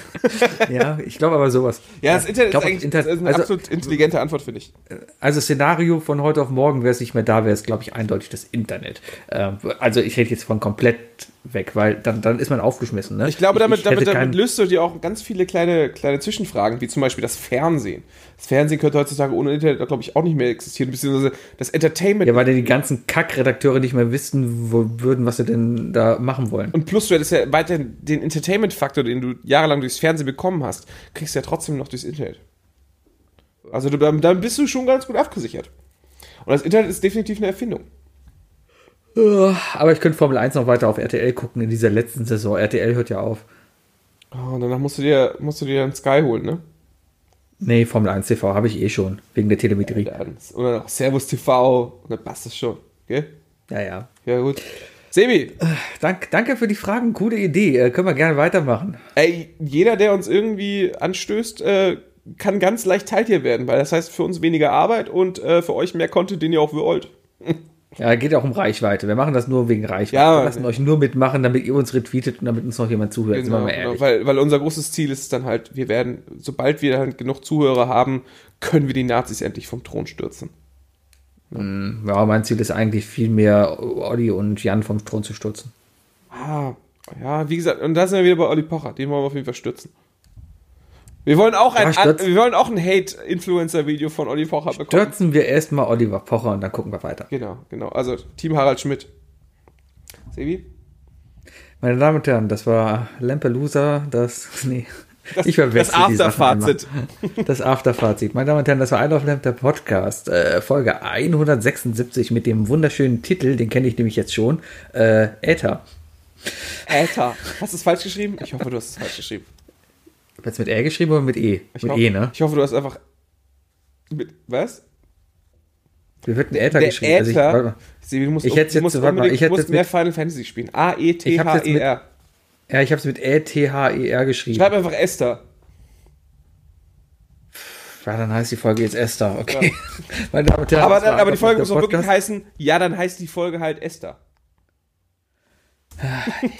<laughs> ja, ich glaube aber sowas. Ja, das Internet glaub, ist eigentlich das ist eine also- absolut intelligente Antwort, finde ich. Also Szenario von heute auf morgen wäre es nicht mehr da, wäre es, glaube ich, eindeutig das Internet. Ähm, also ich rede jetzt von komplett weg, weil dann, dann ist man aufgeschmissen. Ne? Ich glaube, damit, damit, hätte damit keinen- löst du dir auch ganz viele kleine, kleine Zwischenfragen, wie zum Beispiel das Fernsehen. Das Fernsehen könnte heutzutage ohne Internet, glaube ich, auch nicht mehr existieren, beziehungsweise das Entertainment. Ja, weil dann die ganzen Kackredakteure nicht mehr wissen wo, würden, was sie denn da machen wollen. Und plus, du hättest ja weiterhin den Entertainment-Faktor, den du jahrelang durchs Fernsehen bekommen hast, kriegst du ja trotzdem noch durchs Internet. Also du, dann bist du schon ganz gut abgesichert. Und das Internet ist definitiv eine Erfindung. Aber ich könnte Formel 1 noch weiter auf RTL gucken in dieser letzten Saison. RTL hört ja auf. Oh, und danach musst du dir, musst du dir einen Sky holen, ne? Nee, Formel 1 TV habe ich eh schon, wegen der Telemetrie. Dann- Oder noch Servus TV, und dann passt das schon. Gell? Ja, ja. Ja, gut. Sebi, Dank, danke für die Fragen, coole Idee. Äh, können wir gerne weitermachen. ey, jeder, der uns irgendwie anstößt, äh, kann ganz leicht Teil hier werden, weil das heißt für uns weniger Arbeit und äh, für euch mehr Content, den ihr auch wollt. <laughs> Ja, geht auch um Reichweite. Wir machen das nur wegen Reichweite. Ja, wir lassen euch nur mitmachen, damit ihr uns retweetet und damit uns noch jemand zuhört. Sind wir Genau, genau, ehrlich. weil, weil unser großes Ziel ist dann halt, wir werden, sobald wir halt genug Zuhörer haben, können wir die Nazis endlich vom Thron stürzen. Ja, mein Ziel ist eigentlich viel mehr Olli und Jan vom Thron zu stürzen. Ah, ja, wie gesagt, und da sind wir wieder bei Olli Pocher, den wollen wir auf jeden Fall stürzen. Wir wollen auch ein, Ja, wir wollen auch ein Hate-Influencer-Video von Olli Pocher bekommen. Stürzen wir erstmal Oliver Pocher und dann gucken wir weiter. Genau, genau. Also Team Harald Schmidt. Sebi? Meine Damen und Herren, das war Lampelusa, das. <laughs> Nee. ich verwechsel das die Sachen Afterfazit. Das Afterfazit. Meine Damen und Herren, das war I Love Lamp, der Podcast. Äh, Folge 176 mit dem wunderschönen Titel, den kenne ich nämlich jetzt schon. Äh, Äther. Äther. Hast du es falsch geschrieben? Ich hoffe, du hast es falsch geschrieben. Jetzt mit R geschrieben oder mit E? Ich mit hoffe, E, ne? Ich hoffe, du hast einfach. Mit, was? Wird ein Äther geschrieben? Also ich, warte Äther. mal. Sebi, du musst, Ich hätte jetzt- warte mal, ich hätte jetzt mehr mit- Final Fantasy spielen. Ich hab's jetzt mit- A-E-T-H-E-R. ja, ich habe es mit L-T-H-E-R geschrieben. Schreib einfach Esther. Ja, dann heißt die Folge jetzt Esther, okay. <laughs> Meine Damen Herren, Aber, dann, aber die Folge muss auch wirklich heißen, ja, dann heißt die Folge halt Esther.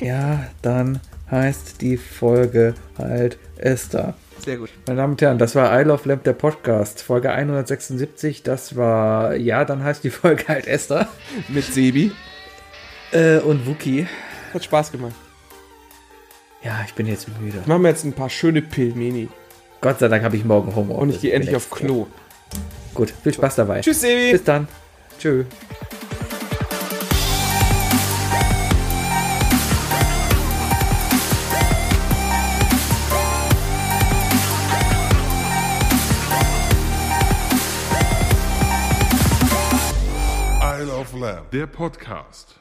Ja, dann heißt die Folge halt Esther. Sehr gut. Meine Damen und Herren, das war I Love Lamp, der Podcast, Folge 176. Das war, ja, dann heißt die <laughs> Folge halt Esther Mit Sebi. äh, und Wookie. Hat Spaß gemacht. Ja, ich bin jetzt müde. Machen wir jetzt ein paar schöne Pilmeni. Gott sei Dank habe ich morgen Homeoffice. Und ich gehe endlich auf Klo. Gut, viel Spaß dabei. Tschüss, Sebi. Bis dann. Tschö. Der Podcast.